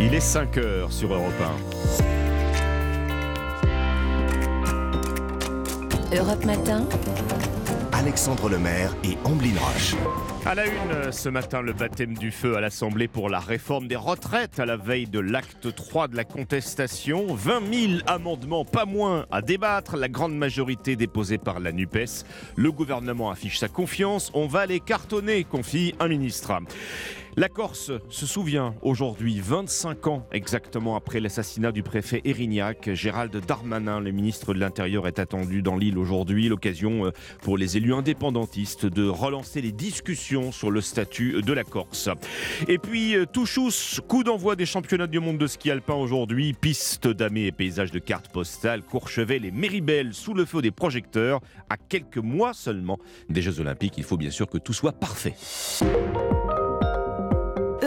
Il est 5 heures sur Europe 1. Europe Matin. Alexandre Lemaire et Amblin Roche. À la une, ce matin, le baptême du feu à l'Assemblée pour la réforme des retraites à la veille de l'acte 3 de la contestation. 20 000 amendements, pas moins, à débattre. La grande majorité déposée par la NUPES. Le gouvernement affiche sa confiance. On va les cartonner, confie un ministre. La Corse se souvient aujourd'hui, 25 ans exactement après l'assassinat du préfet Erignac. Gérald Darmanin, le ministre de l'Intérieur, est attendu dans l'île aujourd'hui. L'occasion euh, pour les élus indépendantistes de relancer les discussions sur le statut de la Corse. Et puis, euh, Touchous, coup d'envoi des championnats du monde de ski alpin aujourd'hui. Piste damée et paysages de cartes postales, Courchevel et Méribel sous le feu des projecteurs. À quelques mois seulement des Jeux Olympiques, il faut bien sûr que tout soit parfait.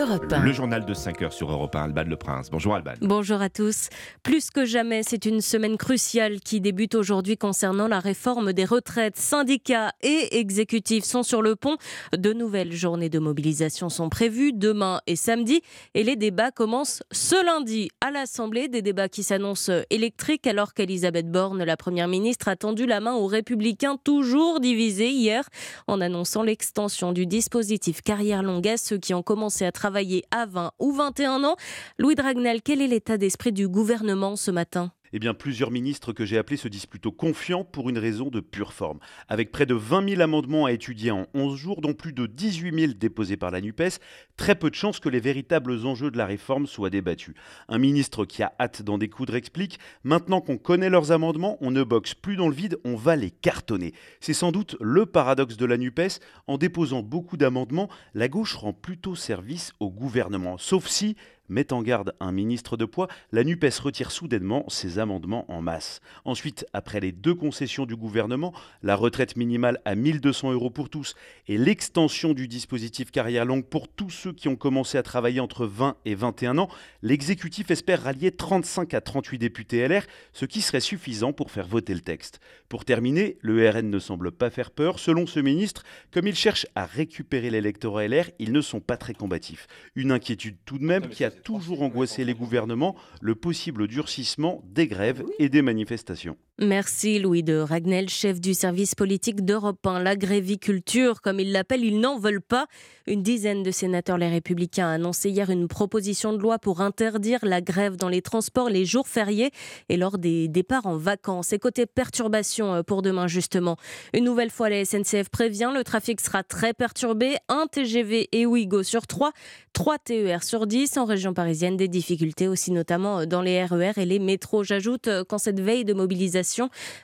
Le journal de 5 heures sur Europe 1, Alban Le Prince. Bonjour Alban. Bonjour à tous. Plus que jamais, c'est une semaine cruciale qui débute aujourd'hui concernant la réforme des retraites. Syndicats et exécutifs sont sur le pont. De nouvelles journées de mobilisation sont prévues demain et samedi. Et les débats commencent ce lundi à l'Assemblée. Des débats qui s'annoncent électriques alors qu'Elisabeth Borne, la Première ministre, a tendu la main aux Républicains toujours divisés hier en annonçant l'extension du dispositif carrière longue à ceux qui ont commencé à travailler à 20 ou 21 ans. Louis Dragnel, quel est l'état d'esprit du gouvernement ce matin? Eh bien, plusieurs ministres que j'ai appelés se disent plutôt confiants pour une raison de pure forme. Avec près de 20 000 amendements à étudier en 11 jours, dont plus de 18 000 déposés par la NUPES, très peu de chances que les véritables enjeux de la réforme soient débattus. Un ministre qui a hâte d'en découdre explique Maintenant qu'on connaît leurs amendements, on ne boxe plus dans le vide, on va les cartonner. C'est sans doute le paradoxe de la NUPES. En déposant beaucoup d'amendements, la gauche rend plutôt service au gouvernement. Sauf si met en garde un ministre de poids, la NUPES retire soudainement ses amendements en masse. Ensuite, après les deux concessions du gouvernement, la retraite minimale à 1200 euros pour tous et l'extension du dispositif carrière longue pour tous ceux qui ont commencé à travailler entre 20 et 21 ans, l'exécutif espère rallier 35 à 38 députés LR, ce qui serait suffisant pour faire voter le texte. Pour terminer, le RN ne semble pas faire peur. Selon ce ministre, comme il cherche à récupérer l'électorat LR, ils ne sont pas très combatifs. Une inquiétude tout de même qui a toujours angoissé les gouvernements, le possible durcissement des grèves et des manifestations. Merci Louis de Ragnel, chef du service politique d'Europe 1. La gréviculture, comme ils l'appellent, ils n'en veulent pas. Une dizaine de sénateurs Les Républicains a annoncé hier une proposition de loi pour interdire la grève dans les transports les jours fériés et lors des départs en vacances. Et côté perturbation euh, pour demain justement, une nouvelle fois la SNCF prévient, le trafic sera très perturbé. Un TGV et Ouigo sur 3, 3 TER sur 10 en région parisienne. Des difficultés aussi notamment euh, dans les RER e et les métros. J'ajoute euh, qu'en cette veille de mobilisation,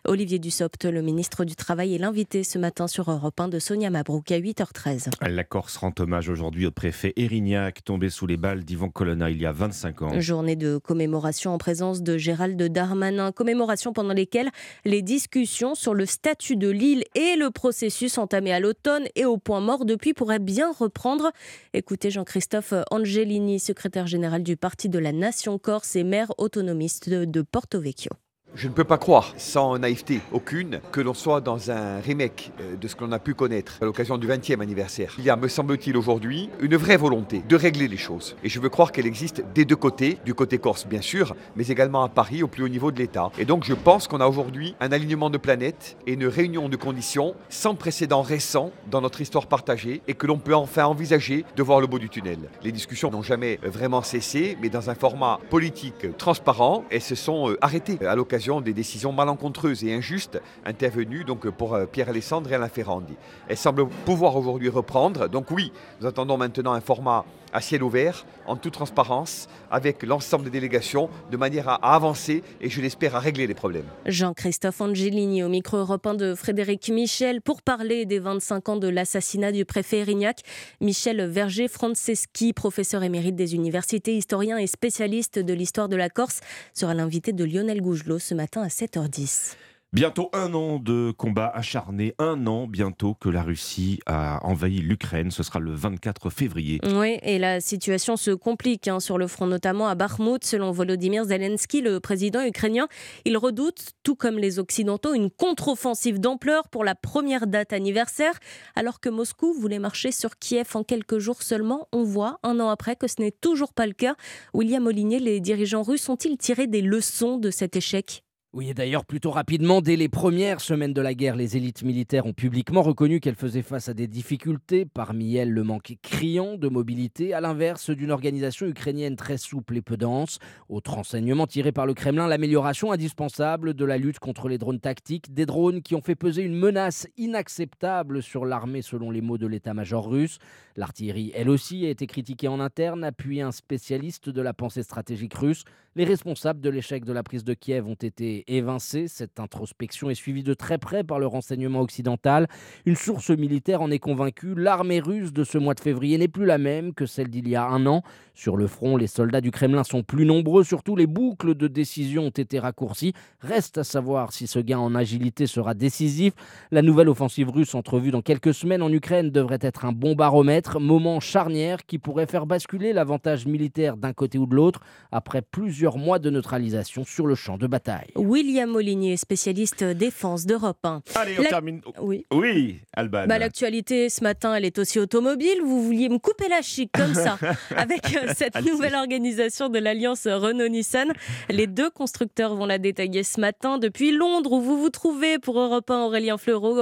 Olivier Dussopt, le ministre du Travail, est l'invité ce matin sur Europe 1 de Sonia Mabrouk à 8h13. La Corse rend hommage aujourd'hui au préfet Erignac, tombé sous les balles d'Yvan Colonna il y a 25 ans. Journée de commémoration en présence de Gérald Darmanin. Commémoration pendant lesquelles les discussions sur le statut de l'île et le processus entamé à l'automne et au point mort depuis pourraient bien reprendre. Écoutez Jean-Christophe Angelini, secrétaire général du Parti de la Nation Corse et maire autonomiste de Porto Vecchio. Je ne peux pas croire, sans naïveté aucune, que l'on soit dans un remake euh, de ce que l'on a pu connaître à l'occasion du 20e anniversaire. Il y a, me semble-t-il, aujourd'hui, une vraie volonté de régler les choses. Et je veux croire qu'elle existe des deux côtés, du côté corse bien sûr, mais également à Paris, au plus haut niveau de l'État. Et donc je pense qu'on a aujourd'hui un alignement de planètes et une réunion de conditions sans précédent récent dans notre histoire partagée et que l'on peut enfin envisager de voir le bout du tunnel. Les discussions n'ont jamais vraiment cessé, mais dans un format politique transparent, elles se sont euh, arrêtées à l'occasion des décisions malencontreuses et injustes intervenues donc, pour euh, Pierre Alessandre et Alain Ferrandi. Elle semble pouvoir aujourd'hui reprendre. Donc oui, nous attendons maintenant un format à ciel ouvert, en toute transparence, avec l'ensemble des délégations, de manière à, avancer et, je l'espère, à régler les problèmes. Jean-Christophe Angelini au micro européen de Frédéric Michel pour parler des 25 ans de l'assassinat du préfet Erignac. Michel Verger-Franceschi, professeur émérite des universités, historien et spécialiste de l'histoire de la Corse, sera l'invité de Lionel Gougelot ce matin à 7h10. Bientôt un an de combat acharné, un an bientôt que la Russie a envahi l'Ukraine. Ce sera le 24 février. Oui, et la situation se complique hein, sur le front, notamment à Bakhmut. Selon Volodymyr Zelensky, le président ukrainien, il redoute, tout comme les Occidentaux, une contre-offensive d'ampleur pour la première date anniversaire. Alors que Moscou voulait marcher sur Kiev en quelques jours seulement, on voit un an après que ce n'est toujours pas le cas. William Olinier, les dirigeants russes ont-ils tiré des leçons de cet échec? Oui, et d'ailleurs, plutôt rapidement, dès les premières semaines de la guerre, les élites militaires ont publiquement reconnu qu'elles faisaient face à des difficultés, parmi elles le manque criant de mobilité, à l'inverse d'une organisation ukrainienne très souple et peu dense. Autre renseignement tiré par le Kremlin, l'amélioration indispensable de la lutte contre les drones tactiques, des drones qui ont fait peser une menace inacceptable sur l'armée selon les mots de l'état-major russe. L'artillerie, elle aussi, a été critiquée en interne, appuyé un spécialiste de la pensée stratégique russe. Les responsables de l'échec de la prise de Kiev ont été évincé. Cette introspection est suivie de très près par le renseignement occidental. Une source militaire en est convaincue. L'armée russe de ce mois de février n'est plus la même que celle d'il y a un an. Sur le front, les soldats du Kremlin sont plus nombreux. Surtout, les boucles de décision ont été raccourcies. Reste à savoir si ce gain en agilité sera décisif. La nouvelle offensive russe entrevue dans quelques semaines en Ukraine devrait être un bon baromètre, moment charnière qui pourrait faire basculer l'avantage militaire d'un côté ou de l'autre après plusieurs mois de neutralisation sur le champ de bataille. William Molinier, spécialiste défense d'Europe 1. Allez, on termine. Oui. Oui, Alban. Bah, L'actualité ce matin, elle est aussi automobile. Vous vouliez me couper la chic comme ça avec euh, cette nouvelle organisation de l'alliance Renault-Nissan. Les deux constructeurs vont la détailler ce matin depuis Londres où vous vous trouvez pour Europe 1 Aurélien Fleureau,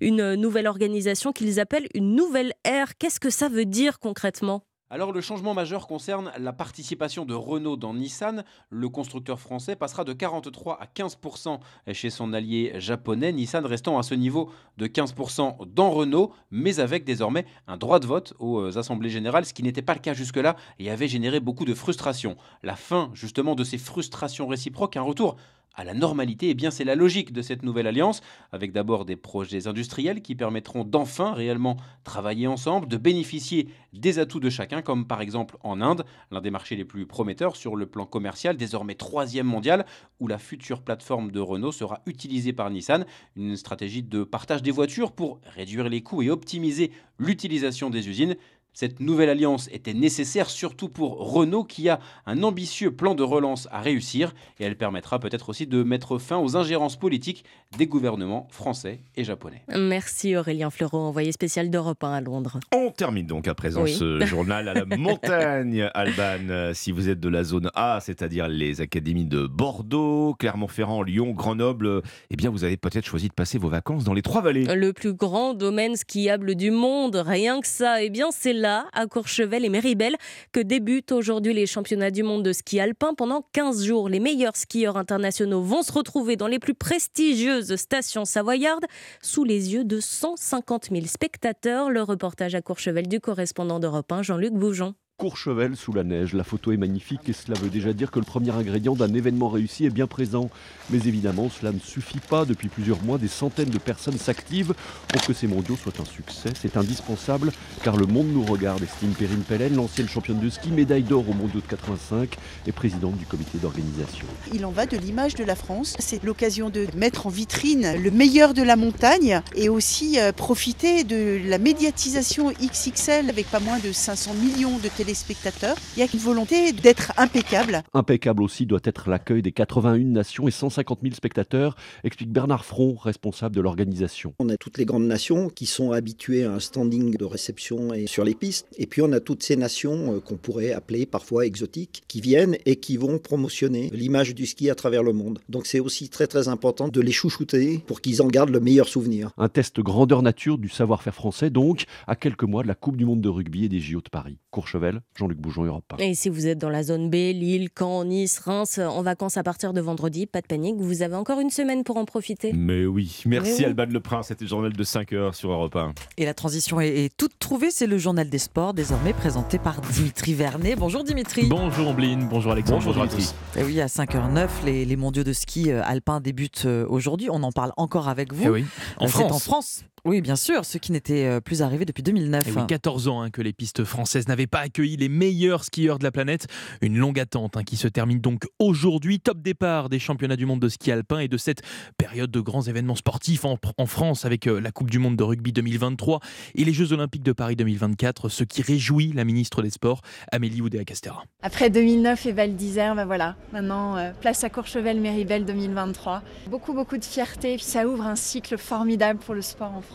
une nouvelle organisation qu'ils appellent une nouvelle ère. Qu'est-ce que ça veut dire concrètement? Alors le changement majeur concerne la participation de Renault dans Nissan. Le constructeur français passera de 43 à 15% chez son allié japonais, Nissan restant à ce niveau de 15% dans Renault, mais avec désormais un droit de vote aux assemblées générales, ce qui n'était pas le cas jusque-là et avait généré beaucoup de frustration. La fin justement de ces frustrations réciproques, un retour à la normalité, eh bien c'est la logique de cette nouvelle alliance, avec d'abord des projets industriels qui permettront d'enfin réellement travailler ensemble, de bénéficier des atouts de chacun, comme par exemple en Inde, l'un des marchés les plus prometteurs sur le plan commercial, désormais troisième mondial, où la future plateforme de Renault sera utilisée par Nissan, une stratégie de partage des voitures pour réduire les coûts et optimiser l'utilisation des usines. Cette nouvelle alliance était nécessaire surtout pour Renault qui a un ambitieux plan de relance à réussir et elle permettra peut-être aussi de mettre fin aux ingérences politiques des gouvernements français et japonais. Merci Aurélien Fleureau, envoyé spécial d'Europe 1 à Londres. On termine donc à présent ce journal à la montagne, Alban. Si vous êtes de la zone A, c'est-à-dire les académies de Bordeaux, Clermont-Ferrand, Lyon, Grenoble, eh bien vous avez peut-être choisi de passer vos vacances dans les Trois-Vallées. Le plus grand domaine skiable du monde, rien que ça, eh bien c'est à Courchevel et Méribel, que débutent aujourd'hui les championnats du monde de ski alpin. Pendant 15 jours, les meilleurs skieurs internationaux vont se retrouver dans les plus prestigieuses stations savoyardes, sous les yeux de 150 000 spectateurs. Le reportage à Courchevel du correspondant d'Europe 1, Jean-Luc Boujon. Courchevel sous la neige. La photo est magnifique et cela veut déjà dire que le premier ingrédient d'un événement réussi est bien présent. Mais évidemment, cela ne suffit pas. Depuis plusieurs mois, des centaines de personnes s'activent pour que ces mondiaux soient un succès. C'est indispensable car le monde nous regarde, estime Perrine Pellen, l'ancienne championne de ski, médaille d'or au mondiaux de 85 et présidente du comité d'organisation. Il en va de l'image de la France. C'est l'occasion de mettre en vitrine le meilleur de la montagne et aussi euh, profiter de la médiatisation XXL avec pas moins de 500 millions de téléspectateurs spectateurs. Il y a une volonté d'être impeccable. Impeccable aussi doit être l'accueil des 81 nations et 150 000 spectateurs, explique Bernard Front, responsable de l'organisation. On a toutes les grandes nations qui sont habituées à un standing de réception et sur les pistes. Et puis on a toutes ces nations euh, qu'on pourrait appeler parfois exotiques qui viennent et qui vont promotionner l'image du ski à travers le monde. Donc c'est aussi très très important de les chouchouter pour qu'ils en gardent le meilleur souvenir. Un test grandeur nature du savoir-faire français donc à quelques mois de la Coupe du monde de rugby et des JO de Paris. Courchevel, Jean-Luc Boujon, Europe 1. Et si vous êtes dans la zone B, Lille, Caen, Nice, Reims, en vacances à partir de vendredi, pas de panique, vous avez encore une semaine pour en profiter. Mais oui, merci Alban Le Prince, c'était le journal de 5 heures sur Europe 1. Et la transition est, toute trouvée, c'est le journal des sports, désormais présenté par Dimitri Vernet. Bonjour Dimitri. Bonjour Ambline, bonjour Alexandre, bonjour, Dimitri. Et oui, à 5h09, les, mondiaux de ski euh, alpin débutent euh, aujourd'hui. On en parle encore avec vous. Et eh oui, en euh, France. en France Oui, bien sûr, ce qui n'était euh, plus arrivé depuis 2009. Et oui, 14 ans hein, que les pistes françaises n'avaient pas accueilli les meilleurs skieurs de la planète. Une longue attente hein, qui se termine donc aujourd'hui. Top départ des championnats du monde de ski alpin et de cette période de grands événements sportifs en, en France avec euh, la Coupe du monde de rugby 2023 et les Jeux olympiques de Paris 2024, ce qui réjouit la ministre des Sports, Amélie Oudéa-Castera. Après 2009 et Val d'Isère, ben voilà, maintenant euh, place à Courchevel-Méribel 2023. Beaucoup, beaucoup de fierté, puis ça ouvre un cycle formidable pour le sport en France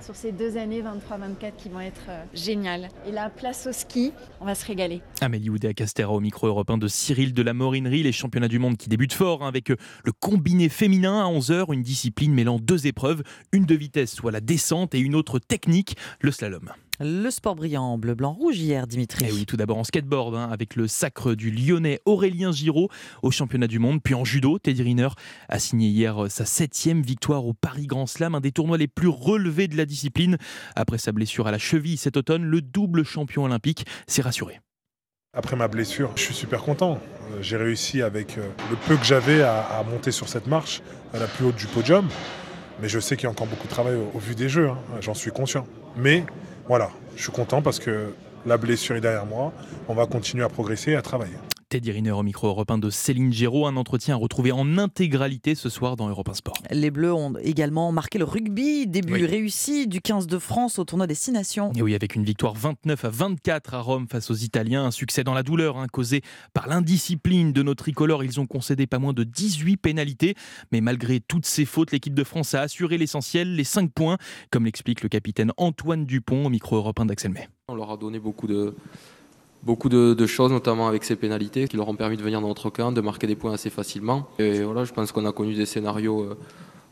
sur ces deux années 23-24 qui vont être euh, géniales. Et là, place au ski, on va se régaler. Amélie Oudéa-Castera au micro européen de Cyril de la Morinerie, les championnats du monde qui débutent fort hein, avec euh, le combiné féminin à 11h, une discipline mêlant deux épreuves, une de vitesse, soit la descente, et une autre technique, le slalom. Le sport brillant bleu, blanc, rouge hier, Dimitri. Et oui, tout d'abord en skateboard, hein, avec le sacre du Lyonnais Aurélien Giraud au championnat du monde. Puis en judo, Teddy Riner a signé hier euh, sa septième victoire au Paris Grand Slam, un des tournois les plus relevés de la discipline. Après sa blessure à la cheville cet automne, le double champion olympique s'est rassuré. Après ma blessure, je suis super content. Euh, J'ai réussi avec euh, le peu que j'avais à, à monter sur cette marche à la plus haute du podium. Mais je sais qu'il y a encore beaucoup de travail au, au vu des jeux, hein. j'en suis conscient. Mais voilà, je suis content parce que la blessure est derrière moi. On va continuer à progresser et à travailler. Teddy Riner au micro européen de Céline Géraud, un entretien à retrouver en intégralité ce soir dans Europe 1 Sport. Les Bleus ont également marqué le rugby, début Oui. réussi du 15 de France au tournoi des Six Nations. Et oui, avec une victoire 29 à 24 à Rome face aux Italiens, un succès dans la douleur hein, causé par l'indiscipline de nos tricolores. Ils ont concédé pas moins de 18 pénalités, mais malgré toutes ces fautes, l'équipe de France a assuré l'essentiel, les 5 points, comme l'explique le capitaine Antoine Dupont au micro européen d'Axel May. On leur a donné beaucoup de, beaucoup de, choses, notamment avec ces pénalités, qui leur ont permis de venir dans notre camp, de marquer des points assez facilement. Et voilà, je pense qu'on a connu des scénarios euh,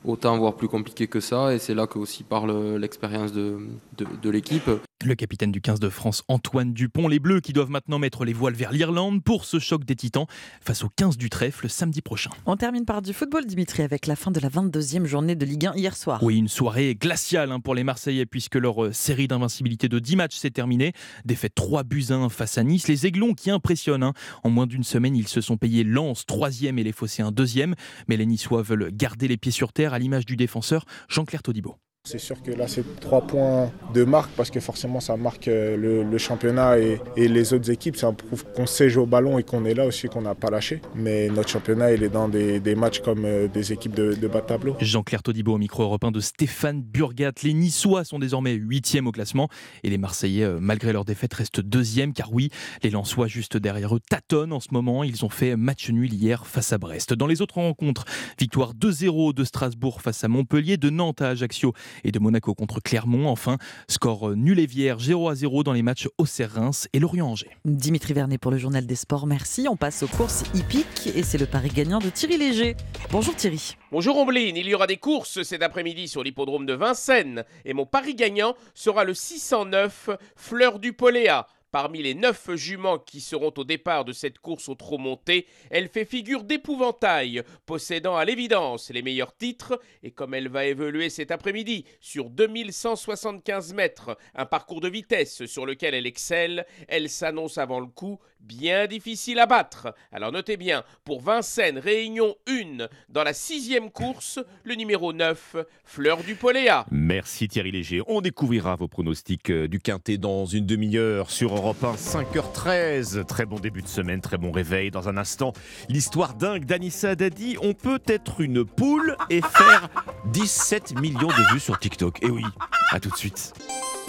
autant, voire plus compliqués que ça. Et c'est là que aussi parle l'expérience de, de, de l'équipe. Le capitaine du 15 de France, Antoine Dupont, les Bleus qui doivent maintenant mettre les voiles vers l'Irlande pour ce choc des titans face au 15 du trèfle samedi prochain. On termine par du football, Dimitri, avec la fin de la 22e journée de Ligue 1 hier soir. Oui, une soirée glaciale hein, pour les Marseillais puisque leur euh, série d'invincibilité de 10 matchs s'est terminée. Défaite 3 buts à 1 face à Nice. Les Aiglons qui impressionnent. hein. En moins d'une semaine, ils se sont payés Lens 3e et les Phocéens 2e. Mais les Niçois veulent garder les pieds sur terre à l'image du défenseur Jean-Claire Todibo. C'est sûr que là, c'est trois points de marque parce que forcément, ça marque euh, le, championnat et, les autres équipes. Ça prouve qu'on sait jouer au ballon et qu'on est là aussi, qu'on n'a pas lâché. Mais notre championnat, il est dans des, matchs comme euh, des équipes de, bas de tableau. Jean-Claire Todibo au micro européen de Stéphane Burgat. Les Niçois sont désormais 8e au classement et les Marseillais, euh, malgré leur défaite, restent 2e car oui, les Lensois juste derrière eux tâtonnent en ce moment. Ils ont fait match nul hier face à Brest. Dans les autres rencontres, victoire 2-0 de Strasbourg face à Montpellier, de Nantes à Ajaccio et de Monaco contre Clermont. Enfin, score nul et vierge 0 0 dans les matchs Auxerre-Reims et Lorient-Angers. Dimitri Vernet pour le journal des sports, merci. On passe aux courses hippiques et c'est le pari gagnant de Thierry Léger. Bonjour Thierry. Bonjour Ombline, il y aura des courses cet après-midi sur l'hippodrome de Vincennes et mon pari gagnant sera le 609 Fleur du Poléa. Parmi les neuf juments qui seront au départ de cette course au trot monté, elle fait figure d'épouvantail, possédant à l'évidence les meilleurs titres, et comme elle va évoluer cet après-midi sur 2175 mètres, un parcours de vitesse sur lequel elle excelle, elle s'annonce avant le coup bien difficile à battre. Alors notez bien, pour Vincennes, Réunion 1, dans la sixième course, le numéro 9, Fleur du Poléa. Merci Thierry Léger. On découvrira vos pronostics euh, du Quintet dans une demi-heure sur Europe 1, 5h13. Très bon début de semaine, très bon réveil. Dans un instant, l'histoire dingue d'Anissa Dadi. On peut être une poule et faire 17 millions de vues sur TikTok. Et oui, à tout de suite.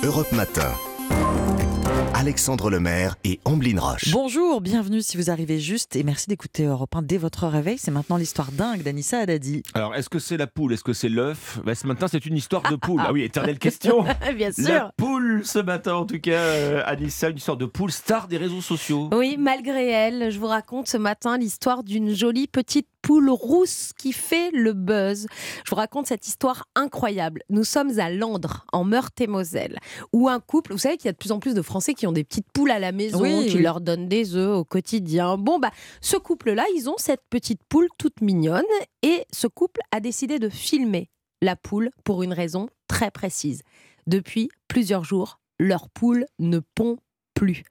Europe Matin. Alexandre Lemaire et Amblin Roche. Bonjour, bienvenue si vous arrivez juste et merci d'écouter Europe 1 dès votre réveil. C'est maintenant l'histoire dingue d'Anissa Haddadi. Alors, est-ce que c'est la poule? Est-ce que c'est l'œuf? Bah, Ce matin, c'est une histoire de poule. Ah oui, éternelle question. Bien sûr. La poule, ce matin, en tout cas, euh, Anissa, une histoire de poule star des réseaux sociaux. Oui, malgré elle, je vous raconte ce matin l'histoire d'une jolie petite poule rousse qui fait le buzz. Je vous raconte cette histoire incroyable. Nous sommes à Landres, en Meurthe-et-Moselle, où un couple, vous savez qu'il y a de plus en plus de Français qui ont des petites poules à la maison, Oui, qui oui. leur donnent des œufs au quotidien. Bon, bah, ce couple-là, ils ont cette petite poule toute mignonne, et ce couple a décidé de filmer la poule pour une raison très précise. Depuis plusieurs jours, leur poule ne pond plus.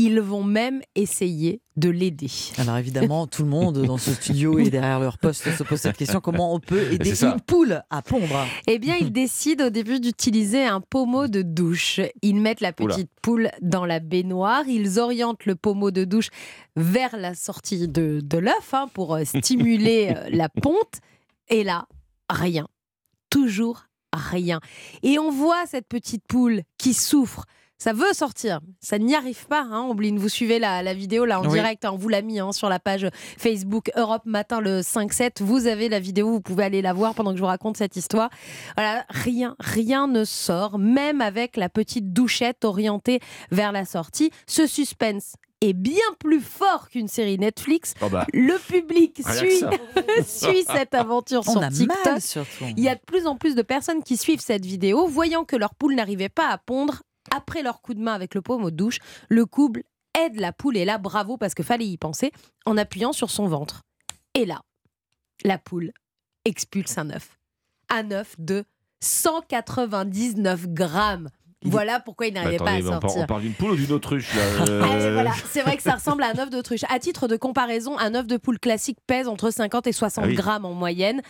Ils vont même essayer de l'aider. Alors évidemment, tout le monde dans ce studio et derrière leur poste se pose cette question comment on peut aider une poule à pondre? Eh bien, ils décident au début d'utiliser un pommeau de douche. Ils mettent la Oula. petite poule dans la baignoire, ils orientent le pommeau de douche vers la sortie de, de l'œuf hein, pour euh, stimuler euh, la ponte. Et là, rien. Toujours rien. Et on voit cette petite poule qui souffre. Ça veut sortir, ça n'y arrive pas. Hein. Ombline, vous suivez la, la vidéo là en Oui. direct, hein, on vous l'a mis hein, sur la page Facebook Europe Matin le 5-7. Vous avez la vidéo, vous pouvez aller la voir pendant que je vous raconte cette histoire. Voilà, rien, rien ne sort, même avec la petite douchette orientée vers la sortie. Ce suspense est bien plus fort qu'une série Netflix. Oh bah. Le public suit, suit cette aventure On sur a TikTok. mal, surtout. Il y a de plus en plus de personnes qui suivent cette vidéo, voyant que leur poule n'arrivait pas à pondre. Après leur coup de main avec le pommeau de douche, le couple aide la poule, et là, bravo, parce que fallait y penser, en appuyant sur son ventre. Et là, la poule expulse un œuf. Un œuf de 199 grammes. Voilà pourquoi il n'arrivait pas à par- sortir. on parle d'une poule ou d'une autruche là Ah, Euh, voilà. C'est vrai que ça ressemble à un œuf d'autruche. À titre de comparaison, un œuf de poule classique pèse entre 50 et 60 Ah oui. grammes en moyenne.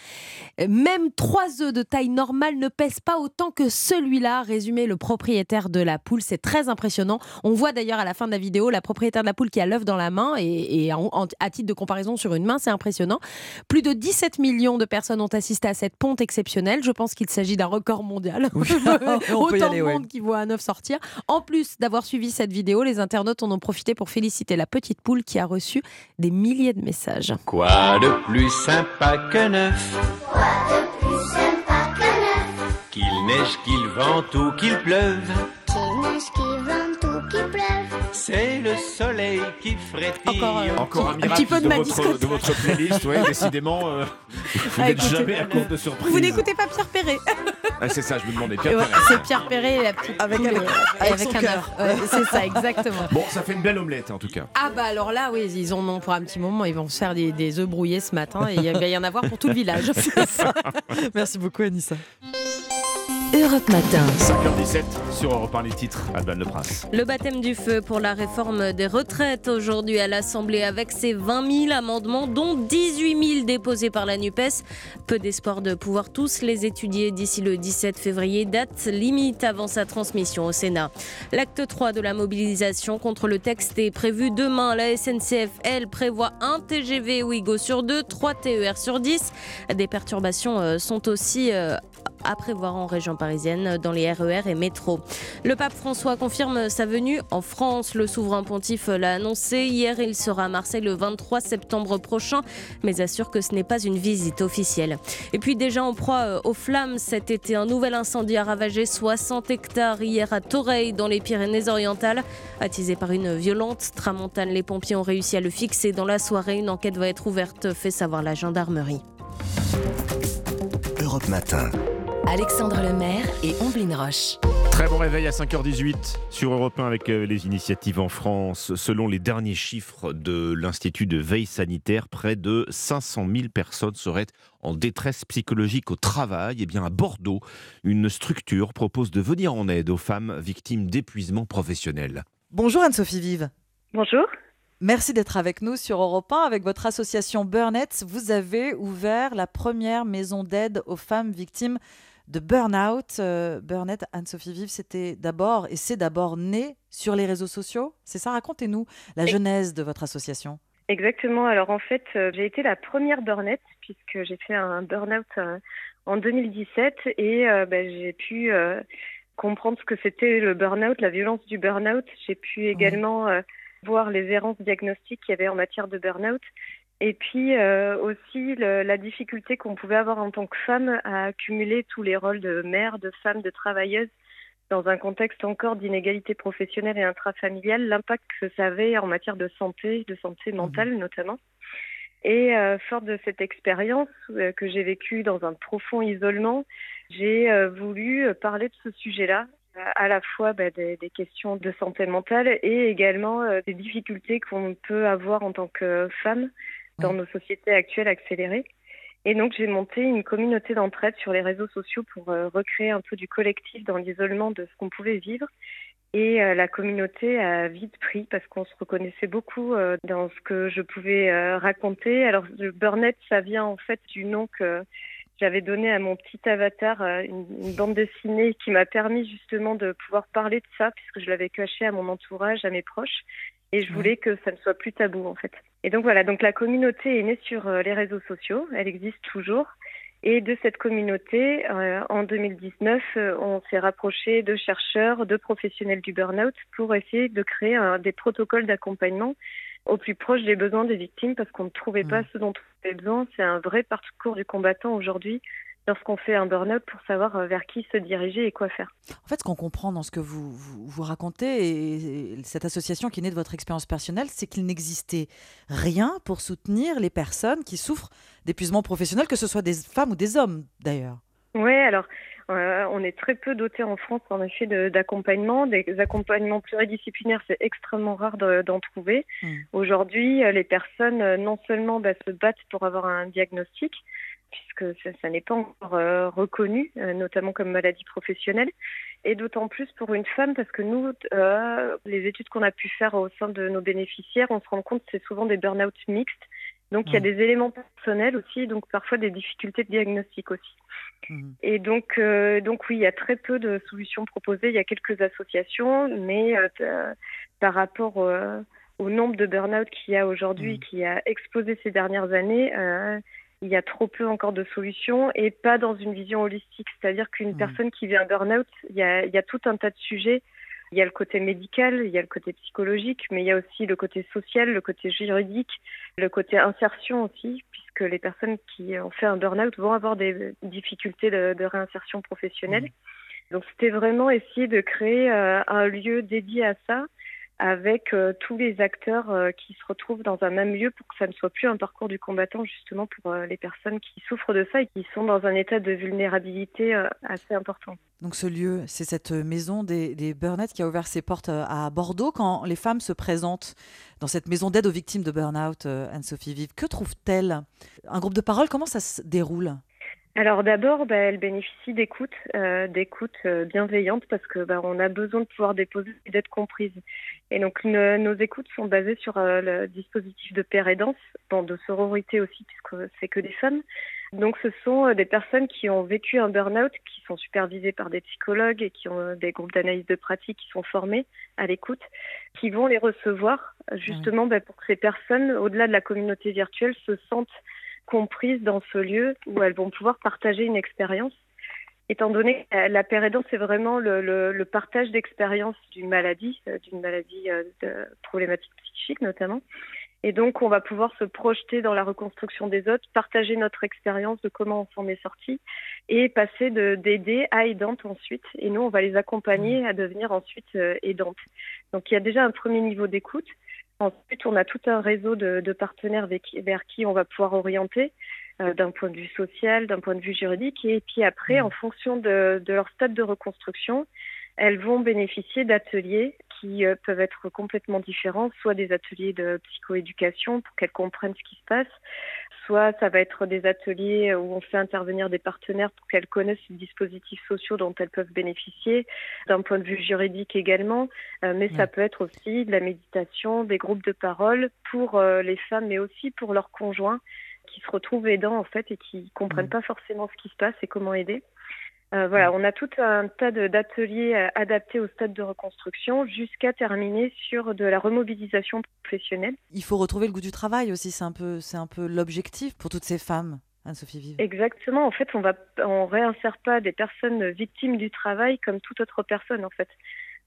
Même trois œufs de taille normale ne pèsent pas autant que celui-là, résumé le propriétaire de la poule. C'est très impressionnant. On voit d'ailleurs à la fin de la vidéo la propriétaire de la poule qui a l'œuf dans la main et, et en- en- à titre de comparaison sur une main, c'est impressionnant. Plus de 17 millions de personnes ont assisté à cette ponte exceptionnelle. Je pense qu'il s'agit d'un record mondial. on peut y Autant aller, de ouais. monde qui voit un œuf sortir. En plus d'avoir suivi cette vidéo, les internautes en ont profité pour féliciter la petite poule qui a reçu des milliers de messages. Quoi de plus sympa qu'un œuf Qu'il neige, qu'il vente ou qu'il pleuve? Vente ou qu'il pleuve. C'est le soleil qui frétille Encore, euh, Encore un petit peu de de, ma votre, discothèque. de votre playlist, ouais, décidément, euh, vous Ah, n'êtes jamais à court de surprises. Vous n'écoutez pas Pierre Perret Ah, c'est ça, je me demandais. Pierre Ouais, Perret. C'est Pierre Perret et la petite Avec poule un- et- avec avec un cœur. œuf. Ouais, c'est ça, exactement. Bon, ça fait une belle omelette en tout cas. Ah bah alors là, oui, ils en ont pour un petit moment. Ils vont se faire des, des œufs brouillés ce matin et il va y en avoir pour tout le village. Merci beaucoup, Anissa. Europe Matin. 5h17 sur Europe 1, les titres. Alban Le Prince. Le baptême du feu pour la réforme des retraites aujourd'hui à l'Assemblée avec ses 20 000 amendements, dont 18 000 déposés par la NUPES. Peu d'espoir de pouvoir tous les étudier d'ici le 17 février, date limite avant sa transmission au Sénat. L'acte 3 de la mobilisation contre le texte est prévu demain. La SNCF, elle, prévoit un TGV Ouigo sur 2, 3 TER sur 10. Des perturbations euh, sont aussi euh, à prévoir en région parisienne dans les RER et métro. Le pape François confirme sa venue en France. Le souverain pontife l'a annoncé hier. Il sera à Marseille le 23 septembre prochain, mais assure que ce n'est pas une visite officielle. Et puis déjà en proie euh, aux flammes cet été, un nouvel incendie a ravagé 60 hectares hier à Toreil dans les Pyrénées-Orientales. Attisé par une violente tramontane, les pompiers ont réussi à le fixer dans la soirée. Une enquête va être ouverte, fait savoir la gendarmerie. Europe Matin. Alexandre Lemaire et Omblin Roche. Très bon réveil à 5h18 sur Europe 1 avec euh, les initiatives en France. Selon les derniers chiffres de l'Institut de veille sanitaire, près de 500 000 personnes seraient en détresse psychologique au travail. Et bien à Bordeaux, une structure propose de venir en aide aux femmes victimes d'épuisement professionnel. Bonjour Anne-Sophie Vive. Bonjour. Merci d'être avec nous sur Europe 1. Avec votre association Burnett, vous avez ouvert la première maison d'aide aux femmes victimes de burn-out. Euh, Burnett, Anne-Sophie Vive, c'était d'abord, et c'est d'abord né sur les réseaux sociaux. C'est ça, racontez-nous la genèse de votre association. Exactement. Alors en fait, euh, j'ai été la première burn-out puisque j'ai fait un burn-out euh, en 2017 et ben, j'ai pu comprendre ce que c'était le burn-out, la violence du burn-out. J'ai pu également voir les errances diagnostiques qu'il y avait en matière de burn-out et puis euh, aussi le- la difficulté qu'on pouvait avoir en tant que femme à accumuler tous les rôles de mère, de femme, de travailleuse dans un contexte encore d'inégalité professionnelle et intrafamiliale, l'impact que ça avait en matière de santé, de santé mentale notamment. Et euh, fort de cette expérience euh, que j'ai vécue dans un profond isolement, j'ai euh, voulu euh, parler de ce sujet-là, à la fois bah, des, des questions de santé mentale et également euh, des difficultés qu'on peut avoir en tant que femme dans nos sociétés actuelles accélérées. Et donc j'ai monté une communauté d'entraide sur les réseaux sociaux pour euh, recréer un peu du collectif dans l'isolement de ce qu'on pouvait vivre Et euh, la communauté a vite pris parce qu'on se reconnaissait beaucoup euh, dans ce que je pouvais raconter. Alors le Burnett, ça vient en fait du nom que j'avais donné à mon petit avatar, une, une bande dessinée qui m'a permis justement de pouvoir parler de ça puisque je l'avais caché à mon entourage, à mes proches. Et je voulais que ça ne soit plus tabou en fait. Et donc voilà, donc la communauté est née sur euh, les réseaux sociaux, elle existe toujours. Et de cette communauté, euh, en 2019, euh, on s'est rapproché de chercheurs, de professionnels du burn-out pour essayer de créer des protocoles d'accompagnement au plus proche des besoins des victimes parce qu'on ne trouvait pas ce dont on avait besoin. C'est un vrai parcours du combattant aujourd'hui lorsqu'on fait un burn-out pour savoir euh, vers qui se diriger et quoi faire. En fait, ce qu'on comprend dans ce que vous, vous, vous racontez et, et cette association qui est née de votre expérience personnelle, c'est qu'il n'existait rien pour soutenir les personnes qui souffrent d'épuisement professionnel, que ce soit des femmes ou des hommes d'ailleurs. Oui, alors euh, on est très peu doté en France en effet d'accompagnement. Des accompagnements pluridisciplinaires, c'est extrêmement rare de- d'en trouver. Aujourd'hui, euh, les personnes non seulement bah, se battent pour avoir un diagnostic, puisque ça, ça n'est pas encore euh, reconnu, euh, notamment comme maladie professionnelle, et d'autant plus pour une femme parce que nous, euh, les études qu'on a pu faire au sein de nos bénéficiaires, on se rend compte que c'est souvent des burn-out mixtes. Donc il y a des éléments personnels aussi, donc parfois des difficultés de diagnostic aussi. Et donc, donc oui, il y a très peu de solutions proposées. Il y a quelques associations, mais par rapport au nombre de burn-out qu'il y a aujourd'hui, qui a explosé ces dernières années, il y a trop peu encore de solutions et pas dans une vision holistique. C'est-à-dire qu'une personne qui vit un burn-out, il y a, il y a tout un tas de sujets. Il y a le côté médical, il y a le côté psychologique, mais il y a aussi le côté social, le côté juridique, le côté insertion aussi, puisque les personnes qui ont fait un burn-out vont avoir des difficultés de, de réinsertion professionnelle. Donc c'était vraiment essayer de créer euh, un lieu dédié à ça avec euh, tous les acteurs euh, qui se retrouvent dans un même lieu pour que ça ne soit plus un parcours du combattant justement pour euh, les personnes qui souffrent de ça et qui sont dans un état de vulnérabilité assez important. Donc ce lieu, c'est cette maison des, des qui a ouvert ses portes à Bordeaux. Quand les femmes se présentent dans cette maison d'aide aux victimes de burn-out, Anne-Sophie Vive, que trouvent-elles? Un groupe de parole, comment ça se déroule? Alors d'abord, bah, elle bénéficie d'écoute, euh, d'écoute euh, bienveillante parce que bah, on a besoin de pouvoir déposer et d'être comprise. Et donc ne- nos écoutes sont basées sur euh, le dispositif de paire aidance, bon, de sororité aussi puisque c'est que des femmes. Donc ce sont euh, des personnes qui ont vécu un burn-out, qui sont supervisées par des psychologues et qui ont des groupes d'analyse de pratique qui sont formés à l'écoute, qui vont les recevoir justement bah, pour que ces personnes, au-delà de la communauté virtuelle, se sentent comprises dans ce lieu où elles vont pouvoir partager une expérience. Étant donné que la- pérédance, c'est vraiment le, le- le partage d'expérience d'une maladie, euh, d'une maladie euh, de problématique psychique notamment. Et donc, on va pouvoir se projeter dans la reconstruction des autres, partager notre expérience de comment on s'en est sorti et passer de d'aider à aidante ensuite. Et nous, on va les accompagner à devenir ensuite euh, aidantes. Donc, il y a déjà un premier niveau d'écoute. Ensuite, on a tout un réseau de, de partenaires vers qui, on va pouvoir orienter euh, d'un point de vue social, d'un point de vue juridique. Et puis après, en fonction de, de leur stade de reconstruction, elles vont bénéficier d'ateliers qui euh, peuvent être complètement différents, soit des ateliers de psychoéducation pour qu'elles comprennent ce qui se passe, soit ça va être des ateliers où on fait intervenir des partenaires pour qu'elles connaissent les dispositifs sociaux dont elles peuvent bénéficier, d'un point de vue juridique également, euh, mais ça peut être aussi de la méditation, des groupes de parole pour euh, les femmes, mais aussi pour leurs conjoints qui se retrouvent aidants en fait et qui comprennent pas forcément ce qui se passe et comment aider. Euh, voilà, on a tout un tas d'ateliers euh, adaptés au stade de reconstruction jusqu'à terminer sur de la remobilisation professionnelle. Il faut retrouver le goût du travail aussi, c'est un peu, c'est un peu l'objectif pour toutes ces femmes, Anne-Sophie Vive. Exactement. En fait, on va, on réinsère pas des personnes victimes du travail comme toute autre personne. En fait,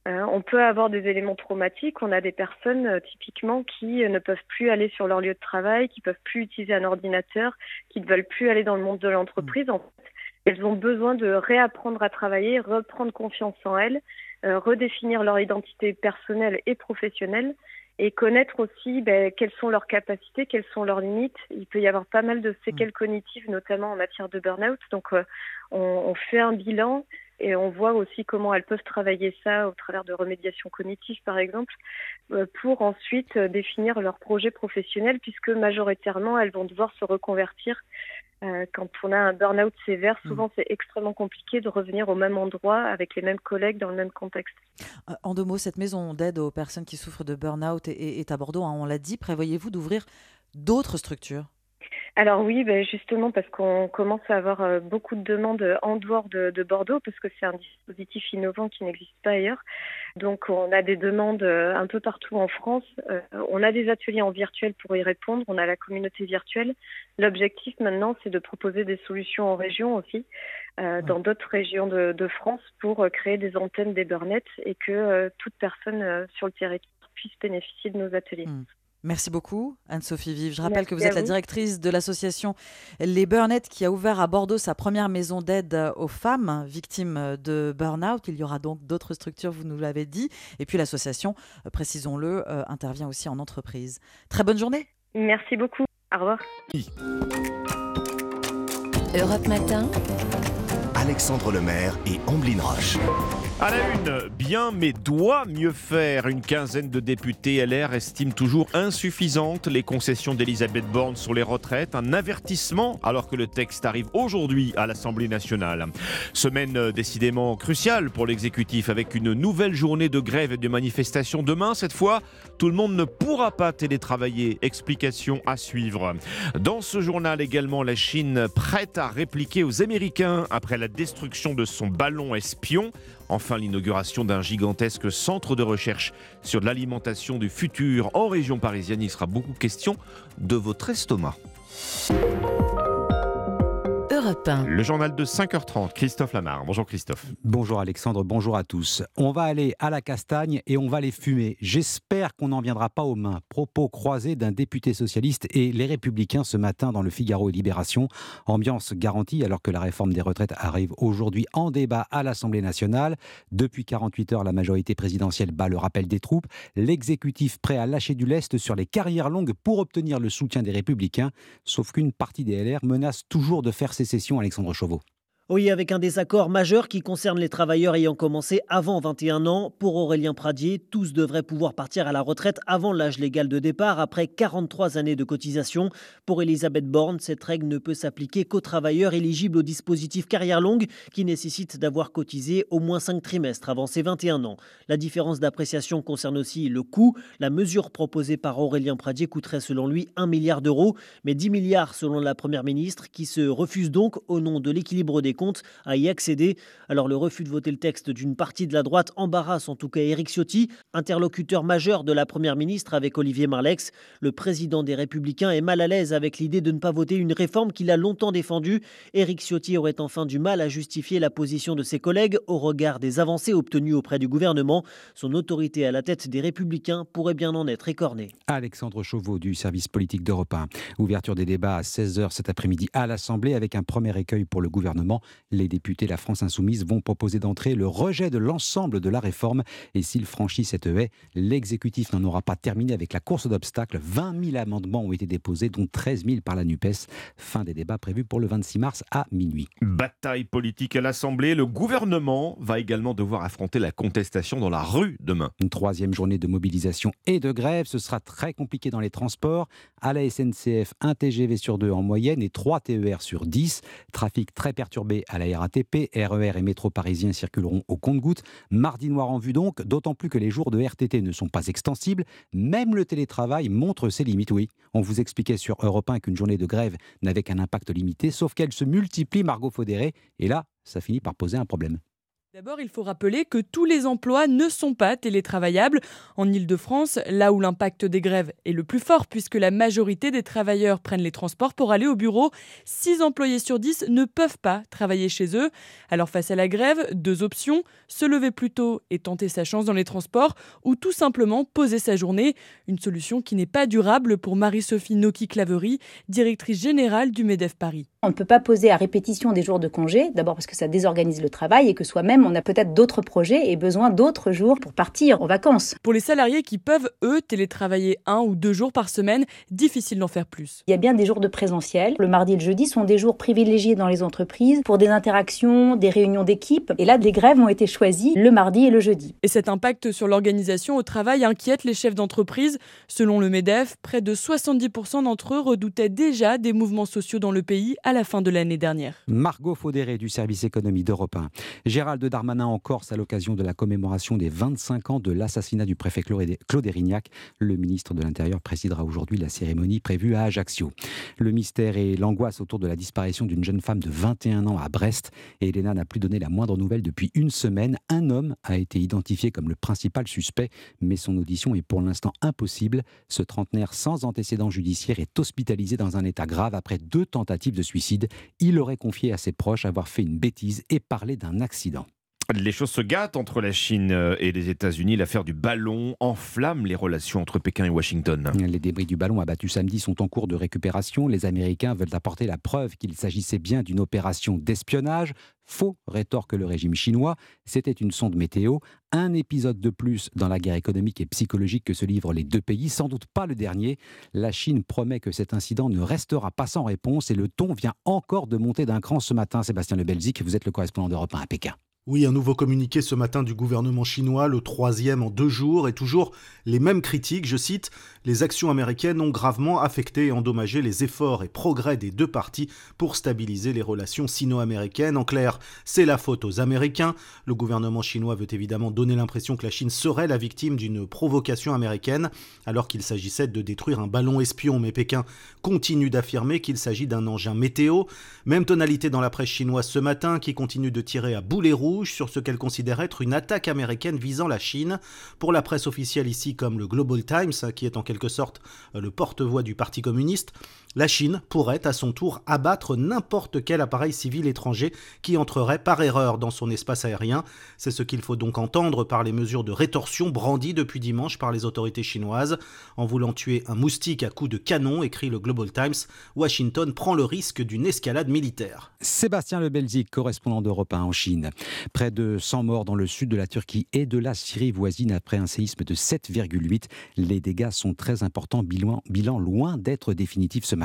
Euh, on peut avoir des éléments traumatiques. On a des personnes euh, typiquement qui ne peuvent plus aller sur leur lieu de travail, qui peuvent plus utiliser un ordinateur, qui ne veulent plus aller dans le monde de l'entreprise. En fait, elles ont besoin de réapprendre à travailler, reprendre confiance en elles, euh, redéfinir leur identité personnelle et professionnelle et connaître aussi ben, quelles sont leurs capacités, quelles sont leurs limites. Il peut y avoir pas mal de séquelles cognitives, notamment en matière de burn-out. Donc, euh, on, on fait un bilan Et on voit aussi comment elles peuvent travailler ça au travers de remédiation cognitive, par exemple, euh, pour ensuite euh, définir leur projet professionnel, puisque majoritairement, elles vont devoir se reconvertir. Euh, quand on a un burn-out sévère, souvent c'est extrêmement compliqué de revenir au même endroit avec les mêmes collègues dans le même contexte. En deux mots, cette maison d'aide aux personnes qui souffrent de burn-out est, est à Bordeaux, hein, on l'a dit. Prévoyez-vous d'ouvrir d'autres structures? Alors oui, ben justement parce qu'on commence à avoir euh, beaucoup de demandes en dehors de, de Bordeaux parce que c'est un dispositif innovant qui n'existe pas ailleurs. Donc on a des demandes euh, un peu partout en France. Euh, on a des ateliers en virtuel pour y répondre. On a la communauté virtuelle. L'objectif maintenant, c'est de proposer des solutions en région aussi, euh, dans d'autres régions de, de France pour euh, créer des antennes des burnettes et que euh, toute personne euh, sur le territoire puisse bénéficier de nos ateliers. Merci beaucoup, Anne-Sophie Vive. Je rappelle Merci que vous êtes la directrice de l'association Les Burnettes qui a ouvert à Bordeaux sa première maison d'aide aux femmes victimes de burn-out. Il y aura donc d'autres structures, vous nous l'avez dit. Et puis l'association, euh, précisons-le, euh, intervient aussi en entreprise. Très bonne journée. Merci beaucoup. Au revoir. Europe Matin, Alexandre Lemaire et Amblin Roche. À la une, bien mais doit mieux faire. Une quinzaine de députés LR estiment toujours insuffisantes les concessions d'Elisabeth Borne sur les retraites. Un avertissement alors que le texte arrive aujourd'hui à l'Assemblée nationale. Semaine euh, décidément cruciale pour l'exécutif avec une nouvelle journée de grève et de manifestation demain. Cette fois, tout le monde ne pourra pas télétravailler. Explication à suivre. Dans ce journal également, la Chine prête à répliquer aux Américains après la destruction de son ballon espion. Enfin, l'inauguration d'un gigantesque centre de recherche sur l'alimentation du futur en région parisienne. Il sera beaucoup question de votre estomac. Europe 1. Le journal de 5h30, Christophe Lamar. Bonjour Christophe. Bonjour Alexandre, bonjour à tous. On va aller à la castagne et on va les fumer. J'espère qu'on n'en viendra pas aux mains. Propos croisés d'un député socialiste et les républicains ce matin dans le Figaro et Libération. Ambiance garantie alors que la réforme des retraites arrive aujourd'hui en débat à l'Assemblée nationale. Depuis 48 heures, la majorité présidentielle bat le rappel des troupes. L'exécutif prêt à lâcher du lest sur les carrières longues pour obtenir le soutien des républicains. Sauf qu'une partie des LR menace toujours de faire Alexandre Chauveau. Oui, avec un désaccord majeur qui concerne les travailleurs ayant commencé avant 21 ans. Pour Aurélien Pradier, tous devraient pouvoir partir à la retraite avant l'âge légal de départ, après 43 années de cotisation. Pour Elisabeth Borne, cette règle ne peut s'appliquer qu'aux travailleurs éligibles au dispositif carrière longue, qui nécessite d'avoir cotisé au moins 5 trimestres avant ses 21 ans. La différence d'appréciation concerne aussi le coût. La mesure proposée par Aurélien Pradier coûterait selon lui 1 milliard d'euros, mais 10 milliards selon la Première ministre, qui se refuse donc, au nom de l'équilibre des à y accéder. Alors le refus de voter le texte d'une partie de la droite embarrasse en tout cas Éric Ciotti, interlocuteur majeur de la Première ministre avec Olivier Marlex. Le président des Républicains est mal à l'aise avec l'idée de ne pas voter une réforme qu'il a longtemps défendue. Éric Ciotti aurait enfin du mal à justifier la position de ses collègues au regard des avancées obtenues auprès du gouvernement. Son autorité à la tête des Républicains pourrait bien en être écornée. Alexandre Chauveau du service politique d'Europe 1. Ouverture des débats à 16h cet après-midi à l'Assemblée avec un premier écueil pour le gouvernement. Les députés de la France Insoumise vont proposer d'entrée le rejet de l'ensemble de la réforme. Et s'il franchit cette haie, l'exécutif n'en aura pas terminé avec la course d'obstacles. 20 000 amendements ont été déposés, dont 13 000 par la NUPES. Fin des débats prévus pour le 26 mars à minuit. Bataille politique à l'Assemblée. Le gouvernement va également devoir affronter la contestation dans la rue demain. Une troisième journée de mobilisation et de grève. Ce sera très compliqué dans les transports. À la SNCF, un TGV sur deux en moyenne et 3 TER sur 10. Trafic très perturbé à la RATP. RER et métro parisiens circuleront au compte-gouttes. Mardi noir en vue donc, d'autant plus que les jours de RTT ne sont pas extensibles. Même le télétravail montre ses limites, oui. On vous expliquait sur Europe 1 qu'une journée de grève n'avait qu'un impact limité, sauf qu'elle se multiplie, Margot Faudéré. Et là, ça finit par poser un problème. D'abord, il faut rappeler que tous les emplois ne sont pas télétravaillables. En Ile-de-France, là où l'impact des grèves est le plus fort, puisque la majorité des travailleurs prennent les transports pour aller au bureau, 6 employés sur 10 ne peuvent pas travailler chez eux. Alors face à la grève, deux options, se lever plus tôt et tenter sa chance dans les transports, ou tout simplement poser sa journée. Une solution qui n'est pas durable pour Marie-Sophie Noki-Claverie, directrice générale du MEDEF Paris. On ne peut pas poser à répétition des jours de congé, d'abord parce que ça désorganise le travail et que soi-même, on a peut-être d'autres projets et besoin d'autres jours pour partir en vacances. Pour les salariés qui peuvent, eux, télétravailler un ou deux jours par semaine, difficile d'en faire plus. Il y a bien des jours de présentiel. Le mardi et le jeudi sont des jours privilégiés dans les entreprises pour des interactions, des réunions d'équipe. Et là, des grèves ont été choisies le mardi et le jeudi. Et cet impact sur l'organisation au travail inquiète les chefs d'entreprise. Selon le MEDEF, près de 70% d'entre eux redoutaient déjà des mouvements sociaux dans le pays à la fin de l'année dernière. Margot Faudéré du service économie d'Europe 1. Gérald Darmanin en Corse à l'occasion de la commémoration des 25 ans de l'assassinat du préfet Claude Erignac. Le ministre de l'Intérieur présidera aujourd'hui la cérémonie prévue à Ajaccio. Le mystère et l'angoisse autour de la disparition d'une jeune femme de 21 ans à Brest. Elena n'a plus donné la moindre nouvelle depuis une semaine. Un homme a été identifié comme le principal suspect, mais son audition est pour l'instant impossible. Ce trentenaire sans antécédent judiciaire est hospitalisé dans un état grave après deux tentatives de suicide. Il aurait confié à ses proches avoir fait une bêtise et parlé d'un accident. Les choses se gâtent entre la Chine euh, et les États-Unis. L'affaire du ballon enflamme les relations entre Pékin et Washington. Les débris du ballon abattu samedi sont en cours de récupération. Les Américains veulent apporter la preuve qu'il s'agissait bien d'une opération d'espionnage. Faux, rétorque le régime chinois. C'était une sonde météo. Un épisode de plus dans la guerre économique et psychologique que se livrent les deux pays. Sans doute pas le dernier. La Chine promet que cet incident ne restera pas sans réponse et le ton vient encore de monter d'un cran ce matin. Sébastien Le Belzic, vous êtes le correspondant d'Europe 1 à Pékin. Oui, un nouveau communiqué ce matin du gouvernement chinois, le troisième en deux jours, et toujours les mêmes critiques. Je cite Les actions américaines ont gravement affecté et endommagé les efforts et progrès des deux parties pour stabiliser les relations sino-américaines. En clair, c'est la faute aux Américains. Le gouvernement chinois veut évidemment donner l'impression que la Chine serait la victime d'une provocation américaine, alors qu'il s'agissait de détruire un ballon espion. Mais Pékin continue d'affirmer qu'il s'agit d'un engin météo. Même tonalité dans la presse chinoise ce matin, qui continue de tirer à boulet rouge sur ce qu'elle considère être une attaque américaine visant la Chine. Pour la presse officielle ici comme le Global Times, qui est en quelque sorte le porte-voix du Parti communiste, la Chine pourrait à son tour abattre n'importe quel appareil civil étranger qui entrerait par erreur dans son espace aérien. C'est ce qu'il faut donc entendre par les mesures de rétorsion brandies depuis dimanche par les autorités chinoises. En voulant tuer un moustique à coups de canon, écrit le Global Times, Washington prend le risque d'une escalade militaire. Sébastien Le Belzic, correspondant d'Europe 1 en Chine. Près de 100 morts dans le sud de la Turquie et de la Syrie voisine après un séisme de 7,8. Les dégâts sont très importants, bilan, loin d'être définitif ce matin.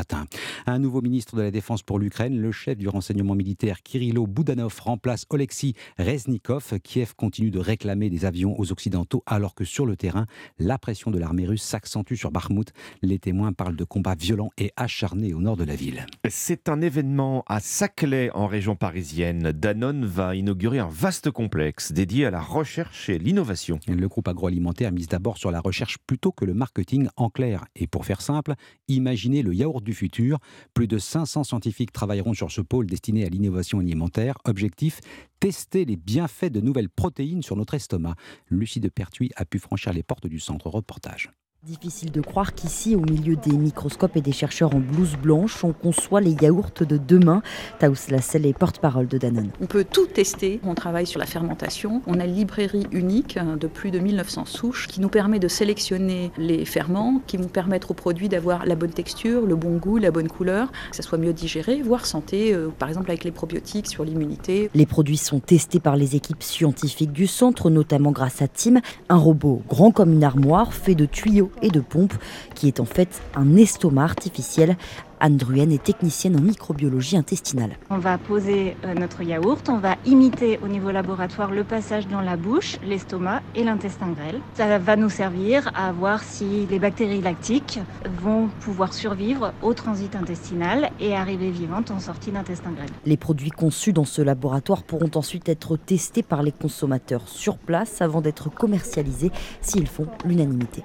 Un nouveau ministre de la Défense pour l'Ukraine, le chef du renseignement militaire Kirilo Boudanov remplace Oleksiy Reznikov. Kiev continue de réclamer des avions aux Occidentaux alors que sur le terrain, la pression de l'armée russe s'accentue sur Bakhmut. Les témoins parlent de combats violents et acharnés au nord de la ville. C'est un événement à Saclay en région parisienne. Danone va inaugurer un vaste complexe dédié à la recherche et l'innovation. Le groupe agroalimentaire mise d'abord sur la recherche plutôt que le marketing en clair. Et pour faire simple, imaginez le yaourt du futur. Plus de 500 scientifiques travailleront sur ce pôle destiné à l'innovation alimentaire. Objectif tester les bienfaits de nouvelles protéines sur notre estomac. Lucie de Pertuis a pu franchir les portes du centre reportage. Difficile de croire qu'ici, au milieu des microscopes et des chercheurs en blouse blanche, on conçoit les yaourts de demain. Taous Lassel est porte-parole de Danone. On peut tout tester. On travaille sur la fermentation. On a une librairie unique de plus de 1900 souches qui nous permet de sélectionner les ferments qui vont permettre au produit d'avoir la bonne texture, le bon goût, la bonne couleur, que ça soit mieux digéré, voire santé, euh, par exemple avec les probiotiques sur l'immunité. Les produits sont testés par les équipes scientifiques du centre, notamment grâce à Tim, un robot grand comme une armoire fait de tuyaux et de pompes, qui est en fait un estomac artificiel. Anne Druyen est technicienne en microbiologie intestinale. On va poser euh, notre yaourt, on va imiter au niveau laboratoire le passage dans la bouche, l'estomac et l'intestin grêle. Ça va nous servir à voir si les bactéries lactiques vont pouvoir survivre au transit intestinal et arriver vivantes en sortie d'intestin grêle. Les produits conçus dans ce laboratoire pourront ensuite être testés par les consommateurs sur place avant d'être commercialisés s'ils font l'unanimité.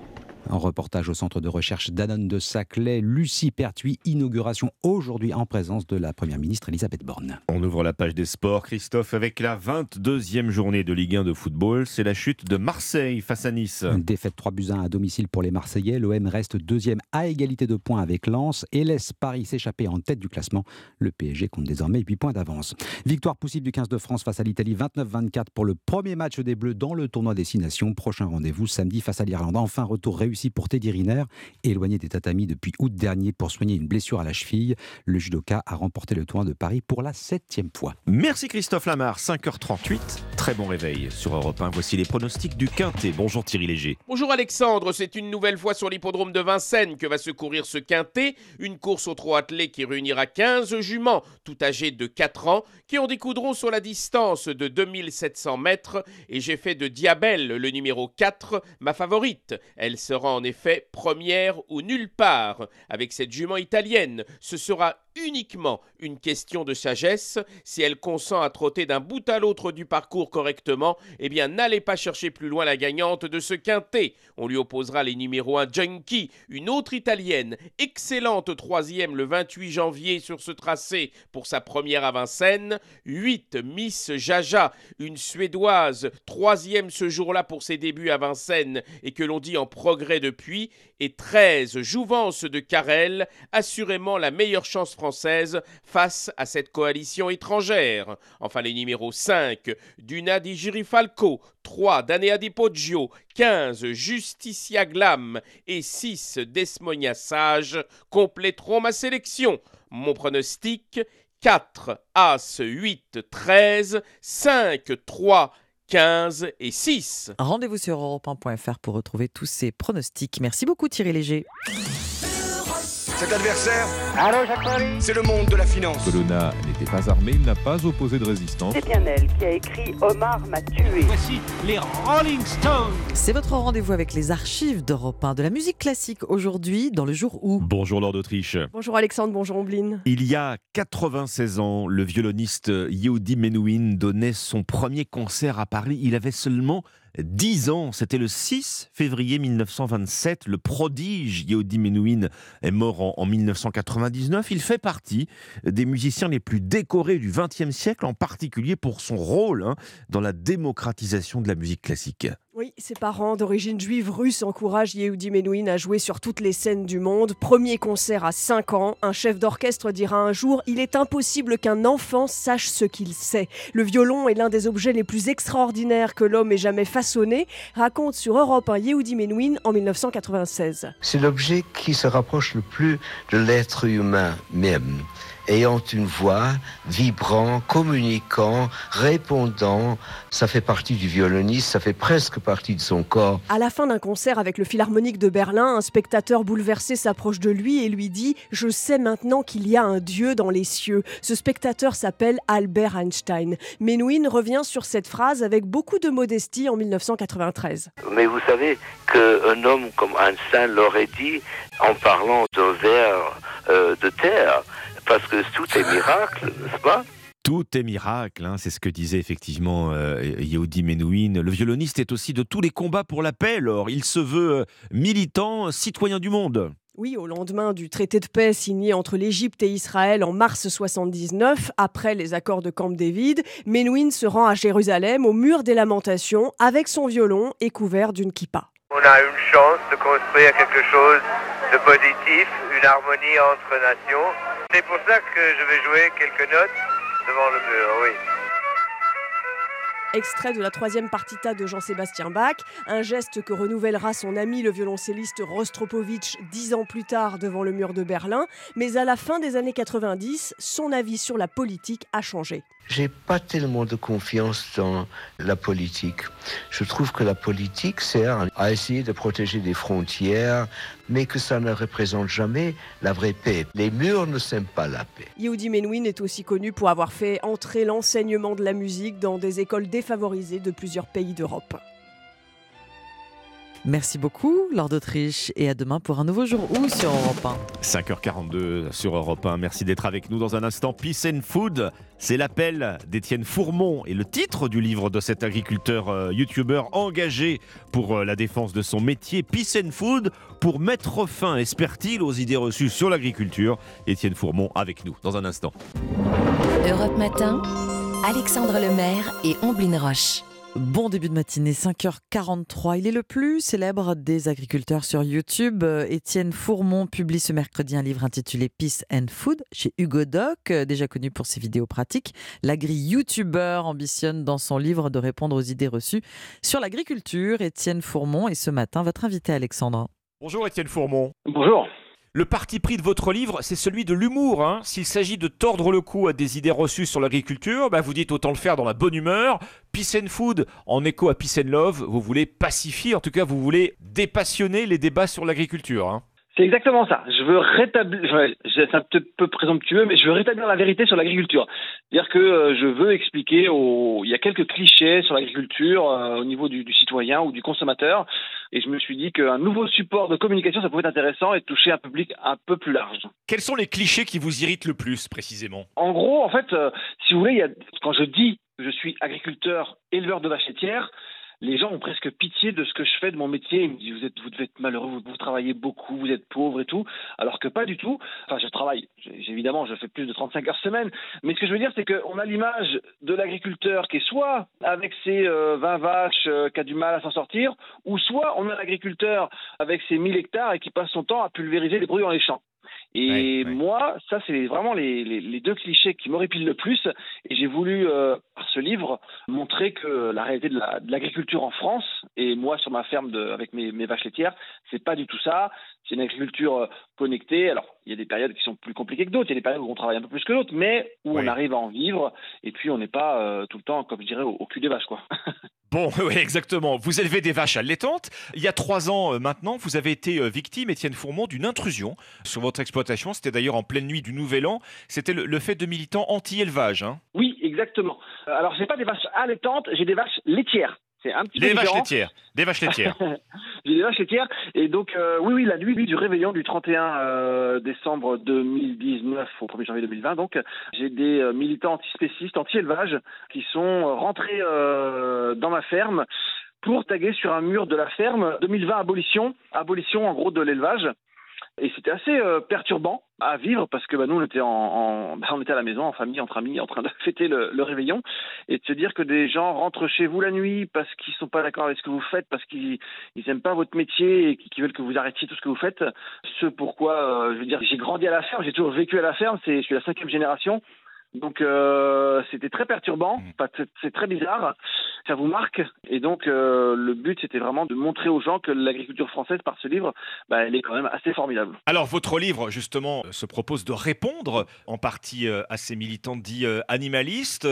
Un reportage au centre de recherche Danone de Saclay, Lucie Pertuis, inauguration aujourd'hui en présence de la Première ministre Elisabeth Borne. On ouvre la page des sports, Christophe, avec la 22e journée de Ligue 1 de football. C'est la chute de Marseille face à Nice. Une défaite 3 buts 1 à domicile pour les Marseillais. L'OM reste deuxième à égalité de points avec Lens et laisse Paris s'échapper en tête du classement. Le PSG compte désormais 8 points d'avance. Victoire possible du 15 de France face à l'Italie, 29-24 pour le premier match des Bleus dans le tournoi des Nations. Prochain rendez-vous samedi face à l'Irlande. Enfin, retour réussi pour Teddy Riner, éloigné des tatamis depuis août dernier pour soigner une blessure à la cheville. Le judoka a remporté le tournoi de Paris pour la septième fois. Merci Christophe Lamar, 5h38. Très bon réveil sur Europe 1. Voici les pronostics du Quintet. Bonjour Thierry Léger. Bonjour Alexandre, c'est une nouvelle fois sur l'hippodrome de Vincennes que va se courir ce quintet, une course au trot attelé qui réunira 15 juments, tout âgés de 4 ans, qui en découdront sur la distance de 2700 mètres et j'ai fait de Diabelle, le numéro 4, ma favorite. Elle sera en effet première ou nulle part. Avec cette jument italienne, ce sera uniquement une question de sagesse. Si elle consent à trotter d'un bout à l'autre du parcours correctement, eh bien n'allez pas chercher plus loin la gagnante de ce quintet. On lui opposera les numéros 1 Junkie, une autre italienne, excellente troisième le 28 janvier sur ce tracé pour sa première à Vincennes, 8 Miss Jaja, une suédoise, troisième ce jour-là pour ses débuts à Vincennes et que l'on dit en progrès depuis, et 13 Jouvence de Carrel, assurément la meilleure chance française face à cette coalition étrangère. Enfin les numéros 5 Duna di Girifalco, 3 Danea di Poggio, 15 Justicia Glam et 6 Desmonia Sage compléteront ma sélection. Mon pronostic 4, As, 8, 13, 5, 3, 15 et 6. Rendez-vous sur europe1.fr pour retrouver tous ces pronostics. Merci beaucoup Thierry Léger. Cet adversaire, c'est le monde de la finance. Colonna n'était pas armé, il n'a pas opposé de résistance. C'est bien elle qui a écrit Omar m'a tué. Voici les Rolling Stones. C'est votre rendez-vous avec les archives d'Europe 1 de la musique classique aujourd'hui dans le jour où. Bonjour Lord d'Autriche. Bonjour Alexandre, bonjour Ombline. Il y a 96 ans, le violoniste Yehudi Menuhin donnait son premier concert à Paris. Il avait seulement 10 ans, c'était le 6 février 1927. Le prodige Yehudi Menuhin est mort en, en 1999. Il fait partie des musiciens les plus décorés du XXe siècle, en particulier pour son rôle hein, dans la démocratisation de la musique classique. Oui, ses parents d'origine juive russe encouragent Yehudi Menuhin à jouer sur toutes les scènes du monde. Premier concert à 5 ans, un chef d'orchestre dira un jour Il est impossible qu'un enfant sache ce qu'il sait. Le violon est l'un des objets les plus extraordinaires que l'homme ait jamais façonné, raconte sur Europe un Yehudi Menuhin en 1996. C'est l'objet qui se rapproche le plus de l'être humain même ayant une voix, vibrant, communiquant, répondant. Ça fait partie du violoniste, ça fait presque partie de son corps. À la fin d'un concert avec le Philharmonique de Berlin, un spectateur bouleversé s'approche de lui et lui dit Je sais maintenant qu'il y a un Dieu dans les cieux. Ce spectateur s'appelle Albert Einstein. Menuhin revient sur cette phrase avec beaucoup de modestie en 1993. Mais vous savez qu'un homme comme Einstein l'aurait dit en parlant d'un verre euh, de terre parce que tout est miracle, n'est-ce pas tout est miracle, hein, c'est ce que disait effectivement euh, Yehudi Menuhin. Le violoniste est aussi de tous les combats pour la paix, alors il se veut euh, militant, citoyen du monde. Oui, au lendemain du traité de paix signé entre l'Égypte et Israël en mars 79, après les accords de Camp David, Menuhin se rend à Jérusalem au mur des lamentations avec son violon et couvert d'une kippa. On a une chance de construire quelque chose de positif, une harmonie entre nations. C'est pour ça que je vais jouer quelques notes devant le mur, oui. Extrait de la troisième partita de Jean-Sébastien Bach, un geste que renouvellera son ami le violoncelliste Rostropovitch dix ans plus tard devant le mur de Berlin. Mais à la fin des années 90, son avis sur la politique a changé. J'ai pas tellement de confiance dans la politique. Je trouve que la politique sert à essayer de protéger des frontières, mais que ça ne représente jamais la vraie paix. Les murs ne s'aiment pas la paix. Yehudi Menuhin est aussi connu pour avoir fait entrer l'enseignement de la musique dans des écoles défavorisées de plusieurs pays d'Europe. Merci beaucoup, Lord d'Autriche, et à demain pour un nouveau jour où sur Europe 1. 5h42 sur Europe 1. Merci d'être avec nous dans un instant. Peace and Food, c'est l'appel d'Étienne Fourmont et le titre du livre de cet agriculteur euh, youtubeur engagé pour euh, la défense de son métier. Peace and Food pour mettre fin, espère-t-il, aux idées reçues sur l'agriculture. Étienne Fourmont avec nous dans un instant. Europe Matin, Alexandre Lemaire et Omblin Roche. Bon début de matinée, 5h43. Il est le plus célèbre des agriculteurs sur YouTube. Euh, Étienne Fourmont publie ce mercredi un livre intitulé Peace and Food chez Hugo Doc, euh, déjà connu pour ses vidéos pratiques. L'agri-youtubeur ambitionne dans son livre de répondre aux idées reçues sur l'agriculture. Étienne Fourmont est ce matin votre invité Alexandre. Bonjour Étienne Fourmont. Bonjour. Le parti pris de votre livre, c'est celui de l'humour. Hein. S'il s'agit de tordre le cou à des idées reçues sur l'agriculture, bah vous dites autant le faire dans la bonne humeur. Peace and Food, en écho à Peace and Love, vous voulez pacifier, en tout cas vous voulez dépassionner les débats sur l'agriculture. Hein. C'est exactement ça. Je veux rétablir, c'est un peu présomptueux, mais je veux rétablir la vérité sur l'agriculture. C'est-à-dire que euh, je veux expliquer, il y a quelques clichés sur l'agriculture euh, au niveau du, citoyen ou du consommateur, et je me suis dit qu'un nouveau support de communication, ça pouvait être intéressant et toucher un public un peu plus large. Quels sont les clichés qui vous irritent le plus, précisément? En gros, en fait, euh, si vous voulez, il y a, quand je dis je suis agriculteur, éleveur de vaches laitières, les gens ont presque pitié de ce que je fais, de mon métier. Ils me disent, vous, êtes, vous devez être malheureux, vous, travaillez beaucoup, vous êtes pauvre et tout. Alors que pas du tout. Enfin, je travaille, évidemment, je fais plus de 35 heures semaine. Mais ce que je veux dire, c'est qu'on a l'image de l'agriculteur qui est soit avec ses 20 euh, vaches euh, qui a du mal à s'en sortir, ou soit on a l'agriculteur avec ses 1000 hectares et qui passe son temps à pulvériser les bruits dans les champs. Et moi, ça, c'est vraiment les, les, deux clichés qui m'horripilent le plus. Et j'ai voulu, euh, par ce livre, montrer que la réalité de l'agriculture en France, et moi sur ma ferme de, avec mes, mes vaches laitières, c'est pas du tout ça. C'est une agriculture euh, connectée. Alors, il y a des périodes qui sont plus compliquées que d'autres. Il y a des périodes où on travaille un peu plus que d'autres, mais où on arrive à en vivre. Et puis, on n'est pas euh, tout le temps, comme je dirais, au, au cul des vaches, quoi. Bon, oui, exactement. Vous élevez des vaches allaitantes. Il y a trois ans euh, maintenant, vous avez été euh, victime, Étienne Fourmont, d'une intrusion sur votre exploitation. C'était d'ailleurs en pleine nuit du Nouvel An. C'était le, fait de militants anti-élevage. Hein. Oui, exactement. Alors, j'ai pas des vaches allaitantes, j'ai des vaches laitières. C'est un petit des vaches laitières. Des vaches laitières. Des vaches laitières. Et donc, euh, oui, oui, la nuit du réveillon du 31 euh, décembre 2019 au 1er janvier 2020, donc, j'ai des euh, militants antispécistes, anti-élevage, qui sont rentrés dans ma ferme pour taguer sur un mur de la ferme 2020 abolition, abolition en gros de l'élevage. Et c'était assez euh, perturbant à vivre parce que bah, nous, on était, en, bah, on était à la maison, en famille, entre amis, en train de fêter le, réveillon. Et de se dire que des gens rentrent chez vous la nuit parce qu'ils sont pas d'accord avec ce que vous faites, parce qu'ils n'aiment pas votre métier et qu'ils veulent que vous arrêtiez tout ce que vous faites. Ce pourquoi, euh, je veux dire, j'ai grandi à la ferme, j'ai toujours vécu à la ferme, je suis la cinquième génération. Donc euh, c'était très perturbant, mmh. c'est très bizarre, ça vous marque. Et donc euh, le but c'était vraiment de montrer aux gens que l'agriculture française par ce livre, bah, elle est quand même assez formidable. Alors votre livre justement se propose de répondre en partie euh, à ces militants dits animalistes.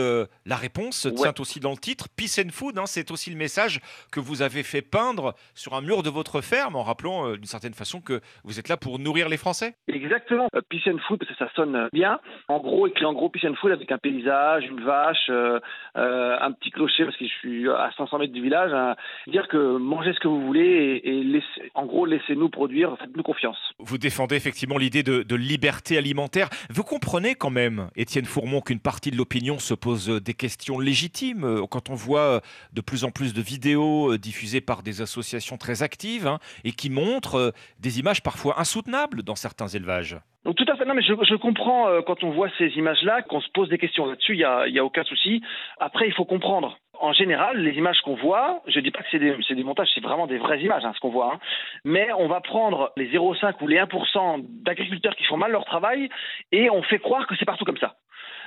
La réponse se tient aussi dans le titre. Peace and Food, hein, c'est aussi le message que vous avez fait peindre sur un mur de votre ferme en rappelant d'une certaine façon que vous êtes là pour nourrir les Français. Exactement. Peace and Food, parce que ça sonne bien. En gros, écrit en gros Peace foule avec un paysage, une vache, euh, euh, un petit clocher parce que je suis à 500 mètres du village. Hein. dire que mangez ce que vous voulez et, en gros laissez-nous produire, faites-nous confiance. Vous défendez effectivement l'idée de, liberté alimentaire. Vous comprenez quand même, Étienne Fourmont, qu'une partie de l'opinion se pose des questions légitimes euh, quand on voit de plus en plus de vidéos diffusées par des associations très actives hein, et qui montrent des images parfois insoutenables dans certains élevages. Donc tout à fait, non mais je, comprends euh, quand on voit ces images-là, qu'on se pose des questions là-dessus, il n'y a, y a aucun souci. Après, il faut comprendre. En général, les images qu'on voit, je ne dis pas que c'est des, des, montages, c'est vraiment des vraies images, hein, ce qu'on voit. Hein. Mais on va prendre les 0,5 ou les 1% d'agriculteurs qui font mal leur travail et on fait croire que c'est partout comme ça.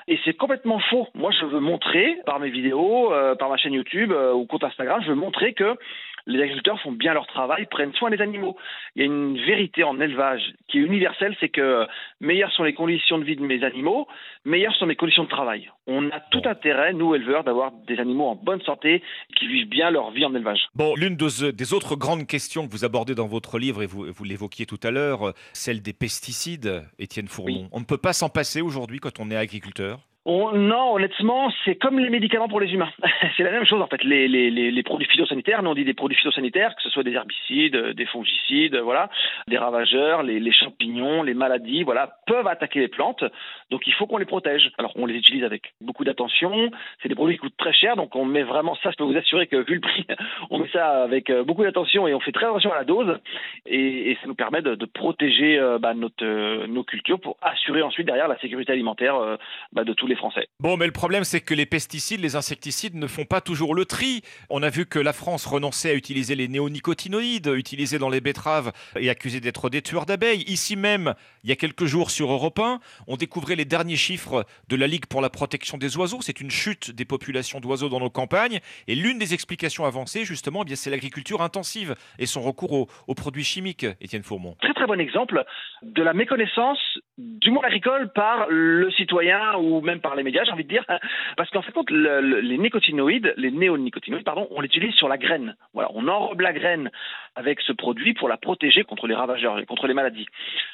Et c'est complètement faux. Moi, je veux montrer par mes vidéos, euh, par ma chaîne YouTube euh, ou compte Instagram, je veux montrer que les agriculteurs font bien leur travail, prennent soin des animaux. Il y a une vérité en élevage qui est universelle, c'est que meilleures sont les conditions de vie de mes animaux, meilleures sont mes conditions de travail. On a tout intérêt, nous éleveurs, d'avoir des animaux en bonne santé qui vivent bien leur vie en élevage. Bon, l'une des autres grandes questions que vous abordez dans votre livre, et vous, vous l'évoquiez tout à l'heure, celle des pesticides, Étienne Fourmont. On ne peut pas s'en passer aujourd'hui quand on est agriculteur non, honnêtement, c'est comme les médicaments pour les humains. c'est la même chose en fait. Les, produits phytosanitaires, nous on dit des produits phytosanitaires, que ce soit des herbicides, des fongicides, voilà, des ravageurs, les, champignons, les maladies, voilà, peuvent attaquer les plantes. Donc il faut qu'on les protège. Alors on les utilise avec beaucoup d'attention. C'est des produits qui coûtent très cher, donc on met vraiment ça. Je peux vous assurer que vu le prix, on met ça avec euh, beaucoup d'attention et on fait très attention à la dose. Et, ça nous permet de, protéger euh, bah, notre, euh, nos cultures pour assurer ensuite derrière la sécurité alimentaire bah, de tous les les Français. Bon, mais le problème, c'est que les pesticides, les insecticides ne font pas toujours le tri. On a vu que la France renonçait à utiliser les néonicotinoïdes utilisés dans les betteraves et accusés d'être des tueurs d'abeilles. Ici même, il y a quelques jours sur Europe 1, on découvrait les derniers chiffres de la Ligue pour la protection des oiseaux. C'est une chute des populations d'oiseaux dans nos campagnes. Et l'une des explications avancées, justement, eh c'est l'agriculture intensive et son recours aux, aux produits chimiques, Étienne Fourmont. Très très bon exemple de la méconnaissance du monde agricole par le citoyen ou même par les médias, j'ai envie de dire, parce qu'en fait, les nicotinoïdes, les néonicotinoïdes, pardon, on l'utilise sur la graine. Voilà, on enrobe la graine avec ce produit pour la protéger contre les ravageurs et contre les maladies.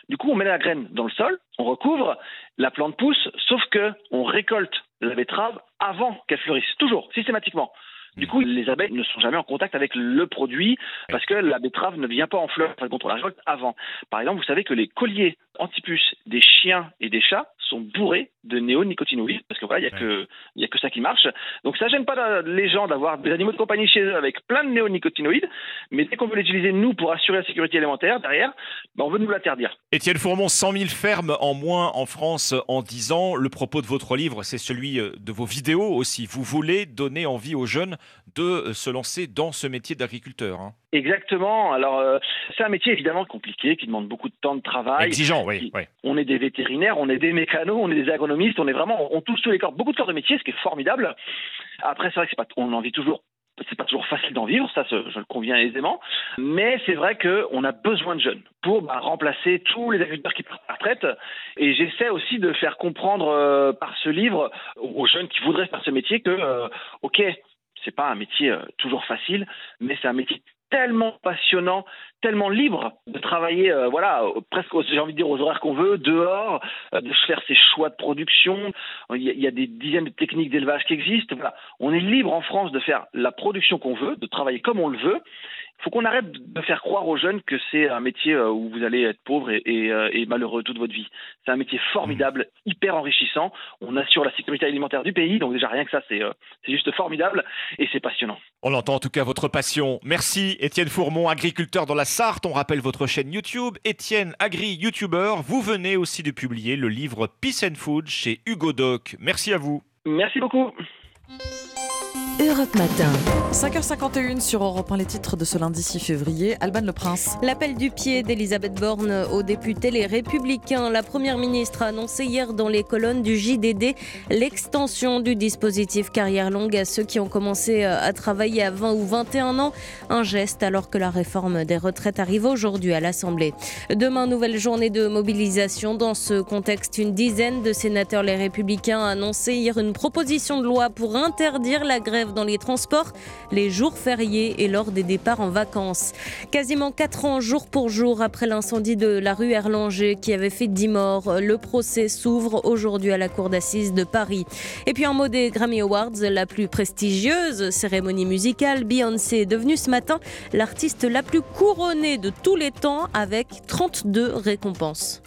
Du coup, on met la graine dans le sol, on recouvre, la plante pousse, sauf que on récolte la betterave avant qu'elle fleurisse, toujours, systématiquement. Du coup, les abeilles ne sont jamais en contact avec le produit parce que la betterave ne vient pas en quand on la récolte avant. Par exemple, vous savez que les colliers antipuces des chiens et des chats sont bourrés de néonicotinoïdes parce que voilà, il n'y a, que, y a que ça qui marche. Donc ça gêne pas les gens d'avoir des animaux de compagnie chez eux avec plein de néonicotinoïdes, mais dès qu'on veut l'utiliser nous pour assurer la sécurité alimentaire derrière, ben on veut nous l'interdire. Étienne Fourmont, 100 000 fermes en moins en France en 10 ans. Le propos de votre livre, c'est celui euh, de vos vidéos aussi. Vous voulez donner envie aux jeunes de euh, se lancer dans ce métier d'agriculteur. Hein. Exactement. Alors, euh, c'est un métier évidemment compliqué qui demande beaucoup de temps de travail. Exigeant, oui. On est des vétérinaires, on est des mécanos, on est des agronomistes, on est vraiment, on touche tous les corps, beaucoup de corps de métier, ce qui est formidable. Après, c'est vrai que c'est pas, on en vit toujours c'est pas toujours facile d'en vivre, ça je le conviens aisément, mais c'est vrai qu'on a besoin de jeunes pour bah, remplacer tous les agriculteurs qui partent à la retraite. Et j'essaie aussi de faire comprendre euh, par ce livre aux jeunes qui voudraient faire ce métier que, euh, ok, c'est pas un métier euh, toujours facile, mais c'est un métier tellement passionnant, tellement libre de travailler, euh, voilà, presque, j'ai envie de dire, aux horaires qu'on veut, dehors, euh, de faire ses choix de production. Il y, a, des dizaines de techniques d'élevage qui existent. Voilà. On est libre en France de faire la production qu'on veut, de travailler comme on le veut. Il faut qu'on arrête de faire croire aux jeunes que c'est un métier euh, où vous allez être pauvre et, malheureux toute votre vie. C'est un métier formidable, hyper enrichissant. On assure la sécurité alimentaire du pays, donc déjà rien que ça, c'est juste formidable et c'est passionnant. On entend en tout cas votre passion. Merci Étienne Fourmont, agriculteur dans la Sarthe. On rappelle votre chaîne YouTube, Étienne Agri YouTuber. Vous venez aussi de publier le livre Peace and Food chez Hugo Doc. Merci à vous. Merci beaucoup. Europe Matin. 5h51 sur Europe 1, les titres de ce lundi 6 février. Alban Le Prince. L'appel du pied d'Elisabeth Borne aux députés Les Républicains. La Première ministre a annoncé hier dans les colonnes du JDD l'extension du dispositif carrière longue à ceux qui ont commencé euh, à travailler à 20 ou 21 ans. Un geste alors que la réforme des retraites arrive aujourd'hui à l'Assemblée. Demain, nouvelle journée de mobilisation. Dans ce contexte, une dizaine de sénateurs Les Républicains a annoncé hier une proposition de loi pour interdire la grève dans les transports, les jours fériés et lors des départs en vacances. Quasiment 4 ans jour pour jour après l'incendie de la rue Erlanger qui avait fait 10 morts, le procès s'ouvre aujourd'hui à la cour d'assises de Paris. Et puis en mot des Grammy Awards, la plus prestigieuse cérémonie musicale, Beyoncé est devenue ce matin l'artiste la plus couronnée de tous les temps avec 32 récompenses.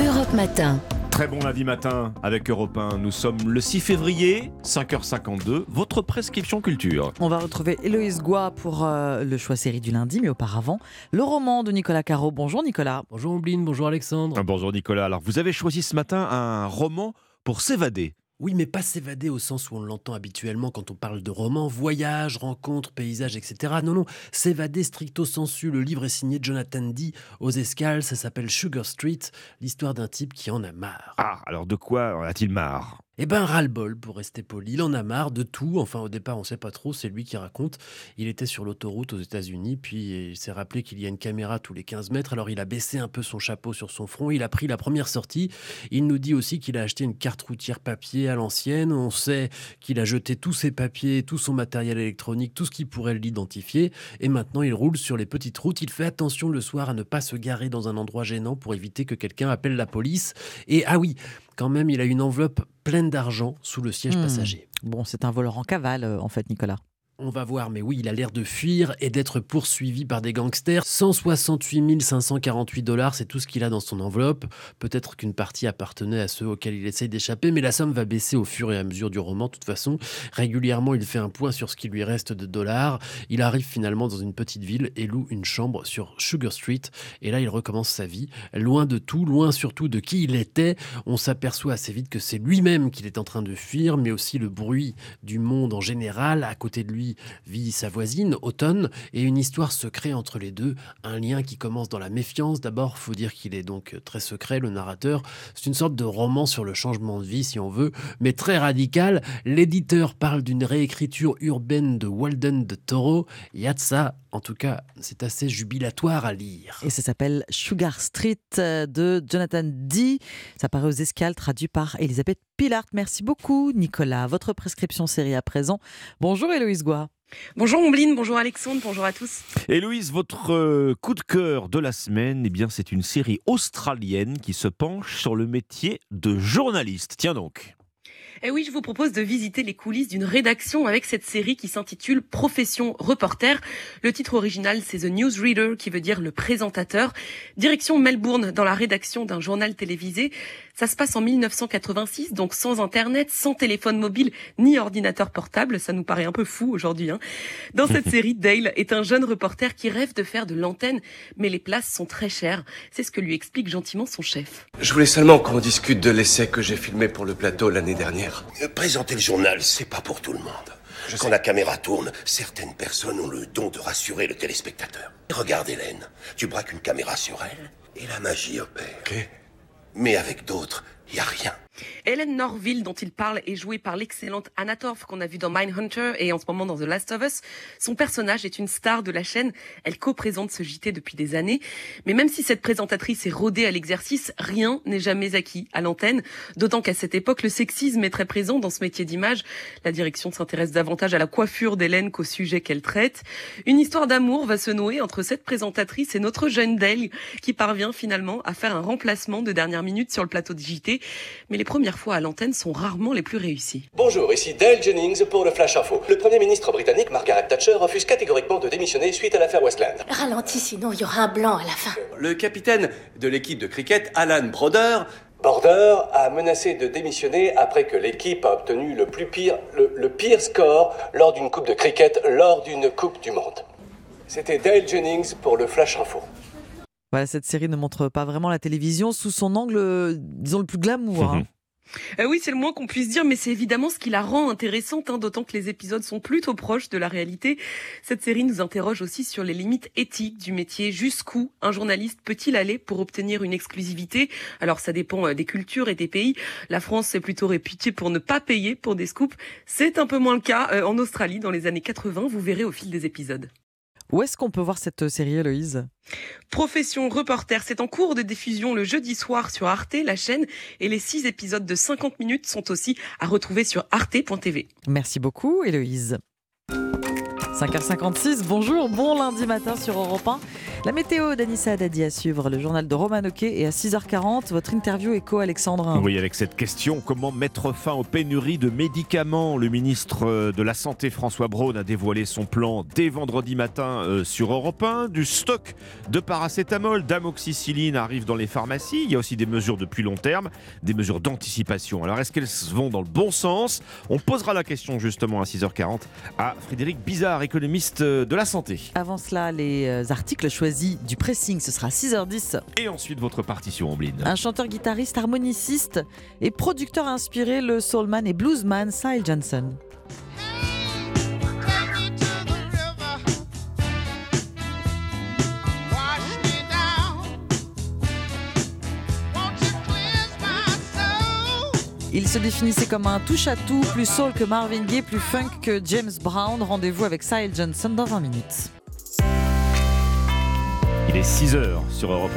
Europe Matin. Très bon lundi matin avec Europe 1. Nous sommes le 6 février, 5h52, votre prescription culture. On va retrouver Héloïse Goua pour euh, le choix série du lundi, mais auparavant, le roman de Nicolas Caro. Bonjour Nicolas. Bonjour Ombline, bonjour Alexandre. Ah, bonjour Nicolas. Alors vous avez choisi ce matin un roman pour s'évader. Oui, mais pas s'évader au sens où on l'entend habituellement quand on parle de roman, voyage, rencontres, paysages, etc. Non, non, s'évader stricto sensu. Le livre est signé Jonathan Dee aux escales, ça s'appelle Sugar Street, l'histoire d'un type qui en a marre. Ah, alors de quoi a-t-il marre? Eh ben, ras-le-bol, pour rester poli. Il en a marre de tout. Enfin, au départ, on sait pas trop. C'est lui qui raconte. Il était sur l'autoroute aux États-Unis, puis il s'est rappelé qu'il y a une caméra tous les 15 mètres. Alors, il a baissé un peu son chapeau sur son front. Il a pris la première sortie. Il nous dit aussi qu'il a acheté une carte routière papier à l'ancienne. On sait qu'il a jeté tous ses papiers, tout son matériel électronique, tout ce qui pourrait l'identifier. Et maintenant, il roule sur les petites routes. Il fait attention le soir à ne pas se garer dans un endroit gênant pour éviter que quelqu'un appelle la police. Et ah oui, quand même, il a une enveloppe pleine d'argent sous le siège hmm. passager. Bon, c'est un voleur en cavale, euh, en fait, Nicolas. On va voir, mais oui, il a l'air de fuir et d'être poursuivi par des gangsters. 168 548 dollars, c'est tout ce qu'il a dans son enveloppe. Peut-être qu'une partie appartenait à ceux auxquels il essaye d'échapper, mais la somme va baisser au fur et à mesure du roman. De toute façon, régulièrement, il fait un point sur ce qui lui reste de dollars. Il arrive finalement dans une petite ville et loue une chambre sur Sugar Street. Et là, il recommence sa vie, loin de tout, loin surtout de qui il était. On s'aperçoit assez vite que c'est lui-même qu'il est en train de fuir, mais aussi le bruit du monde en général. À côté de lui vit sa voisine, Autumn, et une histoire se crée entre les deux. Un lien qui commence dans la méfiance. D'abord, faut dire qu'il est donc très secret, le narrateur. C'est une sorte de roman sur le changement de vie, si on veut, mais très radical. L'éditeur parle d'une réécriture urbaine de Walden de Toro. Il y a de ça. En tout cas, c'est assez jubilatoire à lire. Et ça s'appelle Sugar Street euh, de Jonathan D. Ça paraît aux escales, traduit par Elisabeth Pilart. Merci beaucoup, Nicolas. Votre prescription série à présent. Bonjour, Héloïse Goua. Bonjour Ombline, bonjour Alexandre, bonjour à tous. Héloïse, votre euh, coup de cœur de la semaine, eh bien, c'est une série australienne qui se penche sur le métier de journaliste. Tiens donc. Et eh oui, je vous propose de visiter les coulisses d'une rédaction avec cette série qui s'intitule Profession reporter. Le titre original, c'est The Newsreader, qui veut dire le présentateur. Direction Melbourne, dans la rédaction d'un journal télévisé. Ça se passe en 1986, donc sans Internet, sans téléphone mobile, ni ordinateur portable. Ça nous paraît un peu fou aujourd'hui. Hein. Dans cette série, Dale est un jeune reporter qui rêve de faire de l'antenne, mais les places sont très chères. C'est ce que lui explique gentiment son chef. Je voulais seulement qu'on discute de l'essai que j'ai filmé pour le plateau l'année dernière. Euh, présenter le journal, c'est pas pour tout le monde. Quand la caméra tourne, certaines personnes ont le don de rassurer le téléspectateur. Regarde Hélène, tu braques une caméra sur elle et la magie opère. Ok. Mais avec d'autres, il y a rien. Hélène Norville, dont il parle, est jouée par l'excellente Anna Torf qu'on a vu dans Mindhunter et en ce moment dans The Last of Us. Son personnage est une star de la chaîne. Elle co-présente ce JT depuis des années. Mais même si cette présentatrice est rodée à l'exercice, rien n'est jamais acquis à l'antenne. D'autant qu'à cette époque, le sexisme est très présent dans ce métier d'image. La direction s'intéresse davantage à la coiffure d'Hélène qu'au sujet qu'elle traite. Une histoire d'amour va se nouer entre cette présentatrice et notre jeune Dale qui parvient finalement à faire un remplacement de dernière minute sur le plateau de JT. Mais les premières fois à l'antenne sont rarement les plus réussies. Bonjour, ici Dale Jennings pour le Flash Info. Le Premier ministre britannique Margaret Thatcher refuse catégoriquement de démissionner suite à l'affaire Westland. Ralentis, sinon il y aura un blanc à la fin. Le capitaine de l'équipe de cricket, Alan Broder, Border a menacé de démissionner après que l'équipe a obtenu le plus pire, le, le pire score lors d'une coupe de cricket lors d'une coupe du monde. C'était Dale Jennings pour le Flash Info. Voilà, cette série ne montre pas vraiment la télévision sous son angle, euh, disons, le plus glamour. Hein. Euh, oui, c'est le moins qu'on puisse dire, mais c'est évidemment ce qui la rend intéressante, hein, d'autant que les épisodes sont plutôt proches de la réalité. Cette série nous interroge aussi sur les limites éthiques du métier. Jusqu'où un journaliste peut-il aller pour obtenir une exclusivité? Alors ça dépend euh, des cultures et des pays. La France est plutôt réputée pour ne pas payer pour des scoops. C'est un peu moins le cas en Australie dans les années 80, vous verrez au fil des épisodes. Où est-ce qu'on peut voir cette série, Héloïse? Profession reporter, c'est en cours de diffusion le jeudi soir sur Arte, la chaîne, et les six épisodes de 50 minutes sont aussi à retrouver sur arte.tv. Merci beaucoup, Héloïse. 5h56, bonjour, bon lundi matin sur Europe 1. La météo d'Anissa Dadi à suivre, le journal de Roman Oquet et à 6h40, votre interview écho Alexandre. Oui, avec cette question, comment mettre fin aux pénuries de médicaments? Le ministre de la Santé François Braun a dévoilé son plan dès vendredi matin euh, sur Europe 1. Du stock de paracétamol, d'amoxicilline arrive dans les pharmacies. Il y a aussi des mesures de plus long terme, des mesures d'anticipation. Alors est-ce qu'elles vont dans le bon sens? On posera la question justement à 6h40 à Frédéric Bizarre, économiste de la santé. Avant cela, les euh, articles choisis du pressing, ce sera 6h10. Et ensuite votre partition, Ombline. Un chanteur, guitariste, harmoniciste et producteur inspiré, le soulman et bluesman Sile Johnson. Il se définissait comme un touche-à-tout, plus soul que Marvin Gaye, plus funk que James Brown. Rendez-vous avec Sile Johnson dans 20 minutes. Il est 6h sur Europe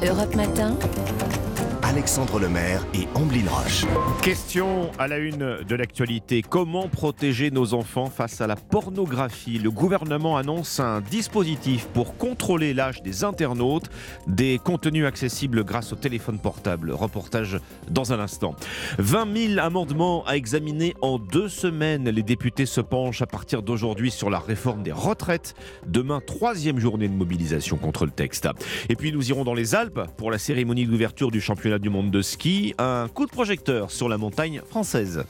1. Europe Matin. Alexandre Lemaire et Amblin Roche. Question à la une de l'actualité. Comment protéger nos enfants face à la pornographie? Le gouvernement annonce un dispositif pour contrôler l'âge des internautes, des contenus accessibles grâce au téléphone portable. Reportage dans un instant. 20 000 amendements à examiner en deux semaines. Les députés se penchent à partir d'aujourd'hui sur la réforme des retraites. Demain, troisième journée de mobilisation contre le texte. Et puis nous irons dans les Alpes pour la cérémonie d'ouverture du championnat du monde de ski. Un coup de projecteur sur la montagne française.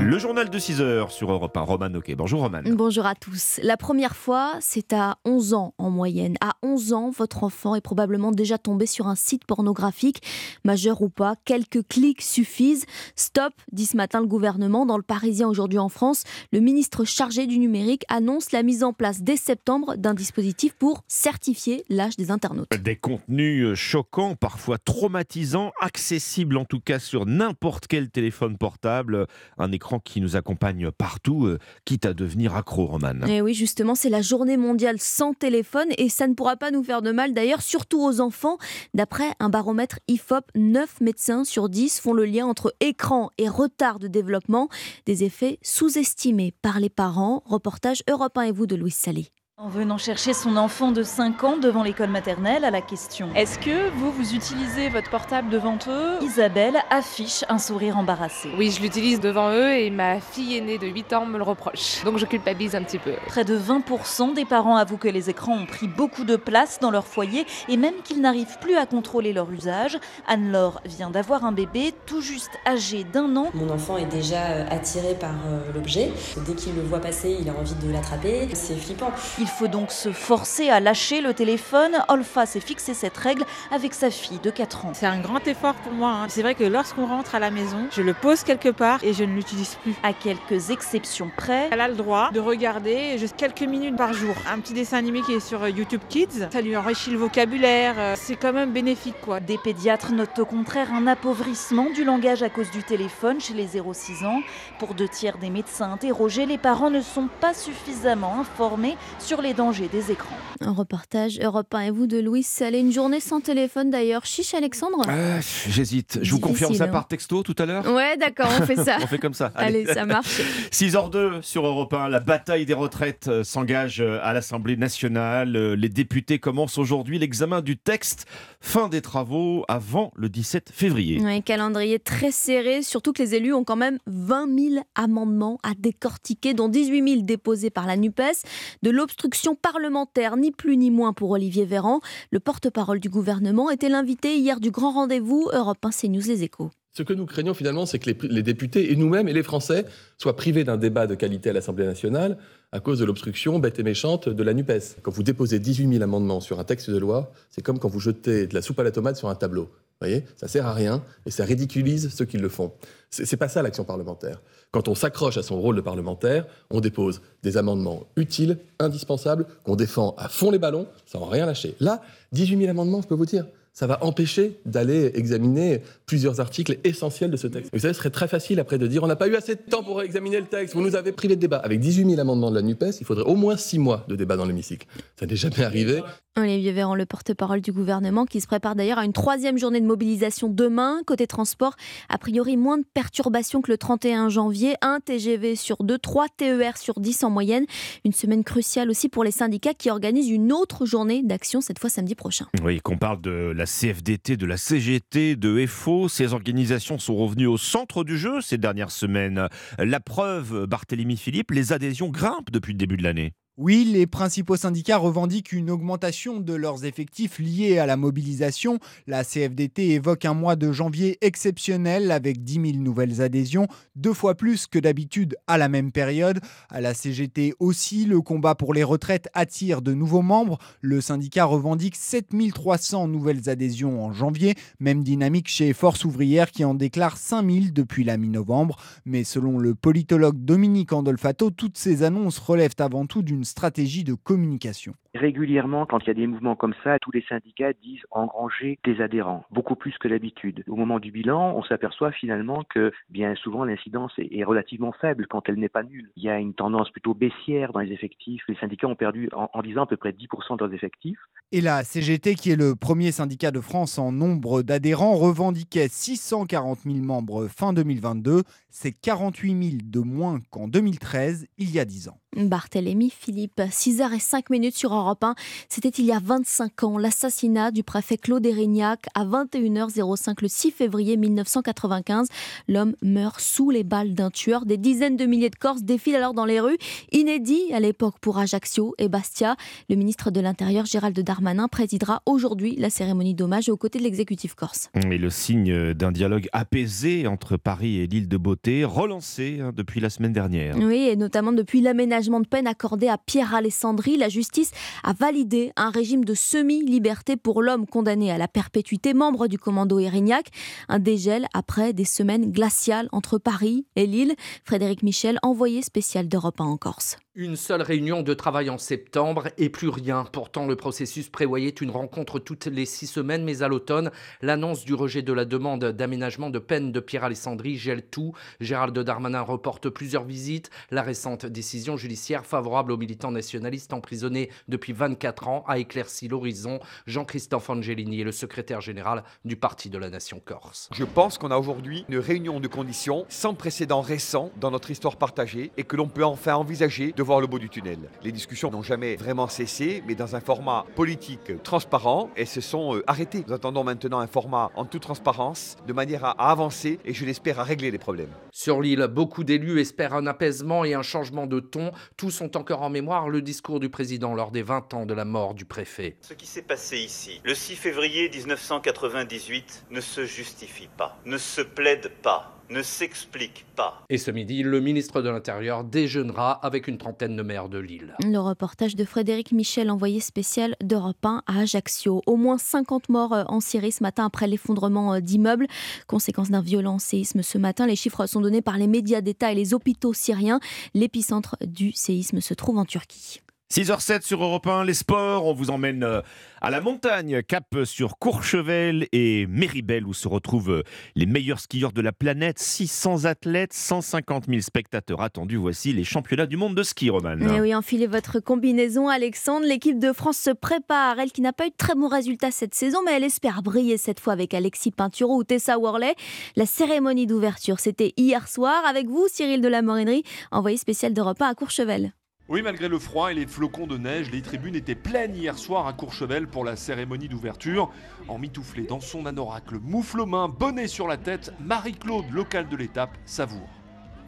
Le journal de 6 heures sur Europe 1. Roman Ok. Bonjour Roman. Bonjour à tous. La première fois, c'est à 11 ans en moyenne. À 11 ans, votre enfant est probablement déjà tombé sur un site pornographique, majeur ou pas. Quelques clics suffisent. Stop, dit ce matin le gouvernement. Dans le Parisien aujourd'hui en France, le ministre chargé du numérique annonce la mise en place dès septembre d'un dispositif pour certifier l'âge des internautes. Des contenus choquants, parfois traumatisants, accessibles en tout cas sur n'importe quel téléphone portable un écran qui nous accompagne partout, euh, quitte à devenir accro, Roman. Et eh oui, justement, c'est la journée mondiale sans téléphone et ça ne pourra pas nous faire de mal d'ailleurs, surtout aux enfants. D'après un baromètre IFOP, 9 médecins sur 10 font le lien entre écran et retard de développement, des effets sous-estimés par les parents. Reportage Europe 1 et vous de Louis Salé. En venant chercher son enfant de 5 ans devant l'école maternelle à la question Est-ce que vous, vous utilisez votre portable devant eux? Isabelle affiche un sourire embarrassé. Oui, je l'utilise devant eux et ma fille aînée de 8 ans me le reproche. Donc je culpabilise un petit peu. Près de 20% des parents avouent que les écrans ont pris beaucoup de place dans leur foyer et même qu'ils n'arrivent plus à contrôler leur usage. Anne-Laure vient d'avoir un bébé tout juste âgé d'un an. Mon enfant est déjà euh, attiré par euh, l'objet. Dès qu'il le voit passer, il a envie de l'attraper. C'est flippant. Il faut donc se forcer à lâcher le téléphone. Olfa s'est fixé cette règle avec sa fille de 4 ans. C'est un grand effort pour moi. Hein. C'est vrai que lorsqu'on rentre à la maison, je le pose quelque part et je ne l'utilise plus. À quelques exceptions près, elle a le droit de regarder juste quelques minutes par jour un petit dessin animé qui est sur euh, YouTube Kids. Ça lui enrichit le vocabulaire. Euh, c'est quand même bénéfique quoi. Des pédiatres notent au contraire un appauvrissement du langage à cause du téléphone chez les 0-6 ans. Pour deux tiers des médecins interrogés, les parents ne sont pas suffisamment informés sur les dangers des écrans. Un reportage Europe 1 et vous de Louis Salé. Une journée sans téléphone d'ailleurs. Chiche Alexandre ah, J'hésite. Je vous confirme ça hein. par texto tout à l'heure Ouais, d'accord, on fait ça. on fait comme ça. Allez, ça marche. 6h02 sur Europe 1. La bataille des retraites euh, s'engage euh, à l'Assemblée nationale. Euh, les députés commencent aujourd'hui l'examen du texte. Fin des travaux avant le 17 février. Oui, calendrier très serré, surtout que les élus ont quand même 20 000 amendements à décortiquer, dont 18 000 déposés par la NUPES. De l'obstruction parlementaire, ni plus ni moins pour Olivier Véran. Le porte-parole du gouvernement était l'invité hier du grand rendez-vous Europe 1 CNews Les Échos. Ce que nous craignons finalement, c'est que les, députés et nous-mêmes et les Français soient privés d'un débat de qualité à l'Assemblée nationale à cause de l'obstruction bête et méchante de la NUPES. Quand vous déposez 18 000 amendements sur un texte de loi, c'est comme quand vous jetez de la soupe à la tomate sur un tableau. Voyez, ça sert à rien et ça ridiculise ceux qui le font. C'est pas ça l'action parlementaire. Quand on s'accroche à son rôle de parlementaire, on dépose des amendements utiles, indispensables, qu'on défend à fond les ballons, sans rien lâcher. Là, 18 000 amendements, je peux vous dire ça va empêcher d'aller examiner plusieurs articles essentiels de ce texte. Vous savez, ce serait très facile après de dire on n'a pas eu assez de temps pour examiner le texte, vous nous avez privé de débat. Avec 18 000 amendements de la NUPES, il faudrait au moins 6 mois de débat dans l'hémicycle. Ça n'est jamais arrivé. Olivier Véran, le porte-parole du gouvernement, qui se prépare d'ailleurs à une troisième journée de mobilisation demain. Côté transport, a priori moins de perturbations que le 31 janvier. Un TGV sur deux, trois TER sur 10 en moyenne. Une semaine cruciale aussi pour les syndicats qui organisent une autre journée d'action, cette fois samedi prochain. Oui, qu'on parle de la CFDT, de la CGT, de FO. Ces organisations sont revenues au centre du jeu ces dernières semaines. La preuve, Barthélémy Philippe, les adhésions grimpent depuis le début de l'année. Oui, les principaux syndicats revendiquent une augmentation de leurs effectifs liés à la mobilisation. La CFDT évoque un mois de janvier exceptionnel avec 10 000 nouvelles adhésions, deux fois plus que d'habitude à la même période. À la CGT aussi, le combat pour les retraites attire de nouveaux membres. Le syndicat revendique 7 300 nouvelles adhésions en janvier, même dynamique chez Force ouvrière qui en déclare 5 000 depuis la mi-novembre. Mais selon le politologue Dominique Andolfato, toutes ces annonces relèvent avant tout d'une stratégie de communication. Régulièrement, quand il y a des mouvements comme ça, tous les syndicats disent engranger des adhérents, beaucoup plus que d'habitude. Au moment du bilan, on s'aperçoit finalement que bien souvent l'incidence est relativement faible quand elle n'est pas nulle. Il y a une tendance plutôt baissière dans les effectifs. Les syndicats ont perdu en, en 10 ans à peu près 10% de leurs effectifs. Et la CGT, qui est le premier syndicat de France en nombre d'adhérents, revendiquait 640 000 membres fin 2022. C'est 48 000 de moins qu'en 2013, il y a 10 ans. Barthélémy Philippe, 6h05 minutes sur Europe 1. C'était il y a 25 ans, l'assassinat du préfet Claude Erignac à 21h05 le 6 février 1995. L'homme meurt sous les balles d'un tueur. Des dizaines de milliers de Corses défilent alors dans les rues. Inédit à l'époque pour Ajaccio et Bastia. Le ministre de l'Intérieur, Gérald Darmanin, présidera aujourd'hui la cérémonie d'hommage aux côtés de l'exécutif corse. Mais le signe d'un dialogue apaisé entre Paris et l'île de Beauté, relancé hein, depuis la semaine dernière. Oui, et notamment depuis l'aménagement de peine accordé à Pierre Alessandri, la justice a validé un régime de semi-liberté pour l'homme condamné à la perpétuité, membre du commando Erignac. Un dégel après des semaines glaciales entre Paris et Lille. Frédéric Michel, envoyé spécial d'Europe 1 en Corse. Une seule réunion de travail en septembre et plus rien. Pourtant, le processus prévoyait une rencontre toutes les six semaines, mais à l'automne, l'annonce du rejet de la demande d'aménagement de peine de Pierre Alessandri gèle tout. Gérald Darmanin reporte plusieurs visites. La récente décision judiciaire favorable aux militants nationalistes emprisonnés depuis 24 ans a éclairci l'horizon. Jean-Christophe Angelini est le secrétaire général du Parti de la Nation Corse. Je pense qu'on a aujourd'hui une réunion de conditions sans précédent récent dans notre histoire partagée et que l'on peut enfin envisager de voir le bout du tunnel. Les discussions n'ont jamais vraiment cessé, mais dans un format politique transparent et se sont euh, arrêtées. Nous attendons maintenant un format en toute transparence, de manière à, avancer et je l'espère à régler les problèmes. Sur l'île, beaucoup d'élus espèrent un apaisement et un changement de ton. Tous ont encore en mémoire le discours du président lors des 20 ans de la mort du préfet. Ce qui s'est passé ici, le 6 février 1998, ne se justifie pas, ne se plaide pas ne s'explique pas. Et ce midi, le ministre de l'Intérieur déjeunera avec une trentaine de maires de Lille. Le reportage de Frédéric Michel, envoyé spécial d'Europe 1 à Ajaccio. Au moins 50 morts euh, en Syrie ce matin après l'effondrement euh, d'immeubles. Conséquence d'un violent séisme ce matin. Les chiffres sont donnés par les médias d'État et les hôpitaux syriens. L'épicentre du séisme se trouve en Turquie. 6h07 sur Europe 1, les sports, on vous emmène euh, à la montagne, cap sur Courchevel et Méribel où se retrouvent euh, les meilleurs skieurs de la planète, 600 athlètes, 150 000 spectateurs attendus. Voici les championnats du monde de ski, Roman. Et eh oui, enfilez votre combinaison, Alexandre. L'équipe de France se prépare. Elle qui n'a pas eu de très bons résultats cette saison, mais elle espère briller cette fois avec Alexis Pinturo ou Tessa Worley. La cérémonie d'ouverture, c'était hier soir avec vous, Cyril de la Morinerie, envoyé spécial d'Europe 1 à Courchevel. Oui, malgré le froid et les flocons de neige, les tribunes étaient pleines hier soir à Courchevel pour la cérémonie d'ouverture. En mitouflé dans son anorak, le moufle main, bonnet sur la tête, Marie-Claude, locale de l'étape, savoure.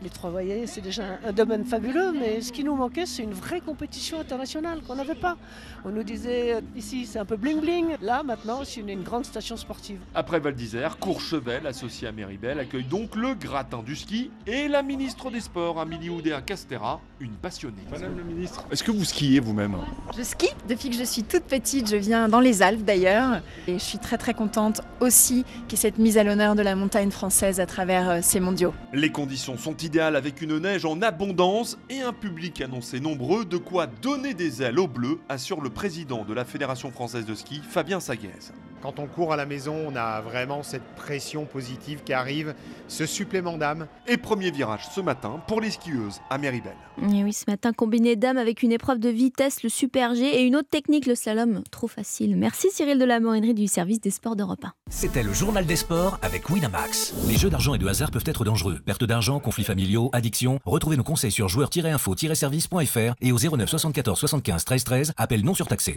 Les trois voyelles, c'est déjà un domaine fabuleux, mais ce qui nous manquait, c'est une vraie compétition internationale qu'on n'avait pas. On nous disait euh, ici, c'est un peu bling-bling. Là, maintenant, c'est une, grande station sportive. Après Val d'Isère, Courchevel, associé à Méribel, accueille donc le gratin du ski et la ministre des Sports, Amélie Oudéa-Castera, une passionnée. Madame le ministre, est-ce que vous skiez vous-même? Je skie depuis que je suis toute petite. Je viens dans les Alpes d'ailleurs. Et je suis très très contente aussi qu'il y ait cette mise à l'honneur de la montagne française à travers euh, ces mondiaux. Les conditions sont idéales avec une neige en abondance et un public annoncé nombreux, de quoi donner des ailes aux bleus, assure le président de la Fédération française de ski, Fabien Saguez. Quand on court à la maison, on a vraiment cette pression positive qui arrive, ce supplément d'âme. Et premier virage ce matin pour les skieuses à Méribel. Et oui, ce matin, combiné d'âme avec une épreuve de vitesse, le Super G, et une autre technique, le slalom. Trop facile. Merci Cyril de la Morinerie du service des sports d'Europe 1. C'était le journal des sports avec Winamax. Les jeux d'argent et de hasard peuvent être dangereux. Perte d'argent, conflits familiaux, addiction. Retrouvez nos conseils sur joueurs-info-service.fr et au 09 74 75 13 13. Appel non surtaxé.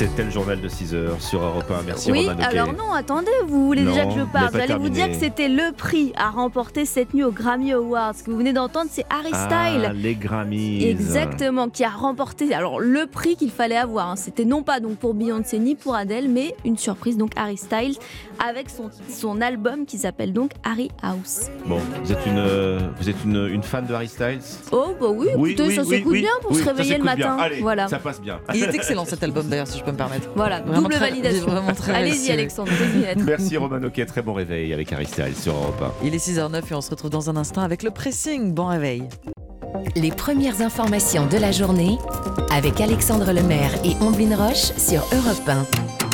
C'était le journal de 6 heures sur Europe 1. Merci oui, alors non, attendez, vous voulez déjà que je parle. J'allais vous dire que c'était le prix à remporter cette nuit au Grammy Awards. Ce que vous venez d'entendre, c'est Harry Styles. Ah, les Grammys. Exactement, qui a remporté alors le prix qu'il fallait avoir. Hein. C'était non pas donc pour Beyoncé ni pour Adele, mais une surprise donc Harry Styles avec son, son album qui s'appelle donc Harry House. Bon, vous êtes une, euh, vous êtes une, une, fan de Harry Styles? Oh bah oui, écoutez, ça s'écoute bien pour se réveiller le matin. Allez, voilà. Ça passe bien. Il est excellent cet album d'ailleurs, si je peux me permettre. Voilà, double validation. Allez-y Alexandre. Merci Roman Ok, très bon réveil avec Styles sur Europe 1. Il est 6h09 et on se retrouve dans un instant avec le pressing. Bon réveil. Les premières informations de la journée avec Alexandre Lemaire et Omblin Roche sur Europe 1.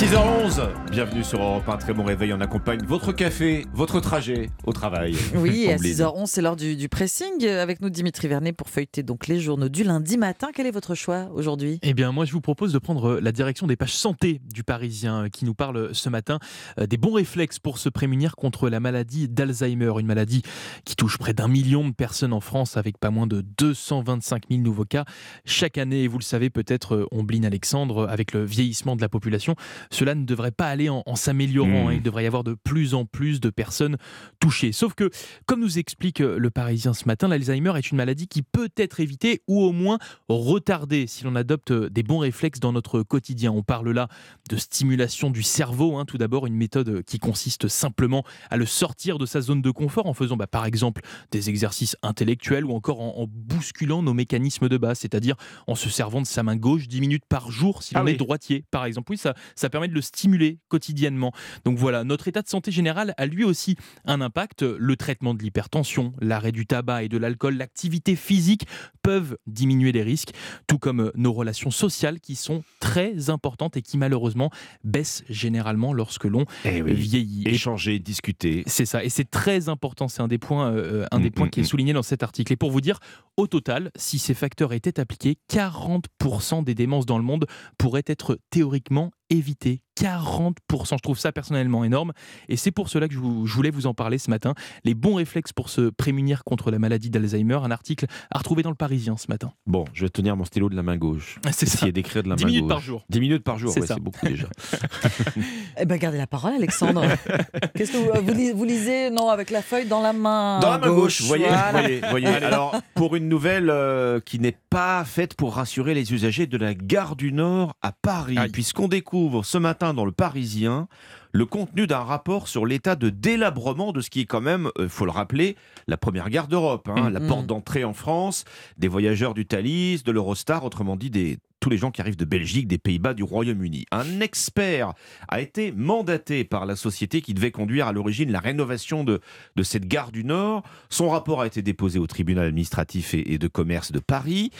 6h11, bienvenue sur Europe 1, très bon réveil, on accompagne votre café, votre trajet au travail. Oui, à Omblin. 6h11, c'est l'heure du, du pressing. Avec nous, Dimitri Vernet, pour feuilleter donc les journaux du lundi matin. Quel est votre choix aujourd'hui? Eh bien, moi, je vous propose de prendre la direction des pages santé du Parisien euh, qui nous parle ce matin euh, des bons réflexes pour se prémunir contre la maladie d'Alzheimer, une maladie qui touche près d'un million de personnes en France avec pas moins de 225 000 nouveaux cas chaque année. Et vous le savez peut-être, euh, Omblin Alexandre, avec le vieillissement de la population, cela ne devrait pas aller en, en s'améliorant. Mmh. hein. Il devrait y avoir de plus en plus de personnes touchées. Sauf que, comme nous explique euh, le Parisien ce matin, l'Alzheimer est une maladie qui peut être évitée ou au moins retardée si l'on adopte euh, des bons réflexes dans notre quotidien. On parle là de stimulation du cerveau. hein. Tout d'abord, une méthode qui consiste simplement à le sortir de sa zone de confort en faisant bah, par exemple des exercices intellectuels ou encore en, en bousculant nos mécanismes de base, c'est-à-dire en se servant de sa main gauche 10 minutes par jour si Ah l'on oui. est droitier, par exemple. Oui, ça, ça permet de le stimuler quotidiennement. Donc voilà, notre état de santé général a lui aussi un impact. Le traitement de l'hypertension, l'arrêt du tabac et de l'alcool, l'activité physique peuvent diminuer les risques, tout comme euh, nos relations sociales qui sont très importantes et qui malheureusement baissent généralement lorsque l'on Eh oui. vieillit. Échanger, discuter. c'est ça, et c'est très important. C'est un des points, euh, un des Mm, points mm, qui est mm. souligné dans cet article. Et pour vous dire, au total, si ces facteurs étaient appliqués, 40% des démences dans le monde pourraient être théoriquement évitées. 40%, je trouve ça personnellement énorme. Et c'est pour cela que je, vous- je voulais vous en parler ce matin. Les bons réflexes pour se prémunir contre la maladie d'Alzheimer. Un article à retrouver dans le Parisien ce matin. Bon, je vais tenir mon stylo de la main gauche. C'est ça. Essayer d'écrire de la 10 main minutes gauche. par jour. 10 minutes par jour, C'est ouais, beaucoup déjà. Eh ben, gardez la parole, Alexandre. Qu'est-ce que vous, vous, lis- vous lisez Non, avec la feuille dans la main. Dans la main gauche, vous voyez, voilà. voyez, voyez. Alors, pour une nouvelle euh, qui n'est pas faite pour rassurer les usagers de la gare du Nord à Paris, puisqu'on découvre ce matin dans le Parisien le contenu d'un rapport sur l'état de délabrement de ce qui est quand même, il faut le rappeler, la première gare d'Europe, hein, Mm. la Mm. porte d'entrée en France, des voyageurs du Thalys, de l'Eurostar, autrement dit des tous les gens qui arrivent de Belgique, des Pays-Bas, du Royaume-Uni. Un expert a été mandaté par la société qui devait conduire à l'origine la rénovation de, de cette gare du Nord. Son rapport a été déposé au tribunal administratif et, et de commerce de Paris.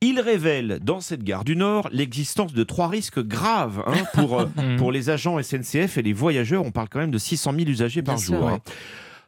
Il révèle dans cette gare du Nord l'existence de trois risques graves hein, pour, euh, Mhm. pour les agents SNCF et les voyageurs. On parle quand même de 600 000 usagers par Bien jour. sûr, hein. ouais.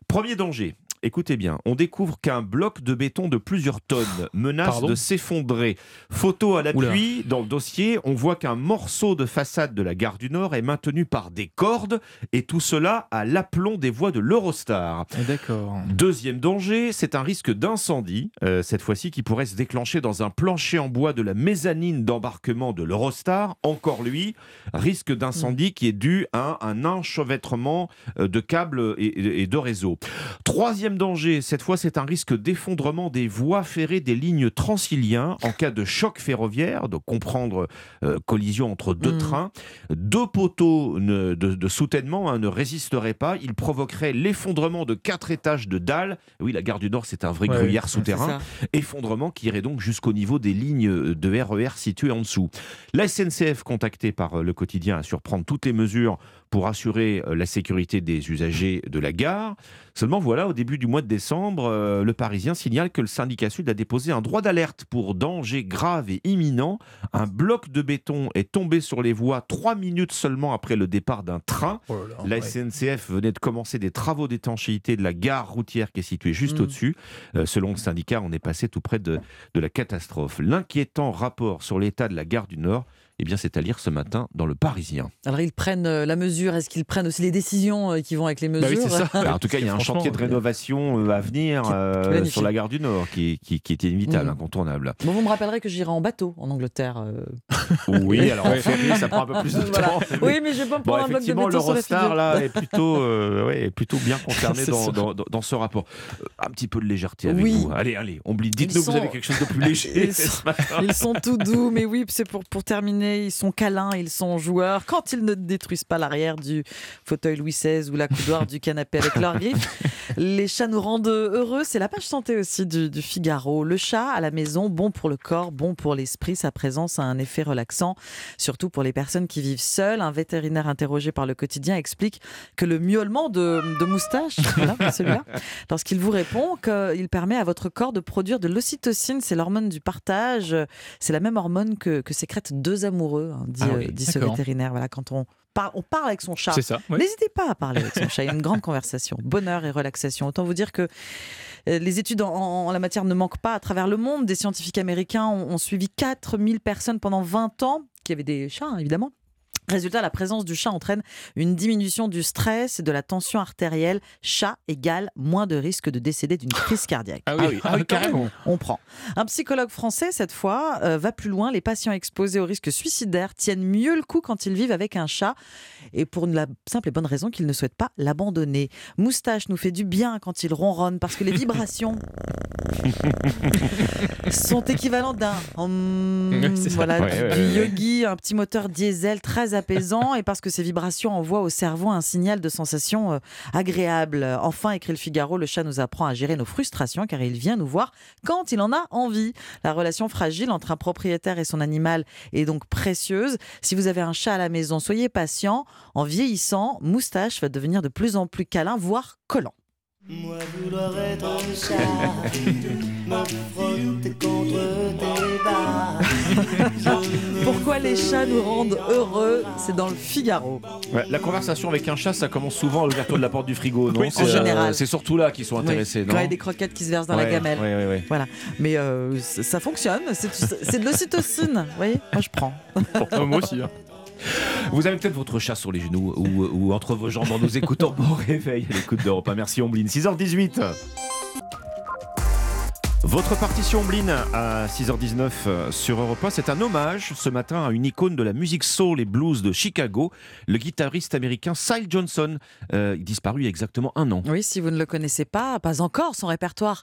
Premier danger. Écoutez bien, on découvre qu'un bloc de béton de plusieurs tonnes menace Pardon de s'effondrer. Photo à l'appui, dans le dossier, on voit qu'un morceau de façade de la gare du Nord est maintenu par des cordes, et tout cela à l'aplomb des voies de l'Eurostar. Ah, D'accord. Deuxième danger, c'est un risque d'incendie, euh, cette fois-ci qui pourrait se déclencher dans un plancher en bois de la mezzanine d'embarquement de l'Eurostar. Encore lui, risque d'incendie qui est dû à un enchevêtrement euh, de câbles et, et de réseaux. Troisième danger, cette fois c'est un risque d'effondrement des voies ferrées des lignes transiliens en cas de choc ferroviaire, de comprendre euh, collision entre deux Mm. trains. Deux poteaux ne- de, de soutènement hein, ne résisteraient pas, ils provoqueraient l'effondrement de quatre étages de dalles. Oui, la gare du Nord c'est un vrai Ouais, gruyère souterrain. Effondrement qui irait donc jusqu'au niveau des lignes de RER situées en dessous. La SNCF, contactée par euh, le quotidien, a surprendre toutes les mesures pour assurer euh, la sécurité des usagers de la gare. Seulement voilà, au début du mois de décembre, euh, le Parisien signale que le syndicat Sud a déposé un droit d'alerte pour danger grave et imminent. Un bloc de béton est tombé sur les voies trois minutes seulement après le départ d'un train. la ouais. SNCF venait de commencer des travaux d'étanchéité de la gare routière qui est située juste Mm. au-dessus. Euh, selon le syndicat, on est passé tout près de, de la catastrophe. L'inquiétant rapport sur l'état de la gare du Nord, eh bien, c'est à lire ce matin dans le Parisien. Alors, ils prennent euh, la mesure. Est-ce qu'ils prennent aussi les décisions euh, qui vont avec les mesures Bah, en tout cas, il y a un chantier de rénovation euh, à venir euh, sur la gare du Nord qui, qui, qui est inévitable, Mm. incontournable. Bon, vous me rappellerez que j'irai en bateau en Angleterre. euh. Oui, alors en ferry, ça prend un peu plus de Voilà. temps. Oui, mais je vais pas me Bon, prendre un bloc de la l'Eurostar là est plutôt, euh, ouais, est plutôt bien concerné dans, ça. dans, dans- dans ce rapport. Un petit peu de légèreté avec Oui. vous. Allez, allez. Dites-nous que vous avez quelque chose de plus léger Ils sont, matin. ils sont tout doux, mais oui, c'est pour, pour terminer, ils sont câlins, ils sont joueurs. Quand ils ne détruisent pas l'arrière du fauteuil Louis XVI ou la coudoir du canapé avec leurs griffes. Les chats nous rendent heureux, c'est la page santé aussi du, du, Figaro. Le chat à la maison, bon pour le corps, bon pour l'esprit, sa présence a un effet relaxant, surtout pour les personnes qui vivent seules. Un vétérinaire interrogé par le quotidien explique que le miaulement de, de moustache, voilà, celui-là, lorsqu'il vous répond qu'il permet à votre corps de produire de l'ocytocine, c'est l'hormone du partage, c'est la même hormone que, que sécrètent deux amoureux, hein, dit, Ah oui, euh, dit ce vétérinaire. Voilà, quand on parle, on parle avec son chat. C'est ça, oui. N'hésitez pas à parler avec son chat. Il y a une grande conversation. Bonheur et relaxation. Autant vous dire que euh, les études en, en la matière ne manquent pas à travers le monde. Des scientifiques américains ont, ont suivi 4000 personnes pendant 20 ans, qui avaient des chats, hein, évidemment. Résultat, la présence du chat entraîne une diminution du stress et de la tension artérielle. Chat égale moins de risque de décéder d'une crise cardiaque. Ah oui, ah oui, carrément. On prend. Un psychologue français, cette fois, euh, va plus loin. Les patients exposés au risque suicidaire tiennent mieux le coup quand ils vivent avec un chat. Et pour la simple et bonne raison qu'ils ne souhaitent pas l'abandonner. Moustache nous fait du bien quand il ronronne parce que les vibrations sont équivalentes d'un hum, voilà, Ouais, du, ouais, du ouais, ouais. yogi, un petit moteur diesel très apaisant et parce que ces vibrations envoient au cerveau un signal de sensation euh, agréable. Enfin, écrit le Figaro, le chat nous apprend à gérer nos frustrations car il vient nous voir quand il en a envie. La relation fragile entre un propriétaire et son animal est donc précieuse. Si vous avez un chat à la maison, soyez patient. En vieillissant, Moustache va devenir de plus en plus câlin, voire collant. Moi vouloir être un chat, me frotter contre tes barres. Pourquoi les chats nous rendent heureux C'est dans le Figaro. Ouais, la conversation avec un chat, ça commence souvent à l'ouverture de la porte du frigo, non Oui, en C'est, euh, général. C'est surtout là qu'ils sont intéressés, Oui, non Quand il y a des croquettes qui se versent dans la gamelle. ouais. Voilà. Mais euh, ça fonctionne. C'est c'est de l'ocytocine. Vous voyez? Moi, je prends. moi aussi. hein. Vous avez peut-être votre chat sur les genoux ou, entre vos jambes en nous écoutant. Bon réveil à l'écoute d'Europe 1. Merci Ombline. 6h18. Votre partition Ombline à 6h19 euh, sur Europe 1, c'est un hommage ce matin à une icône de la musique soul et blues de Chicago, le guitariste américain Syle Johnson, euh, disparu il y a exactement un an. Oui, si vous ne le connaissez pas, pas encore, son répertoire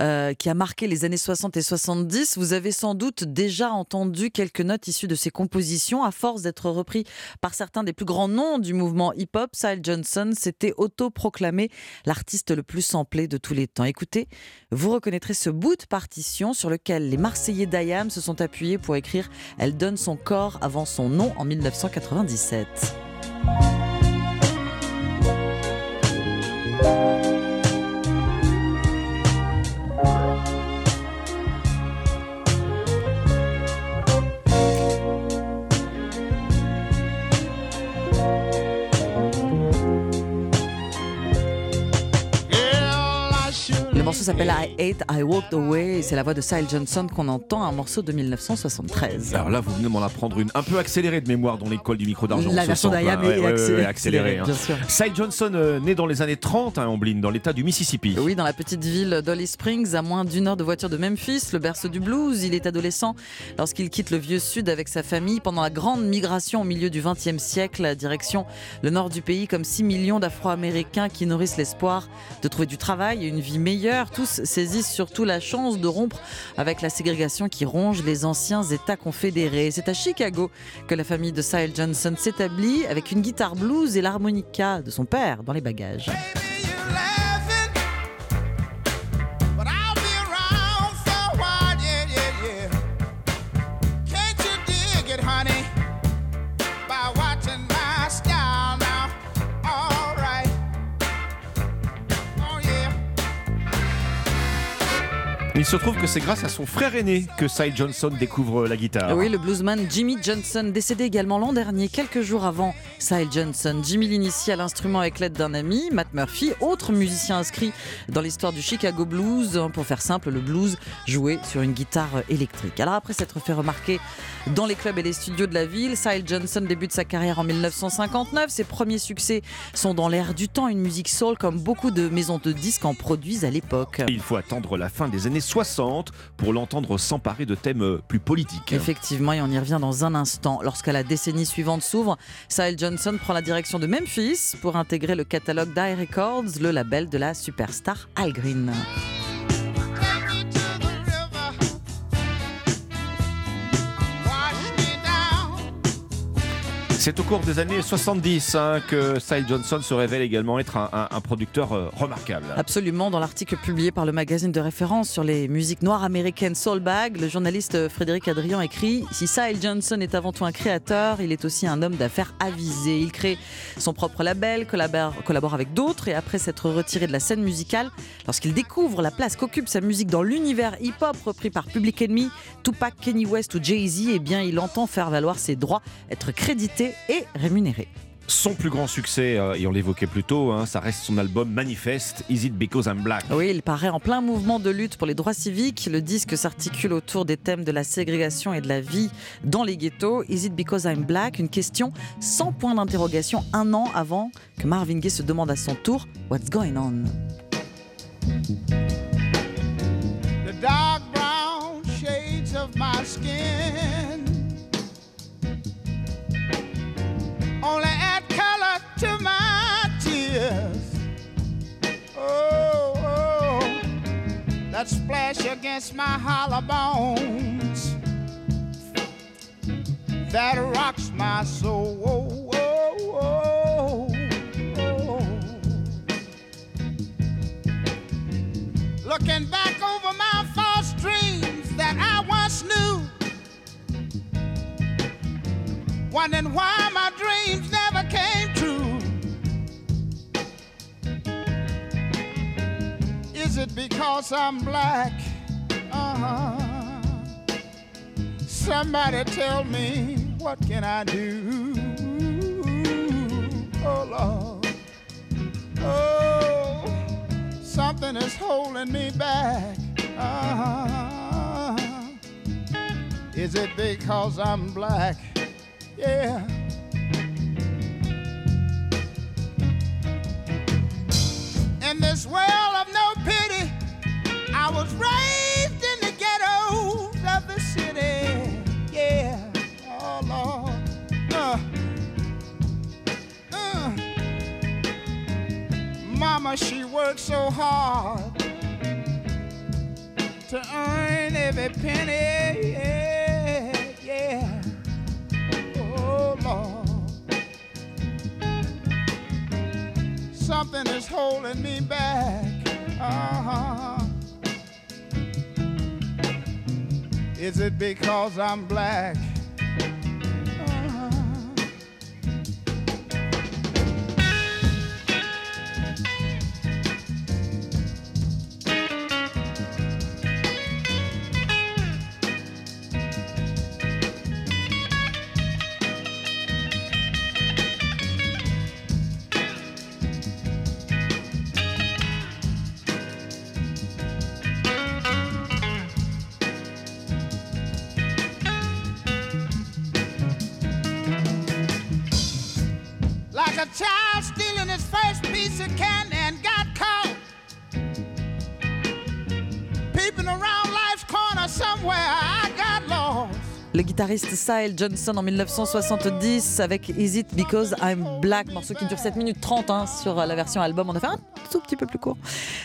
euh, qui a marqué les années 60 et 70, vous avez sans doute déjà entendu quelques notes issues de ses compositions. À force d'être repris par certains des plus grands noms du mouvement hip-hop, Syle Johnson s'était autoproclamé l'artiste le plus samplé de tous les temps. Écoutez, vous reconnaîtrez ce bout de partition sur lequel les Marseillais d'Ayam se sont appuyés pour écrire Elle donne son corps avant son nom en 1997. Morceau s'appelle I Hate, I Walked Away c'est la voix de Syle Johnson qu'on entend, un morceau de 1973. Alors là, vous venez de m'en apprendre une un peu accélérée de mémoire dans l'école du micro d'argent. La version hein. est Ouais, accélérée, ouais, accélérée, hein. bien sûr. Syle Johnson, euh, né dans les années 30, hein, Ombline, dans l'état du Mississippi. Oui, dans la petite ville d'Holly Springs, à moins d'une heure de voiture de Memphis, le berceau du blues. Il est adolescent lorsqu'il quitte le vieux sud avec sa famille pendant la grande migration au milieu du XXe siècle, direction le nord du pays, comme 6 millions d'Afro-Américains qui nourrissent l'espoir de trouver du travail et une vie meilleure. Tous saisissent surtout la chance de rompre avec la ségrégation qui ronge les anciens États confédérés. C'est à Chicago que la famille de Syle Johnson s'établit avec une guitare blues et l'harmonica de son père dans les bagages. Se trouve que c'est grâce à son frère aîné que Syle Johnson découvre la guitare. Oui, le bluesman Jimmy Johnson, décédé également l'an dernier, quelques jours avant Syle Johnson. Jimmy l'initie à l'instrument avec l'aide d'un ami, Matt Murphy, autre musicien inscrit dans l'histoire du Chicago Blues. Pour faire simple, le blues joué sur une guitare électrique. Alors après s'être fait remarquer dans les clubs et les studios de la ville, Syle Johnson débute sa carrière en 1959. Ses premiers succès sont dans l'air du temps, une musique soul comme beaucoup de maisons de disques en produisent à l'époque. Il faut attendre la fin des années 60 pour l'entendre s'emparer de thèmes euh, plus politiques. Effectivement, et on y revient dans un instant. Lorsque la décennie suivante s'ouvre, Syle Johnson prend la direction de Memphis pour intégrer le catalogue d'I Records, le label de la superstar Al Green. C'est au cours des années 70 hein, que Sile Johnson se révèle également être un, producteur euh, remarquable. Absolument, dans l'article publié par le magazine de référence sur les musiques noires américaines Soulbag, le journaliste Frédéric Adrian écrit Si Sile Johnson est avant tout un créateur, il est aussi un homme d'affaires avisé. Il crée son propre label, collabore, collabore avec d'autres et après s'être retiré de la scène musicale, lorsqu'il découvre la place qu'occupe sa musique dans l'univers hip-hop repris par Public Enemy, Tupac, Kenny West ou Jay-Z, eh bien il entend faire valoir ses droits, être crédité et rémunéré. Son plus grand succès, euh, et on l'évoquait plus tôt, hein, ça reste son album Manifest, Is It Because I'm Black Oui, il paraît en plein mouvement de lutte pour les droits civiques. Le disque s'articule autour des thèmes de la ségrégation et de la vie dans les ghettos. Is it because I'm black? Une question sans point d'interrogation un an avant que Marvin Gaye se demande à son tour What's going on the dark brown shades of my skin to my tears. Oh, oh, that splash against my hollow bones that rocks my soul. Oh, oh, oh, oh. Looking back over my false dreams that I once knew. Wondering why my dreams Is it because I'm black? Uh-huh. Somebody tell me what can I do? Oh Lord. Oh something is holding me back. Uh-huh. Is it because I'm black? Yeah. In this world I was raised in the ghettos of the city. Yeah. Oh Lord. Uh. Uh. Mama, she worked so hard to earn every penny. Yeah, yeah. Oh, Lord. Something is holding me back. Uh-huh. Is it because I'm black? Guitariste Sile Johnson en 1970 avec Is It Because I'm Black, morceau qui dure 7 minutes 30 hein, sur la version album. On a fait un tout petit peu plus court.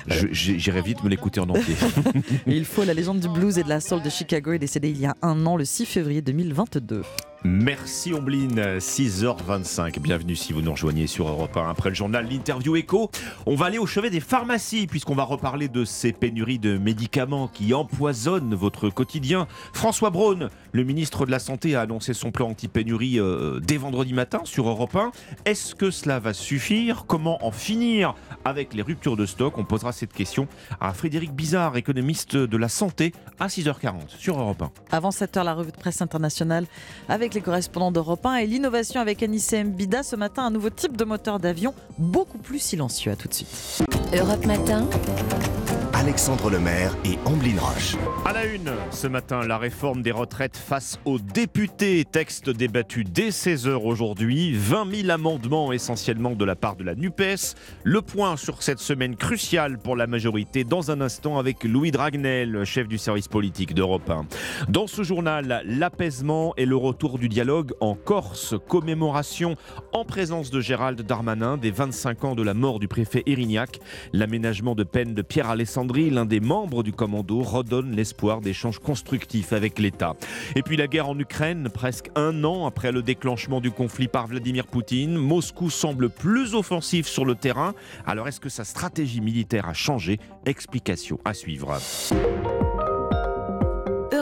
J'irai vite me l'écouter en entier. Il faut la légende du blues et de la soul de Chicago est décédé il y a un an, le 6 février 2022. Merci Ombline, 6h25. Bienvenue si vous nous rejoignez sur Europe 1. Après le journal, l'interview écho, on va aller au chevet des pharmacies puisqu'on va reparler de ces pénuries de médicaments qui empoisonnent votre quotidien. François Braun, le ministre de la Santé, a annoncé son plan anti-pénurie euh, dès vendredi matin sur Europe 1. Est-ce que cela va suffire? Comment en finir avec les ruptures de stock? On posera cette question à Frédéric Bizarre, économiste de la santé, à 6h40 sur Europe 1. Avant 7h, la revue de presse internationale avec les correspondants d'Europe 1 et l'innovation avec Anissé Mbida. Ce matin, un nouveau type de moteur d'avion beaucoup plus silencieux. À tout de suite. Europe Matin. Alexandre Lemaire et Amblin Roche. À la une, ce matin, la réforme des retraites face aux députés. Texte débattu dès 16h aujourd'hui. 20 000 amendements essentiellement de la part de la NUPES. Le point sur cette semaine cruciale pour la majorité dans un instant avec Louis Dragnel, chef du service politique d'Europe 1. Dans ce journal, l'apaisement et le retour du dialogue en Corse. Commémoration en présence de Gérald Darmanin des 25 ans de la mort du préfet Erignac. L'aménagement de peine de Pierre L'un des membres du commando, redonne l'espoir d'échanges constructifs avec l'État. Et puis la guerre en Ukraine, presque un an après le déclenchement du conflit par Vladimir Poutine, Moscou semble plus offensif sur le terrain. Alors est-ce que sa stratégie militaire a changé? Explication à suivre.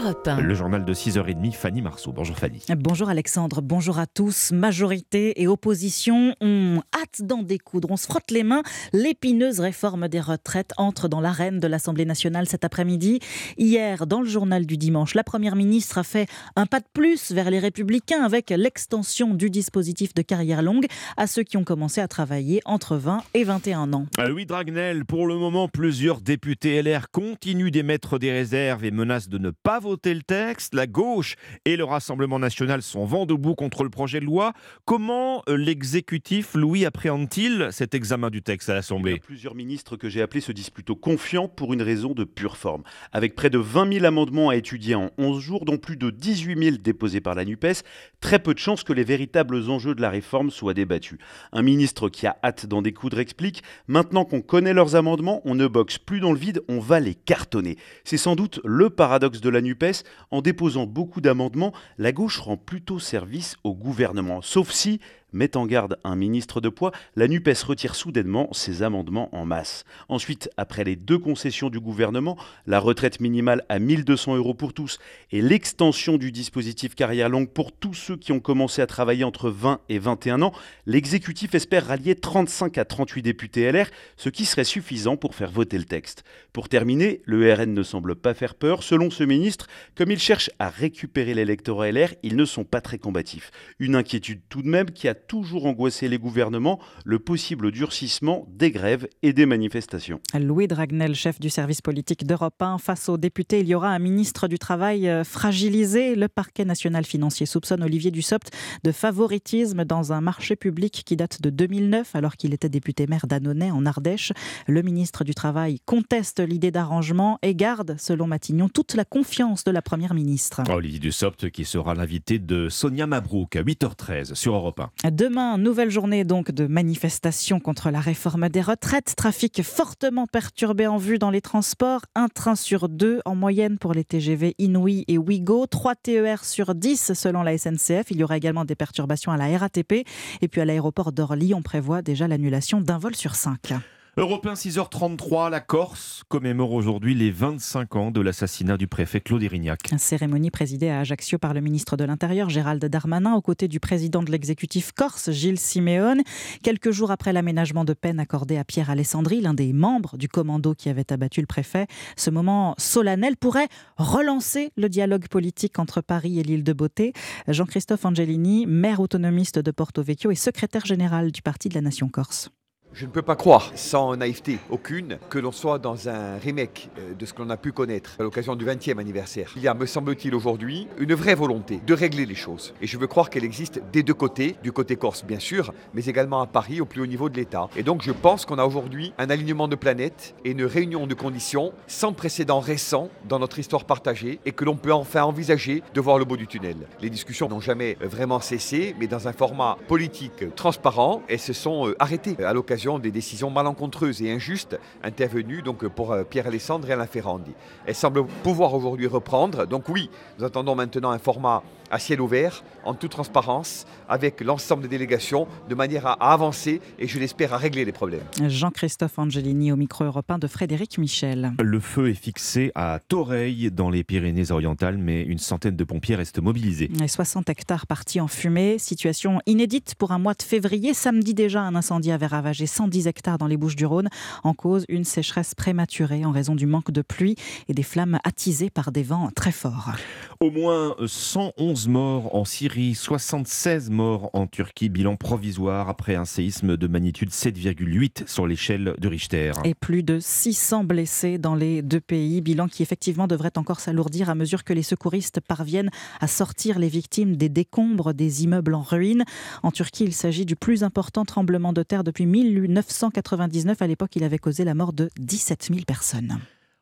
Le journal de 6h30, Fanny Marceau. Bonjour Fanny. Bonjour Alexandre, bonjour à tous. Majorité et opposition ont hâte d'en découdre. On se frotte les mains. L'épineuse réforme des retraites entre dans l'arène de l'Assemblée nationale cet après-midi. Hier, dans le journal du dimanche, la Première ministre a fait un pas de plus vers les républicains avec l'extension du dispositif de carrière longue à ceux qui ont commencé à travailler entre 20 et 21 ans. Louis Dragnel, pour le moment, plusieurs députés LR continuent d'émettre des réserves et menacent de ne pas voter le texte. La gauche et le Rassemblement national sont vent debout contre le projet de loi. Comment euh, l'exécutif, Louis, appréhende-t-il cet examen du texte à l'Assemblée? Plusieurs ministres que j'ai appelés se disent plutôt confiants pour une raison de pure forme. Avec près de 20 000 amendements à étudier en 11 jours, dont plus de 18 000 déposés par la NUPES, très peu de chances que les véritables enjeux de la réforme soient débattus. Un ministre qui a hâte d'en découdre explique Maintenant qu'on connaît leurs amendements, on ne boxe plus dans le vide, on va les cartonner. C'est sans doute le paradoxe de la NUPES en déposant beaucoup d'amendements, la gauche rend plutôt service au gouvernement. Sauf si met en garde un ministre de poids, la NUPES retire soudainement ses amendements en masse. Ensuite, après les deux concessions du gouvernement, la retraite minimale à 1200 euros pour tous et l'extension du dispositif carrière longue pour tous ceux qui ont commencé à travailler entre 20 et 21 ans, l'exécutif espère rallier 35 à 38 députés LR, ce qui serait suffisant pour faire voter le texte. Pour terminer, le RN ne semble pas faire peur. Selon ce ministre, comme il cherche à récupérer l'électorat LR, ils ne sont pas très combatifs. Une inquiétude tout de même qui a toujours angoissé les gouvernements, le possible durcissement des grèves et des manifestations. Louis Dragnel, chef du service politique d'Europe 1, face aux députés, il y aura un ministre du Travail euh, fragilisé. Le parquet national financier soupçonne Olivier Dussopt de favoritisme dans un marché public qui date de 2009, alors qu'il était député maire d'Annonay en Ardèche. Le ministre du Travail conteste l'idée d'arrangement et garde, selon Matignon, toute la confiance de la première ministre. Olivier Dussopt qui sera l'invité de Sonia Mabrouk à 8h13 sur Europe 1. Demain, nouvelle journée donc de manifestation contre la réforme des retraites. Trafic fortement perturbé en vue dans les transports. Un train sur deux en moyenne pour les TGV Inouï et Ouigo. 3 TER sur 10 selon la SNCF. Il y aura également des perturbations à la RATP. Et puis à l'aéroport d'Orly, on prévoit déjà l'annulation d'un vol sur 5. Européen 6h33, la Corse commémore aujourd'hui les 25 ans de l'assassinat du préfet Claude Erignac. Une cérémonie présidée à Ajaccio par le ministre de l'Intérieur Gérald Darmanin aux côtés du président de l'exécutif corse Gilles Simeone. Quelques jours après l'aménagement de peine accordé à Pierre Alessandri, l'un des membres du commando qui avait abattu le préfet, ce moment solennel pourrait relancer le dialogue politique entre Paris et l'île de Beauté. Jean-Christophe Angelini, maire autonomiste de Porto Vecchio et secrétaire général du Parti de la Nation Corse. Je ne peux pas croire, sans naïveté aucune, que l'on soit dans un remake euh, de ce que l'on a pu connaître à l'occasion du 20e anniversaire. Il y a, me semble-t-il, aujourd'hui, une vraie volonté de régler les choses. Et je veux croire qu'elle existe des deux côtés, du côté corse bien sûr, mais également à Paris, au plus haut niveau de l'État. Et donc je pense qu'on a aujourd'hui un alignement de planètes et une réunion de conditions sans précédent récent dans notre histoire partagée et que l'on peut enfin envisager de voir le bout du tunnel. Les discussions n'ont jamais vraiment cessé, mais dans un format politique transparent, elles se sont euh, arrêtées à l'occasion des décisions malencontreuses et injustes intervenues donc pour euh, Pierre Alessandre et Alain Ferrandi. Elle semble pouvoir aujourd'hui reprendre. Donc oui, nous attendons maintenant un format à ciel ouvert, en toute transparence, avec l'ensemble des délégations, de manière à, avancer et je l'espère à régler les problèmes. Jean-Christophe Angelini au micro européen de Frédéric Michel. Le feu est fixé à Toreil dans les Pyrénées-Orientales, mais une centaine de pompiers restent mobilisés. Et 60 hectares partis en fumée, situation inédite pour un mois de février. Samedi déjà, un incendie avait ravagé 110 hectares dans les Bouches-du-Rhône, en cause une sécheresse prématurée en raison du manque de pluie et des flammes attisées par des vents très forts. Au moins 111 morts en Syrie, 76 morts en Turquie, bilan provisoire après un séisme de magnitude 7,8 sur l'échelle de Richter. Et plus de 600 blessés dans les deux pays, bilan qui effectivement devrait encore s'alourdir à mesure que les secouristes parviennent à sortir les victimes des décombres des immeubles en ruine. En Turquie, il s'agit du plus important tremblement de terre depuis 1999. À l'époque, il avait causé la mort de 17 000 personnes.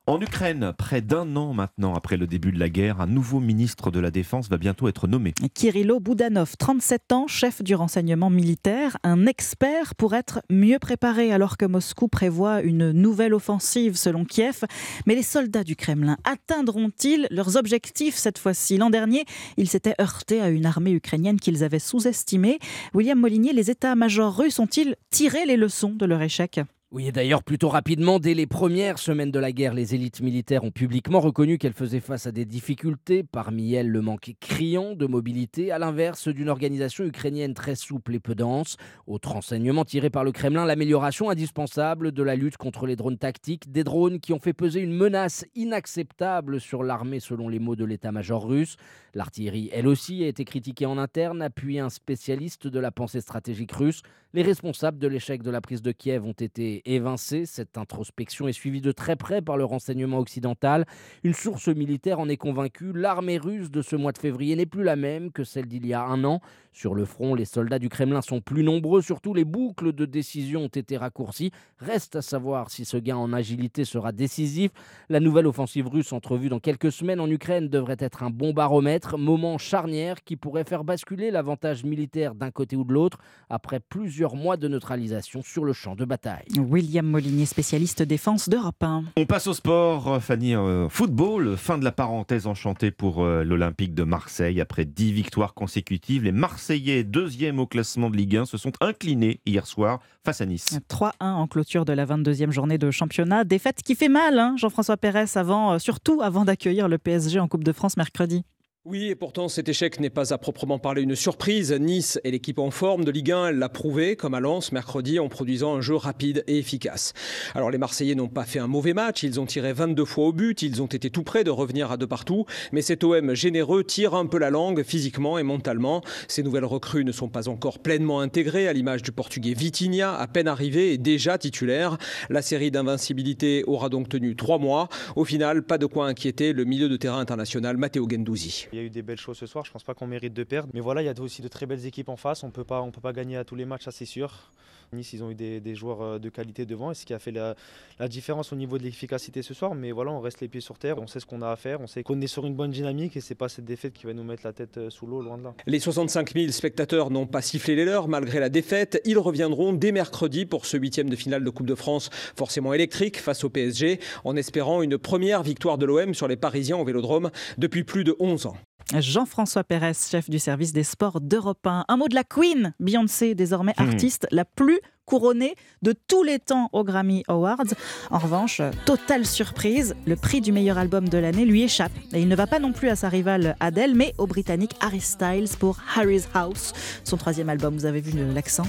En Ukraine, près d'un an maintenant après le début de la guerre, un nouveau ministre de la Défense va bientôt être nommé. Kirilo Boudanov, 37 ans, chef du renseignement militaire, un expert pour être mieux préparé alors que Moscou prévoit une nouvelle offensive selon Kiev. Mais les soldats du Kremlin atteindront-ils leurs objectifs cette fois-ci? L'an dernier, ils s'étaient heurtés à une armée ukrainienne qu'ils avaient sous-estimée. William Molinier, les états-majors russes ont-ils tiré les leçons de leur échec? Oui, et d'ailleurs, plutôt rapidement, dès les premières semaines de la guerre, les élites militaires ont publiquement reconnu qu'elles faisaient face à des difficultés, parmi elles le manque criant de mobilité, à l'inverse d'une organisation ukrainienne très souple et peu dense. Autre renseignement tiré par le Kremlin, l'amélioration indispensable de la lutte contre les drones tactiques, des drones qui ont fait peser une menace inacceptable sur l'armée selon les mots de l'état-major russe. L'artillerie, elle aussi, a été critiquée en interne, appuyé un spécialiste de la pensée stratégique russe. Les responsables de l'échec de la prise de Kiev ont été évincés. Cette introspection est suivie de très près par le renseignement occidental. Une source militaire en est convaincue. L'armée russe de ce mois de février n'est plus la même que celle d'il y a un an. Sur le front, les soldats du Kremlin sont plus nombreux. Surtout, les boucles de décision ont été raccourcies. Reste à savoir si ce gain en agilité sera décisif. La nouvelle offensive russe entrevue dans quelques semaines en Ukraine devrait être un bon baromètre, moment charnière qui pourrait faire basculer l'avantage militaire d'un côté ou de l'autre après plusieurs mois de neutralisation sur le champ de bataille. William Molinier, spécialiste défense d'Europe 1. On passe au sport, Fanny. euh, football, fin de la parenthèse enchantée pour euh, l'Olympique de Marseille. Après 10 victoires consécutives, les Marseillais, deuxième au classement de Ligue 1, se sont inclinés hier soir face à Nice. 3-1 en clôture de la 22e journée de championnat. Défaite qui fait mal, hein, Jean-François Pérez, avant, euh, surtout avant d'accueillir le PSG en Coupe de France mercredi. Oui, et pourtant cet échec n'est pas à proprement parler une surprise. Nice est l'équipe en forme de Ligue 1, elle l'a prouvé, comme à Lens mercredi, en produisant un jeu rapide et efficace. Alors les Marseillais n'ont pas fait un mauvais match, ils ont tiré 22 fois au but, ils ont été tout près de revenir à deux partout, mais cet OM généreux tire un peu la langue physiquement et mentalement. Ces nouvelles recrues ne sont pas encore pleinement intégrées, à l'image du portugais Vitinha, à peine arrivé et déjà titulaire. La série d'invincibilité aura donc tenu trois mois. Au final, pas de quoi inquiéter le milieu de terrain international Matteo Gendouzi. Il y a eu des belles choses ce soir, je pense pas qu'on mérite de perdre. Mais voilà, il y a aussi de très belles équipes en face, on peut pas, on peut pas gagner à tous les matchs, ça c'est sûr. Nice, ils ont eu des, joueurs euh, de qualité devant, ce qui a fait la, la différence au niveau de l'efficacité ce soir. Mais voilà, on reste les pieds sur terre, on sait ce qu'on a à faire, on sait qu'on est sur une bonne dynamique et c'est pas cette défaite qui va nous mettre la tête euh, sous l'eau, loin de là. Les 65 000 spectateurs n'ont pas sifflé les leurs malgré la défaite. Ils reviendront dès mercredi pour ce huitième de finale de Coupe de France, forcément électrique face au PSG, en espérant une première victoire de l'OM sur les Parisiens au Vélodrome depuis plus de 11 ans. Jean-François Pérez, chef du service des sports d'Europe 1. Un mot de la Queen, Beyoncé, désormais Hmm. artiste la plus couronnée de tous les temps aux Grammy Awards. En revanche, totale surprise, le prix du meilleur album de l'année lui échappe. Et il ne va pas non plus à sa rivale Adele, mais au Britannique Harry Styles pour Harry's House, son troisième album. Vous avez vu l'accent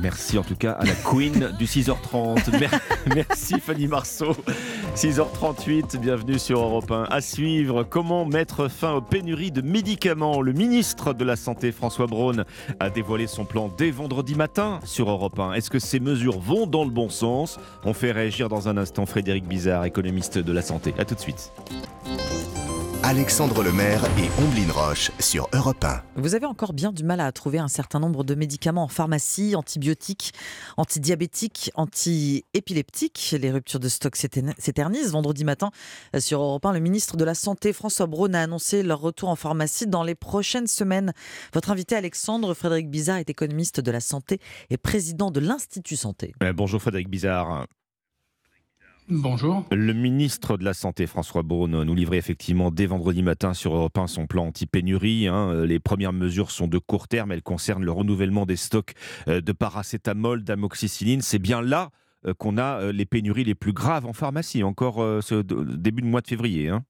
Merci en tout cas à la Queen du 6h30. Mer- Merci Fanny Marceau. 6h38, bienvenue sur Europe 1. À suivre, comment mettre fin aux pénuries de médicaments? Le ministre de la Santé, François Braun, a dévoilé son plan dès vendredi matin sur Europe 1. Est-ce que ces mesures vont dans le bon sens? On fait réagir dans un instant Frédéric Bizarre, économiste de la santé. A tout de suite. Alexandre Lemaire et Omblin Roche sur Europe 1. Vous avez encore bien du mal à trouver un certain nombre de médicaments en pharmacie, antibiotiques, antidiabétiques, anti-épileptiques. Les ruptures de stock s'étern- s'éternisent. Vendredi matin, euh, sur Europe 1, le ministre de la Santé, François Braun, a annoncé leur retour en pharmacie dans les prochaines semaines. Votre invité, Alexandre Frédéric Bizarre, est économiste de la santé et président de l'Institut Santé. Euh, bonjour Frédéric Bizarre. Le ministre de la Santé, François Braun, nous livrait effectivement dès vendredi matin sur Europe 1 son plan anti-pénurie. hein. Les premières mesures sont de court terme. Elles concernent le renouvellement des stocks euh, de paracétamol, d'amoxicilline. C'est bien là euh, qu'on a euh, les pénuries les plus graves en pharmacie, encore ce début de mois de février. hein.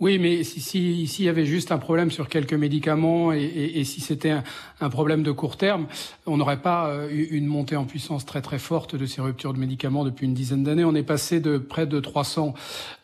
Oui, mais si- si- s'il y avait juste un problème sur quelques médicaments et, et- et si c'était un, un problème de court terme, on n'aurait pas eu une montée en puissance très très forte de ces ruptures de médicaments depuis une dizaine d'années. On est passé de près de 300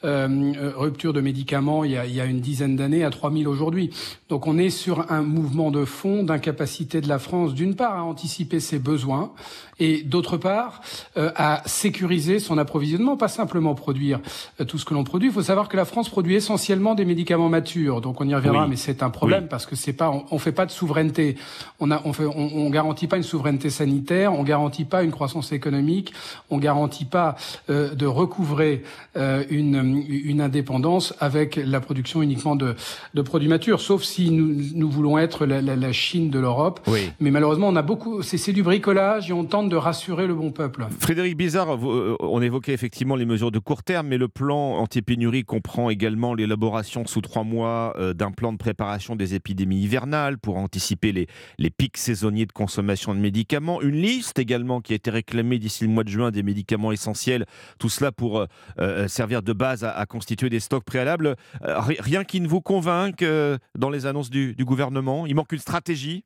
euh, euh, ruptures de médicaments il y a, il y a une dizaine d'années à 3000 aujourd'hui. Donc on est sur un mouvement de fond d'incapacité de la France, d'une part, à anticiper ses besoins et d'autre part, euh, à sécuriser son approvisionnement, pas simplement produire euh, tout ce que l'on produit. Il faut savoir que la France produit essentiellement seulement des médicaments matures. Donc on y reviendra, Oui. mais c'est un problème Oui. parce que c'est pas, on, on fait pas de souveraineté. On a, on fait, on, on garantit pas une souveraineté sanitaire, on garantit pas une croissance économique, on garantit pas euh, de recouvrer euh, une, une indépendance avec la production uniquement de, de produits matures. Sauf si nous, nous voulons être la, la, la Chine de l'Europe. Oui. Mais malheureusement, on a beaucoup, c'est c'est du bricolage et on tente de rassurer le bon peuple. Frédéric Bizarre, euh, on évoquait effectivement les mesures de court terme, mais le plan anti-pénurie comprend également sous trois mois euh, d'un plan de préparation des épidémies hivernales pour anticiper les, les pics saisonniers de consommation de médicaments. Une liste également qui a été réclamée d'ici le mois de juin des médicaments essentiels. Tout cela pour euh, euh, servir de base à, constituer des stocks préalables. Ri- rien qui ne vous convainque euh, dans les annonces du, du gouvernement? Il manque une stratégie?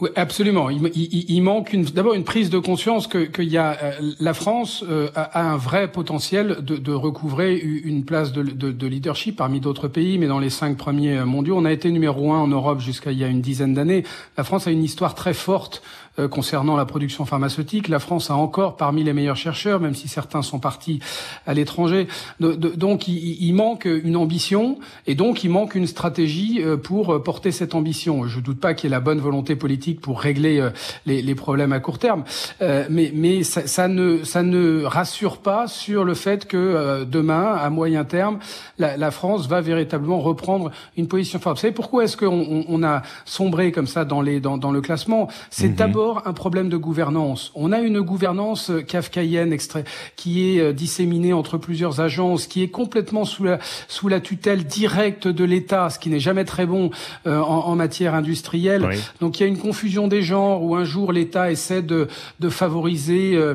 Oui, absolument. Il, manque d'abord une prise de conscience que, y a, euh, la France euh, a, a un vrai potentiel de, de recouvrer une place de, de- de leadership parmi d'autres pays, mais dans les cinq premiers mondiaux, on a été numéro un en Europe jusqu'à il y a une dizaine d'années. La France a une histoire très forte euh, concernant la production pharmaceutique. La France a encore parmi les meilleurs chercheurs, même si certains sont partis à l'étranger. De- de- donc il, manque une ambition et donc il manque une stratégie euh, pour euh, porter cette ambition. Je doute pas qu'il y ait la bonne volonté politique pour régler euh, les, les problèmes à court terme, Euh, mais, mais ça, ça ne, ça ne rassure pas sur le fait que euh, demain, à moyen terme, la, la France va véritablement reprendre une position forte. Vous savez pourquoi est-ce qu'on on, on a sombré comme ça dans, les, dans, dans le classement? C'est Mhm. d'abord un problème de gouvernance. On a une gouvernance euh, kafkaïenne extrait, qui est euh, disséminée entre plusieurs agences, qui est complètement sous la, sous la tutelle directe de l'État, ce qui n'est jamais très bon euh, en, en matière industrielle. Oui. Donc il y a une confusion des genres où un jour l'État essaie de, de favoriser euh,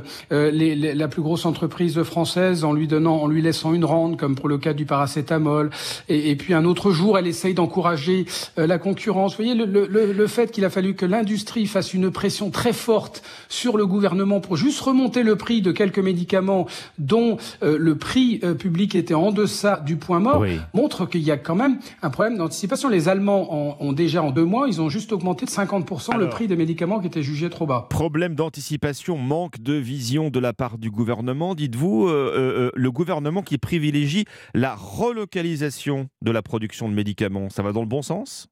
les, les- la plus grosse entreprise française en lui donnant, en lui laissant une rente, comme pour le cas du paracétamol, et, et puis un autre jour elle essaye d'encourager euh, la concurrence. Vous voyez le, le- le fait qu'il a fallu que l'industrie fasse une pression très forte sur le gouvernement pour juste remonter le prix de quelques médicaments dont euh, le prix euh, public était en deçà du point mort Oui. montre qu'il y a quand même un problème d'anticipation. Les Allemands ont, ont déjà en deux mois, ils ont juste augmenté de 50% le prix des médicaments qui étaient jugés trop bas. Problème d'anticipation, manque de vision de la part du gouvernement. Dites-vous, euh, le gouvernement qui privilégie la relocalisation de la production de médicaments, ça va dans le bon sens?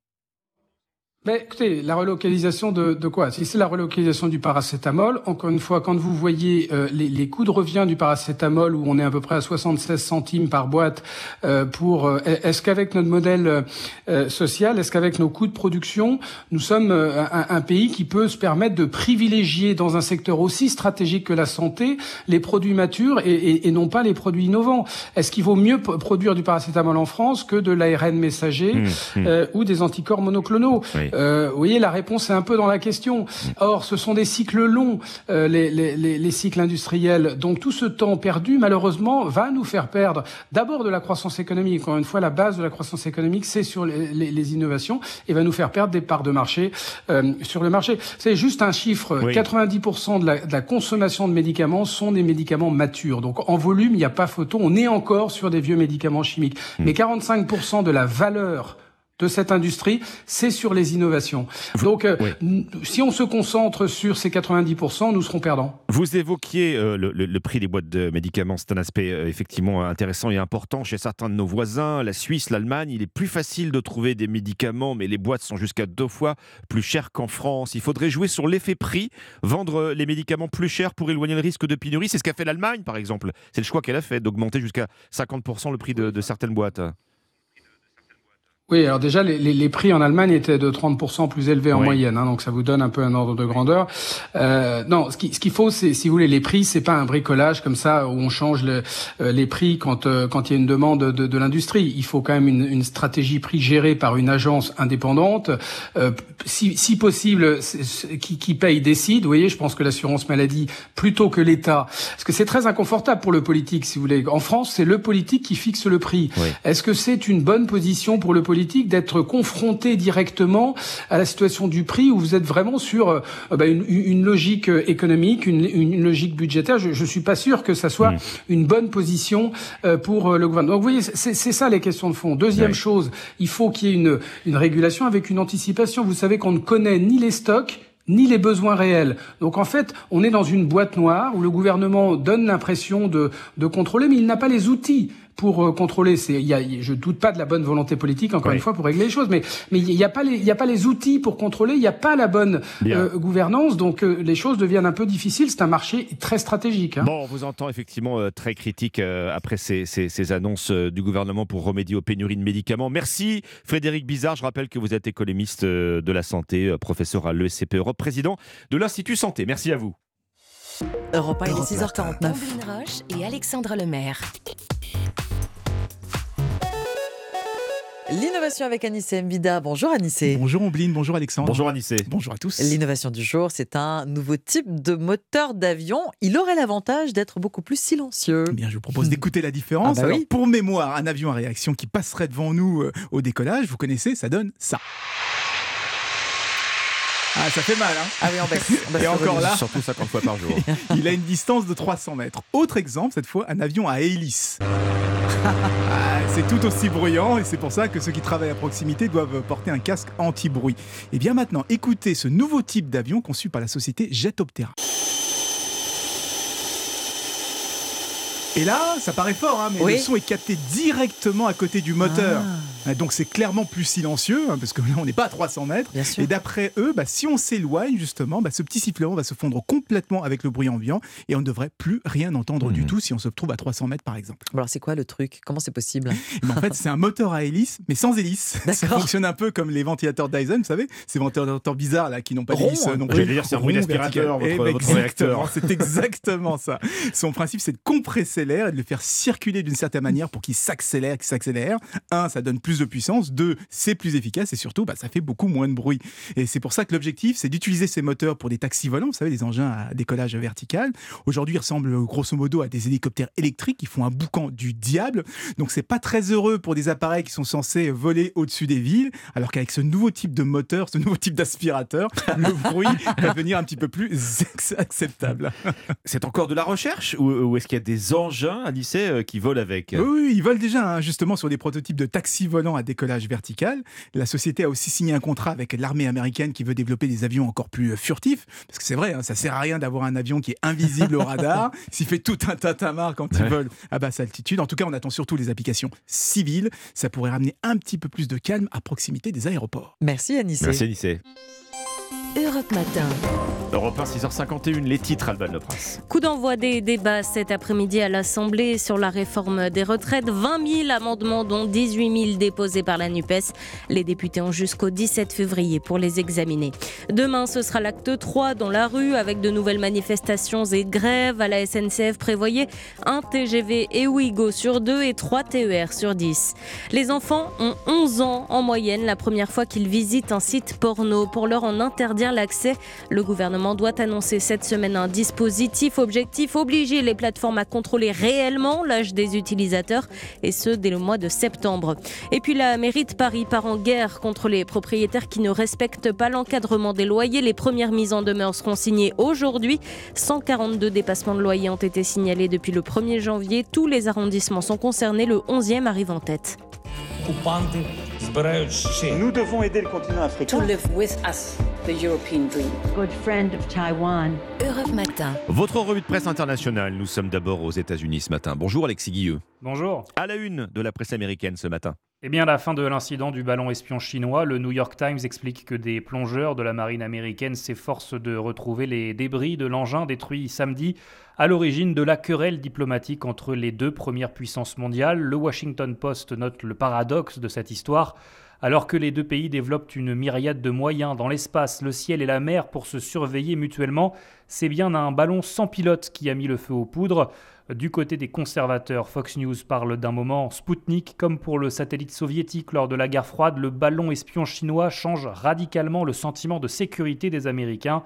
Mais écoutez, la relocalisation de, de quoi? Si c'est la relocalisation du paracétamol, encore une fois, quand vous voyez euh, les, les coûts de revient du paracétamol, où on est à peu près à 76 centimes par boîte, euh, pour euh, est-ce qu'avec notre modèle euh, social, est-ce qu'avec nos coûts de production, nous sommes euh, un, un pays qui peut se permettre de privilégier dans un secteur aussi stratégique que la santé les produits matures et, et, et non pas les produits innovants? Est-ce qu'il vaut mieux produire du paracétamol en France que de l'ARN messager Mmh, mmh. euh, ou des anticorps monoclonaux? Oui. Euh, vous voyez, la réponse est un peu dans la question. Or, ce sont des cycles longs, euh, les, les, les, les cycles industriels. Donc, tout ce temps perdu, malheureusement, va nous faire perdre d'abord de la croissance économique. Encore une fois, la base de la croissance économique, c'est sur les, les, les innovations et va nous faire perdre des parts de marché euh, sur le marché. C'est juste un chiffre. Oui. 90% de la, de la consommation de médicaments sont des médicaments matures. Donc, en volume, il n'y a pas photo. On est encore sur des vieux médicaments chimiques. Mais 45% de la valeur de cette industrie, c'est sur les innovations. Donc, euh, si on se concentre sur ces 90%, nous serons perdants. Vous évoquiez euh, le, le- le prix des boîtes de médicaments, c'est un aspect euh, effectivement intéressant et important chez certains de nos voisins, la Suisse, l'Allemagne. Il est plus facile de trouver des médicaments, mais les boîtes sont jusqu'à deux fois plus chères qu'en France. Il faudrait jouer sur l'effet prix, vendre les médicaments plus chers pour éloigner le risque de pénurie. C'est ce qu'a fait l'Allemagne, par exemple. C'est le choix qu'elle a fait, d'augmenter jusqu'à 50% le prix de, de certaines boîtes. Oui, alors déjà, les, les- les prix en Allemagne étaient de 30% plus élevés en Oui. moyenne, hein, donc ça vous donne un peu un ordre de grandeur. Euh, non, ce qui- ce qu'il faut, c'est, si vous voulez, les prix, c'est pas un bricolage comme ça où on change le- euh, les prix quand euh, quand il y a une demande de, de l'industrie. Il faut quand même une, une stratégie prix gérée par une agence indépendante, euh, si, si possible, qui, qui paye décide. Vous voyez, je pense que l'assurance maladie plutôt que l'État, parce que c'est très inconfortable pour le politique, si vous voulez. En France, c'est le politique qui fixe le prix. Est-ce que c'est une bonne position pour le politique d'être confronté directement à la situation du prix où vous êtes vraiment sur euh, bah, une, une logique euh, économique, une, une logique budgétaire Je ne suis pas sûr que ça soit une bonne position euh, pour euh, le gouvernement. Donc vous voyez, c'est c'est ça les questions de fond. Deuxième chose, il faut qu'il y ait une, une régulation avec une anticipation. Vous savez qu'on ne connaît ni les stocks ni les besoins réels. Donc en fait, on est dans une boîte noire où le gouvernement donne l'impression de, de contrôler, mais il n'a pas les outils pour euh, contrôler. C'est, y a, je doute pas de la bonne volonté politique, encore Oui. une fois, pour régler les choses, mais mais il n'y a pas les, il y a pas les outils pour contrôler, il n'y a pas la bonne euh, gouvernance, donc euh, les choses deviennent un peu difficiles. C'est un marché très stratégique. hein. Bon, on vous entend effectivement euh, très critique euh, après ces, ces- ces annonces euh, du gouvernement pour remédier aux pénuries de médicaments. Merci Frédéric Bizarre. Je rappelle que vous êtes économiste euh, de la santé, euh, professeur à l'ESCP Europe, président de l'Institut Santé. Merci à vous. Europe 1, il est Europe 6h49. Omblin Roche et Alexandre Lemaire. L'innovation avec Anissé Mbida. Bonjour Anissé. Bonjour Ombline, bonjour Alexandre. Bonjour Anissé. Bonjour à tous. L'innovation du jour, c'est un nouveau type de moteur d'avion. Il aurait l'avantage d'être beaucoup plus silencieux. Eh Bien, je vous propose d'écouter la différence. Ah bah Alors, oui. Pour mémoire, un avion à réaction qui passerait devant nous euh, au décollage, vous connaissez, ça donne ça. Ah, ça fait mal, hein Ah oui, on baisse. on baisse Et encore là, Surtout 50 fois par jour. il a une distance de 300 mètres. Autre exemple, cette fois, un avion à hélice. Ah, c'est tout aussi bruyant et c'est pour ça que ceux qui travaillent à proximité doivent porter un casque anti-bruit. Et bien maintenant, écoutez ce nouveau type d'avion conçu par la société Jetoptera. Et là, ça paraît fort, hein, mais Oui. le son est capté directement à côté du moteur. Ah, Donc c'est clairement plus silencieux, hein, parce que là on n'est pas à 300 mètres. Bien sûr. Et d'après eux, bah, si on s'éloigne justement, bah, ce petit sifflement va se fondre complètement avec le bruit ambiant et on ne devrait plus rien entendre Mhm. du tout si on se trouve à 300 mètres par exemple. Alors c'est quoi le truc? Comment c'est possible? Mais en fait, c'est un moteur à hélice, mais sans hélice. Ça fonctionne un peu comme les ventilateurs Dyson, vous savez, ces ventilateurs bizarres là qui n'ont pas d'hélice euh, hein. non plus. J'allais dire, c'est un bruit d'aspirateur, votre- Eh ben, votre réacteur. C'est exactement ça. Son principe, c'est de compresser l'air et de le faire circuler d'une certaine manière pour qu'il s'accélère, qu'il s'accélère. Un, ça donne plus de puissance. Deux, c'est plus efficace et surtout, bah, ça fait beaucoup moins de bruit. Et c'est pour ça que l'objectif, c'est d'utiliser ces moteurs pour des taxis volants, vous savez, des engins à décollage vertical. Aujourd'hui, ils ressemblent euh, grosso modo à des hélicoptères électriques qui font un boucan du diable. Donc, c'est pas très heureux pour des appareils qui sont censés voler au-dessus des villes. Alors qu'avec ce nouveau type de moteur, ce nouveau type d'aspirateur, le bruit va devenir un petit peu plus acceptable. C'est encore de la recherche ou, est-ce qu'il y a des engins, Anissé, euh, qui volent avec Oui, oui, ils volent déjà hein, justement sur des prototypes de taxis volants à décollage vertical. La société a aussi signé un contrat avec l'armée américaine qui veut développer des avions encore plus euh, furtifs. Parce que c'est vrai, hein, ça sert à rien d'avoir un avion qui est invisible au radar, s'il fait tout un tatamar quand il Ouais. vole à basse altitude. En tout cas, on attend surtout les applications civiles. Ça pourrait ramener un petit peu plus de calme à proximité des aéroports. Merci Anissé. Merci Anissé. Europe Matin. Europe 1, 6h51, les titres, Alban Le Prince. Coup d'envoi des débats cet après-midi à l'Assemblée sur la réforme des retraites. 20 000 amendements, dont 18 000 déposés par la NUPES. Les députés ont jusqu'au 17 février pour les examiner. Demain, ce sera l'acte 3 dans la rue avec de nouvelles manifestations et grèves. À la SNCF, prévoyez un TGV et Ouigo sur 2 et 3 TER sur 10. Les enfants ont 11 ans en moyenne la première fois qu'ils visitent un site porno. Pour leur en interdire l'accès, le gouvernement doit annoncer cette semaine un dispositif objectif obliger les plateformes à contrôler réellement l'âge des utilisateurs et ce dès le mois de septembre. Et puis la mairie de Paris part en guerre contre les propriétaires qui ne respectent pas l'encadrement des loyers. Les premières mises en demeure seront signées aujourd'hui. 142 dépassements de loyers ont été signalés depuis le 1er janvier. Tous les arrondissements sont concernés. Le 11e arrive en tête. Nous devons aider le continent africain. to live with us the European dream. Good friend of Taiwan. Europe Matin. Votre revue de presse internationale, nous sommes d'abord aux États-Unis ce matin. Bonjour Alexis Guilleux. Bonjour. À la une de la presse américaine ce matin. Eh bien, à la fin de l'incident du ballon espion chinois, le New York Times explique que des plongeurs de la marine américaine s'efforcent de retrouver les débris de l'engin détruit samedi à l'origine de la querelle diplomatique entre les deux premières puissances mondiales. Le Washington Post note le paradoxe de cette histoire. Alors que les deux pays développent une myriade de moyens dans l'espace, le ciel et la mer pour se surveiller mutuellement, c'est bien un ballon sans pilote qui a mis le feu aux poudres. Du côté des conservateurs, Fox News parle d'un moment Spoutnik, comme pour le satellite soviétique lors de la guerre froide, le ballon espion chinois change radicalement le sentiment de sécurité des Américains.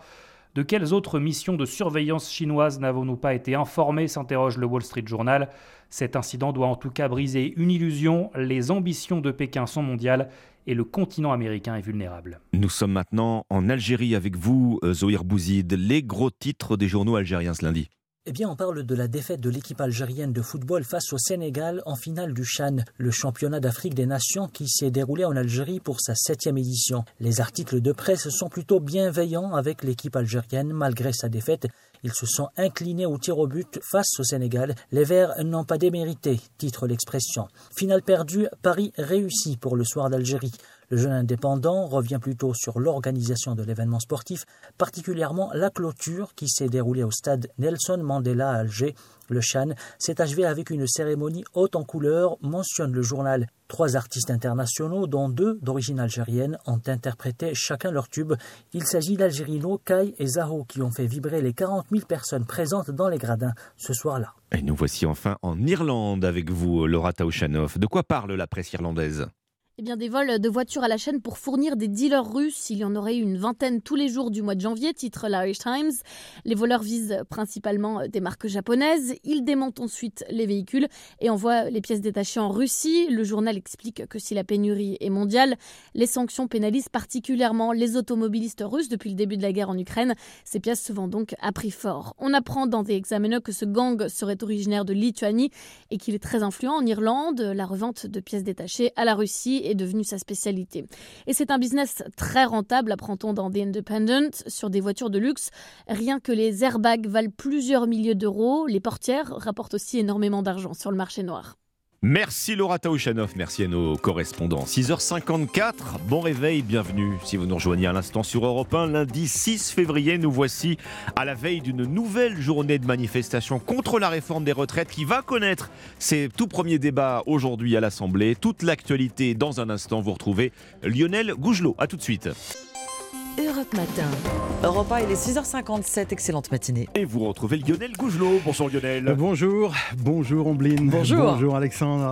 De quelles autres missions de surveillance chinoise n'avons-nous pas été informés s'interroge le Wall Street Journal. Cet incident doit en tout cas briser une illusion, les ambitions de Pékin sont mondiales et le continent américain est vulnérable. Nous sommes maintenant en Algérie avec vous, euh, Zohir Bouzid. Les gros titres des journaux algériens ce lundi. Eh bien, on parle de la défaite de l'équipe algérienne de football face au Sénégal en finale du Chan, le championnat d'Afrique des Nations qui s'est déroulé en Algérie pour sa septième édition. Les articles de presse sont plutôt bienveillants avec l'équipe algérienne malgré sa défaite. Ils se sont inclinés au tir au but face au Sénégal. Les Verts n'ont pas démérité, titre l'expression. Finale perdue, Paris réussi pour le soir d'Algérie. Le jeune indépendant revient plutôt sur l'organisation de l'événement sportif, particulièrement la clôture qui s'est déroulée au stade Nelson Mandela à Alger. Le Chan s'est achevé avec une cérémonie haute en couleurs, mentionne le journal. Trois artistes internationaux, dont deux d'origine algérienne, ont interprété chacun leur tube. Il s'agit d'Algérino, Kai et Zaho qui ont fait vibrer les 40 000 personnes présentes dans les gradins ce soir-là. Et nous voici enfin en Irlande avec vous, Laura Taouchanoff. De quoi parle la presse irlandaise? Eh bien, des vols de voitures à la chaîne pour fournir des dealers russes. Il y en aurait eu une vingtaine tous les jours du mois de janvier, titre l'Irish Times. Les voleurs visent principalement des marques japonaises. Ils démontent ensuite les véhicules et envoient les pièces détachées en Russie. Le journal explique que si la pénurie est mondiale, les sanctions pénalisent particulièrement les automobilistes russes depuis le début de la guerre en Ukraine. Ces pièces se vendent donc à prix fort. On apprend dans des examineurs que ce gang serait originaire de Lituanie et qu'il est très influent en Irlande. La revente de pièces détachées à la Russie est devenue sa spécialité. Et c'est un business très rentable, apprend-on dans The Independent, sur des voitures de luxe. Rien que les airbags valent plusieurs milliers d'euros. Les portières rapportent aussi énormément d'argent sur le marché noir. Merci Laura Taouchanoff, merci à nos correspondants. 6h54, bon réveil, bienvenue. Si vous nous rejoignez à l'instant sur Europe 1, lundi 6 février, nous voici à la veille d'une nouvelle journée de manifestation contre la réforme des retraites qui va connaître ses tout premiers débats aujourd'hui à l'Assemblée. Toute l'actualité dans un instant, vous retrouvez Lionel Gougelot. A tout de suite. Europe Matin. Europe 1, il est 6h57, excellente matinée. Et vous retrouvez Lionel Gougelot. Bonjour Lionel. Bonjour, bonjour Ombline. Bonjour. Bonjour Alexandre.